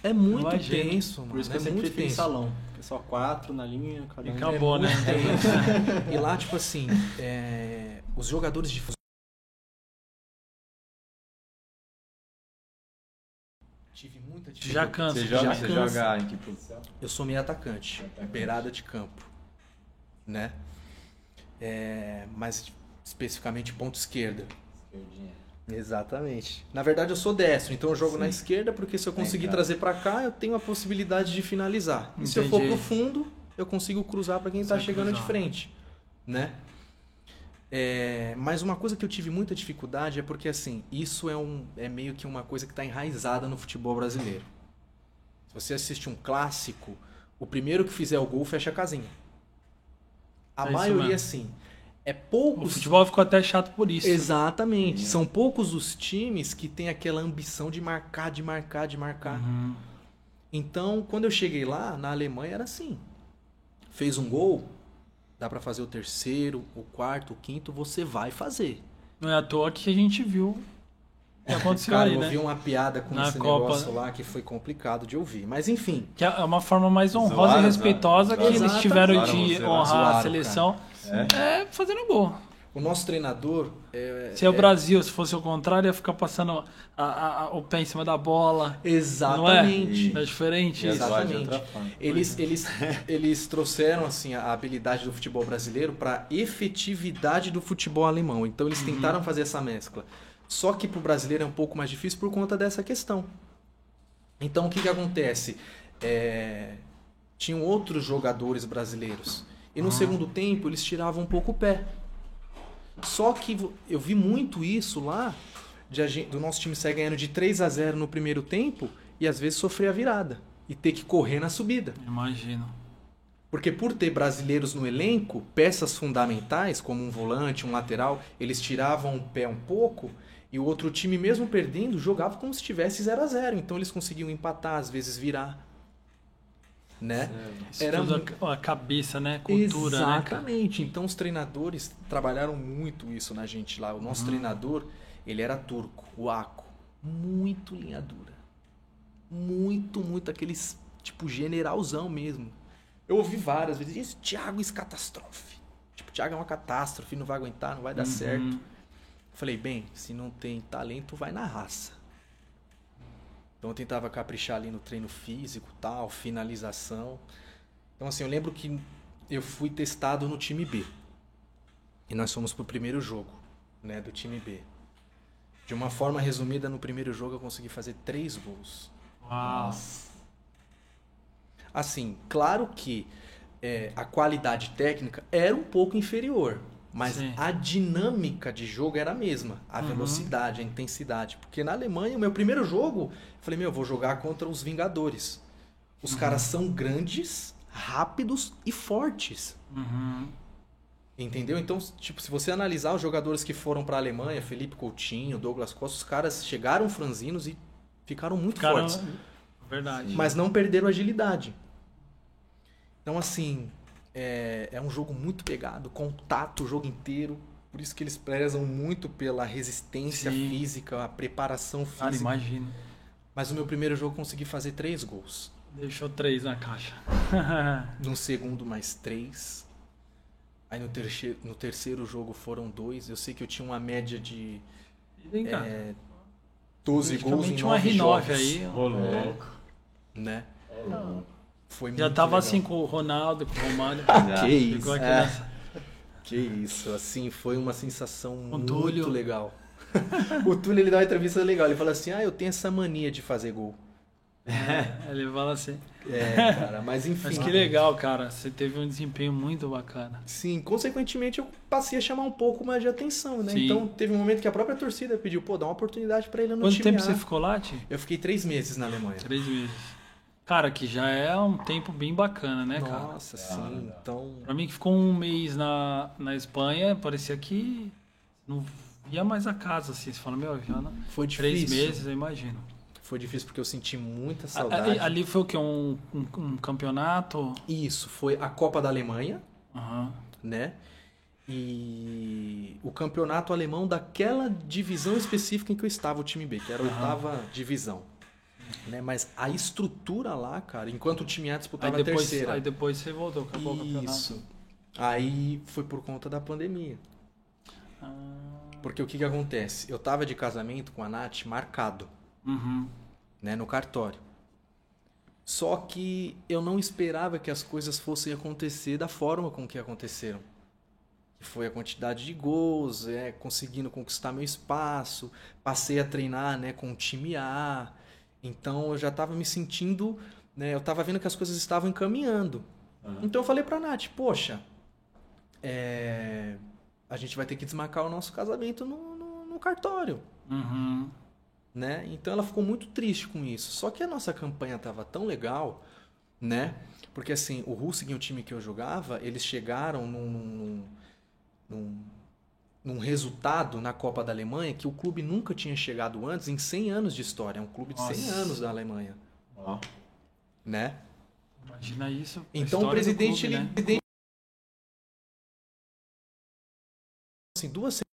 É muito Imagina. tenso, mano. Por isso que é eu sempre muito tenso. salão. Porque só quatro na linha, cada E um. acabou, é né? tenso. e lá, tipo assim, é, os jogadores de muita Já cansa. Você Já joga, você cansa. joga em que posição? Eu sou meio atacante, beirada de campo, né? É, mas especificamente ponto esquerda. Esquerdinha. Exatamente. Na verdade eu sou destro, então eu jogo Sim. na esquerda porque se eu conseguir Entra. trazer pra cá, eu tenho a possibilidade de finalizar. E se eu for Entendi. pro fundo, eu consigo cruzar pra quem tá Você chegando de cruzar. frente, né? É, mas uma coisa que eu tive muita dificuldade é porque assim, isso é um é meio que uma coisa que tá enraizada no futebol brasileiro. Se você assiste um clássico, o primeiro que fizer o gol fecha a casinha. A É maioria sim. É O poucos futebol ficou até chato por isso. Exatamente. São poucos os times que têm aquela ambição de marcar, de marcar, de marcar. Uhum. Então, quando eu cheguei lá, na Alemanha era assim. Fez um gol, dá pra fazer o terceiro, o quarto, o quinto, você vai fazer. Não é à toa que a gente viu o que aconteceu Cara, aí, eu né? ouvi uma piada com Na esse Copa, negócio né? lá que foi complicado de ouvir. Mas enfim, Que é uma forma mais honrosa Zoaram, e respeitosa que zoaram. eles tiveram Zoaram de lá. honrar a Zoaram, seleção É? é fazendo gol. O nosso treinador. É, Se é o Brasil, se fosse o contrário, ia ficar passando a- a- a- o pé em cima da bola. Exatamente. Não é? É diferente E Exatamente. outra forma. Eles, eles, eles trouxeram assim a habilidade do futebol brasileiro para efetividade do futebol alemão. Então eles tentaram fazer essa mescla. Só que para o brasileiro é um pouco mais difícil por conta dessa questão. Então o que, que acontece? É, Tinham outros jogadores brasileiros. E no segundo tempo eles tiravam um pouco o pé. Só que eu vi muito isso lá, de do nosso time sair ganhando de 3 a 0 no primeiro tempo e às vezes sofrer a virada. E ter que correr na subida. Imagino. Porque por ter brasileiros no elenco, peças fundamentais, como um volante, um lateral, eles tiravam o pé um pouco e o outro time, mesmo perdendo, jogava como se estivesse 0 a 0 Então eles conseguiam empatar, às vezes virar. Né? Isso Era a, a cabeça, né? Cultura, né? Exatamente. Então os treinadores trabalharam muito isso na gente lá. O nosso Uhum. treinador, ele era turco, o Aco. Muito linha dura. Muito, muito aqueles tipo generalzão mesmo. Eu ouvi várias vezes, isso, Thiago, isso é catástrofe. Tipo, Thiago é uma catástrofe, não vai aguentar, não vai dar Uhum. certo. Falei, bem, se não tem talento, vai na raça. Então eu tentava caprichar ali no treino físico, tal, finalização. Então assim, eu lembro que eu fui testado no time B. E nós fomos pro primeiro jogo, né, do time B. De uma forma resumida, no primeiro jogo eu consegui fazer três gols. Uau. Assim, claro que é, a qualidade técnica era um pouco inferior, mas Sim. a dinâmica de jogo era a mesma, a Uhum. velocidade, a intensidade. Porque na Alemanha, o meu primeiro jogo, eu falei, meu, eu vou jogar contra os Vingadores. Os Uhum. caras são grandes, rápidos e fortes. Uhum. Entendeu? Então, tipo, se você analisar os jogadores que foram para a Alemanha, Felipe Coutinho, Douglas Costa, os caras chegaram franzinos e ficaram muito Cara, fortes verdade. mas não perderam agilidade. Então, assim, é, é um jogo muito pegado, contato o jogo inteiro, por isso que eles prezam muito pela resistência Sim. física, a preparação Cara, física. imagina. Mas no meu primeiro jogo eu consegui fazer três gols. Deixou três na caixa. No segundo, mais três. Aí no terceiro, no terceiro jogo foram dois. Eu sei que eu tinha uma média de vem cá. é, 12 gols em praticamente um 9 R9 jogos. aí. Ô, louco. Né? Foi Já tava legal. assim com o Ronaldo, com o Romário. Que isso. É. nessa- Que isso, assim, foi uma sensação O muito Túlio. legal. o Túlio, ele dá uma entrevista legal, ele fala assim, ah, eu tenho essa mania de fazer gol. Ele fala assim. É, cara, mas enfim. Mas que legal, cara. Você teve um desempenho muito bacana. Sim, consequentemente eu passei a chamar um pouco mais de atenção, né? Sim. Então teve um momento que a própria torcida pediu, pô, dá uma oportunidade pra ele no Quanto time tempo A. você ficou lá, Ti? Eu fiquei três meses na Alemanha. Três meses. Cara, que já é um tempo bem bacana, né, cara? Nossa, sim, então... Pra mim que ficou um mês na, na Espanha, parecia que não ia mais a casa, assim. Você fala, meu, já não... Foi difícil. três meses, eu imagino. Foi difícil porque eu senti muita saudade. Ali, ali foi o que? Um, um, um campeonato? Isso, foi a Copa da Alemanha, Aham. né? E o campeonato alemão daquela divisão específica em que eu estava, o time B, que era a oitava divisão. Né? Mas a estrutura lá, cara, enquanto o time A Aí disputava a terceira. aí depois você voltou, acabou o campeonato. Isso. Aí foi por conta da pandemia. Ah, Porque o que que acontece? Eu tava de casamento com a Nath marcado, uhum. né, no cartório. Só que eu não esperava que as coisas fossem acontecer da forma com que aconteceram. Que foi a quantidade de gols, é, conseguindo conquistar meu espaço, passei a treinar, né, com o time A. Então eu já estava me sentindo, né, eu estava vendo que as coisas estavam encaminhando. Então eu falei pra Nath, poxa, é, a gente vai ter que desmarcar o nosso casamento no, no- no cartório, Uhum. né? Então ela ficou muito triste com isso. Só que a nossa campanha tava tão legal, né? Porque assim, o Husing, o time que eu jogava, eles chegaram num, num, num, num resultado na Copa da Alemanha que o clube nunca tinha chegado antes em 100 anos de história. É um clube de 100 Nossa. anos da Alemanha, Ó. né? Imagina isso. Então o presidente, clube, ele né? presidente- assim, duas semanas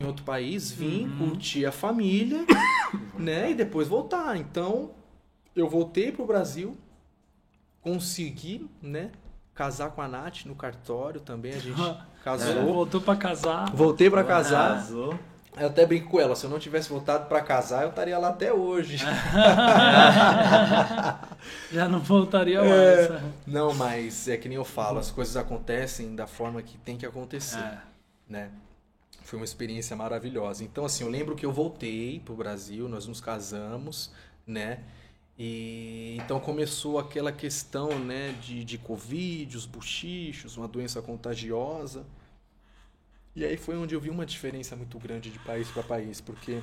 em outro país, vir, Uhum. curtir a família, né, e depois voltar. Então, eu voltei pro Brasil, consegui, né, casar com a Nath no cartório também, a gente casou. Voltou pra casar. Voltei pra casar. Arrasou. Eu até brinco com ela, se eu não tivesse voltado pra casar, eu estaria lá até hoje. Já não voltaria É. mais. Não, mas é que nem eu falo, as coisas acontecem da forma que tem que acontecer. É. né? Foi uma experiência maravilhosa. Então, assim, eu lembro que eu voltei pro Brasil, nós nos casamos, né? E então começou aquela questão, né, de, de Covid, os buchichos, uma doença contagiosa. E aí foi onde eu vi uma diferença muito grande de país para país, porque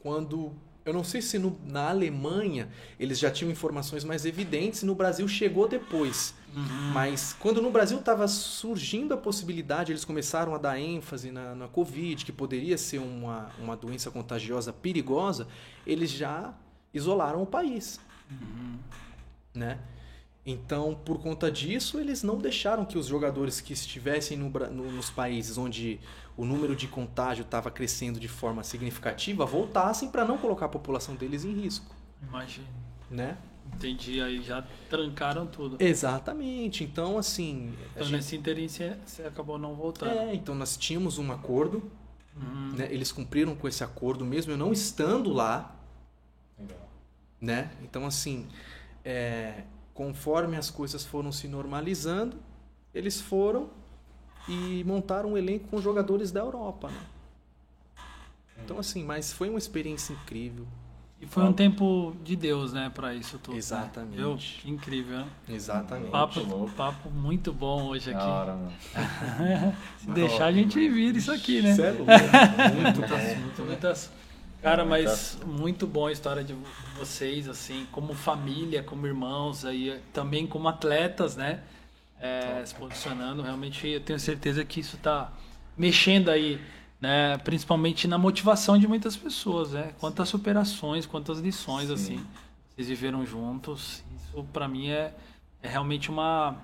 quando eu não sei se no- na Alemanha eles já tinham informações mais evidentes, no Brasil chegou depois. Uhum. Mas quando no Brasil estava surgindo a possibilidade, eles começaram a dar ênfase na, na Covid, que poderia ser uma, uma doença contagiosa perigosa, eles já isolaram o país. Uhum. Né? Então, por conta disso, eles não deixaram que os jogadores que estivessem no no- nos países onde o número de contágio estava crescendo de forma significativa voltassem para não colocar a população deles em risco. Imagina. Né? Entendi. Aí já trancaram tudo. Exatamente. Então, assim. Então gente- nesse interim você, você acabou não voltando. É, então nós tínhamos um acordo, Uhum. né? Eles cumpriram com esse acordo mesmo eu não estando lá. Né? Então assim, é, conforme as coisas foram se normalizando, eles foram e montaram um elenco com jogadores da Europa, né? Então assim, mas foi uma experiência incrível, E foi um tempo de Deus, né, pra isso tudo. né? Exatamente. Viu? Que incrível, né? exatamente. Papo, louco. papo muito bom hoje aqui. hora, mano. Se deixar, a gente vira isso aqui, né? Cê é louco. Muito Muitas, assunto, né? muitas... Cara, mas muito bom a história de vocês, assim, como família, como irmãos, aí, também como atletas, né? É, se posicionando. Realmente, eu tenho certeza que isso tá mexendo aí, né? Principalmente na motivação de muitas pessoas, né? Quantas superações, quantas lições, Sim. assim, vocês viveram juntos. Isso, para mim, é, é realmente uma,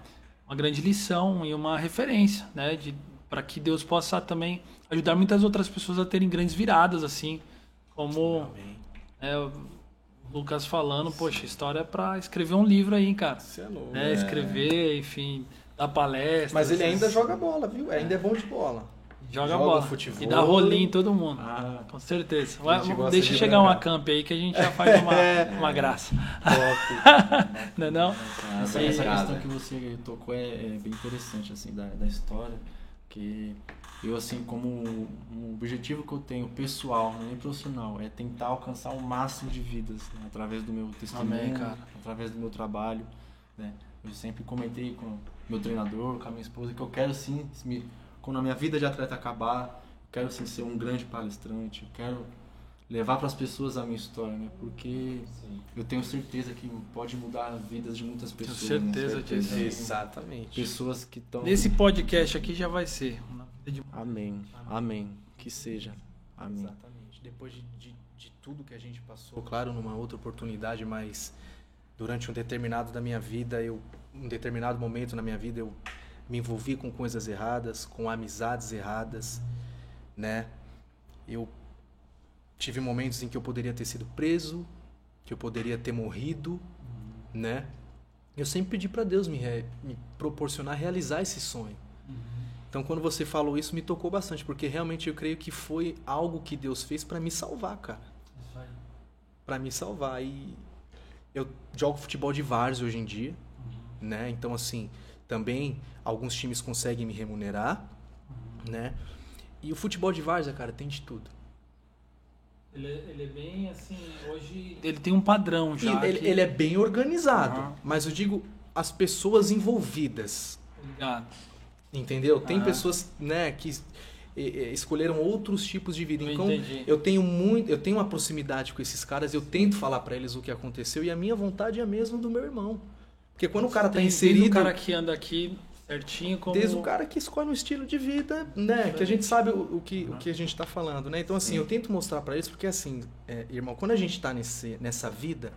uma grande lição e uma referência, né? De para que Deus possa também ajudar muitas outras pessoas a terem grandes viradas, assim, como é, o Lucas falando, poxa, história é pra escrever um livro aí, cara. Você é louco. É, escrever, enfim, dar palestra. Mas ele ainda joga bola, viu? Ainda é bom de bola. joga, joga bola. futebol. E dá rolinho em todo mundo. Ah. Com certeza. Deixa de chegar uma camp aí que a gente já faz uma, uma graça. não é não? Essa, E- essa Casa. questão que você tocou é, é bem interessante, assim, da, da história, que eu, assim, como um objetivo que eu tenho pessoal, nem profissional, é tentar alcançar o máximo de vidas, né, através do meu testemunho, Amém, cara. através do meu trabalho, né. Eu sempre comentei com meu treinador, com a minha esposa, que eu quero, sim, me- quando a minha vida de atleta acabar, eu quero, sim, ser um grande palestrante, eu quero levar para as pessoas a minha história, né, porque eu tenho certeza que pode mudar as vidas de muitas Tenho pessoas. né? certeza disso. Exatamente. Pessoas que estão. Nesse podcast aqui já vai ser. De- Amém. Amém. Que seja. Amém. Exatamente. Depois de, de, de tudo que a gente passou, claro, numa outra oportunidade, mas durante um determinado da minha vida, eu, um determinado momento na minha vida, eu me envolvi com coisas erradas, com amizades erradas, né? Eu tive momentos em que eu poderia ter sido preso, que eu poderia ter morrido, né? Eu sempre pedi para Deus me, re- me proporcionar realizar esse sonho. Então, quando você falou isso, me tocou bastante, porque realmente eu creio que foi algo que Deus fez para me salvar, cara. Para me salvar. E eu jogo futebol de várzea hoje em dia, né? Então, assim, também alguns times conseguem me remunerar, né? E o futebol de várzea, cara, tem de tudo. Ele, é- ele é bem assim, hoje. Ele tem um padrão já. ele, que- ele é bem organizado, Aham. mas eu digo as pessoas envolvidas. Ligado. Entendeu? Tem Ah. pessoas, né, que escolheram outros tipos de vida. Então, entendi. eu tenho muito, eu tenho uma proximidade com esses caras, eu tento falar pra eles o que aconteceu e a minha vontade é a mesma do meu irmão. Porque quando o cara tá inserido, Desde o cara que anda aqui certinho, como. desde o cara que escolhe um estilo de vida, né, que a gente sabe o, o que o que a gente tá falando, né? Então assim, eu tento mostrar pra eles porque assim, é, irmão, quando a gente tá nesse nessa vida,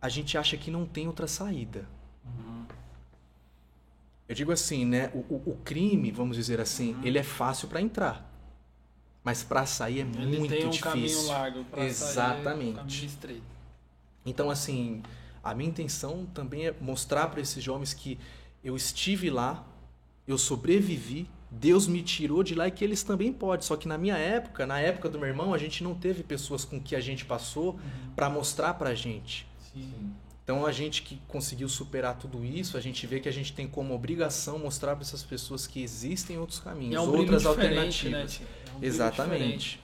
a gente acha que não tem outra saída. Uhum. Eu digo assim, né? O, o- o crime, vamos dizer assim, ele é fácil para entrar. Mas para sair é Ele muito tem um difícil. caminho largo pra sair, Exatamente. um caminho estreito. Então, assim, a minha intenção também é mostrar para esses jovens que eu estive lá, eu sobrevivi, Deus me tirou de lá e que eles também podem. Só que na minha época, na época do meu irmão, a gente não teve pessoas com que a gente passou para mostrar pra gente. Sim. Então a gente que conseguiu superar tudo isso, a gente vê que a gente tem como obrigação mostrar para essas pessoas que existem outros caminhos, é um outras né? alternativas. Tio? É um Exatamente.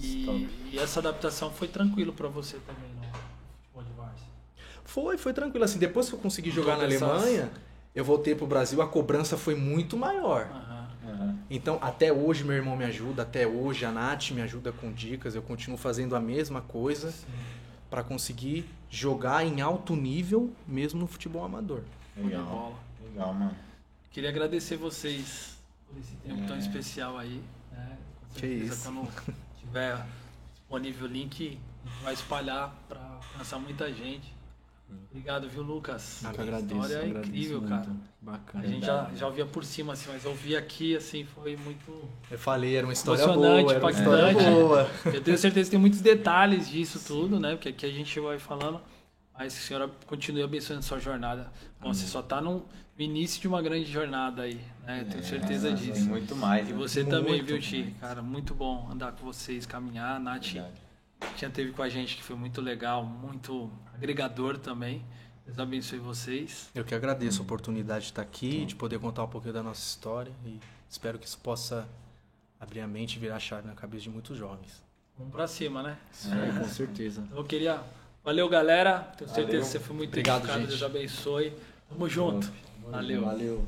E, e essa adaptação foi tranquilo pra você também, de várzea? Foi, foi tranquilo assim. Depois que eu consegui jogar na Alemanha, eu voltei pro Brasil, a cobrança foi muito maior. Então, até hoje meu irmão me ajuda, até hoje a Nath me ajuda com dicas, eu continuo fazendo a mesma coisa para conseguir jogar em alto nível mesmo no futebol amador. Legal. bola. Legal, mano. Queria agradecer vocês por esse tempo É. tão especial aí. Né? Com Que isso. Quando tiver disponível o link, vai espalhar para alcançar muita gente. Obrigado, viu, Lucas? Eu que A agradeço. história é agradeço incrível, muito. cara. Bacana. A gente já, já ouvia por cima, assim, mas ouvir aqui, assim, foi muito... Eu falei, era uma história Emocionante, boa, era uma impactante. história boa. Eu tenho certeza que tem muitos detalhes disso tudo, né? Porque aqui a gente vai falando, mas que a senhora continue abençoando sua jornada. Bom, você só tá no início de uma grande jornada aí, né? Eu tenho certeza É, Tem disso. muito mais. E né? você Muito também, viu. Ti? Cara, muito bom andar com vocês, caminhar. A Nath Verdade. Tinha teve com a gente, que foi muito legal, muito agregador também. Deus abençoe vocês. Eu que agradeço a oportunidade de estar aqui, de poder contar um pouquinho da nossa história e espero que isso possa abrir a mente e virar chave na cabeça de muitos jovens. Vamos pra cima, né? É, com certeza. Então eu queria. Valeu, galera. Tenho certeza Valeu. que você foi muito Obrigado, gente. Deus abençoe. Tamo junto. Valeu. Valeu.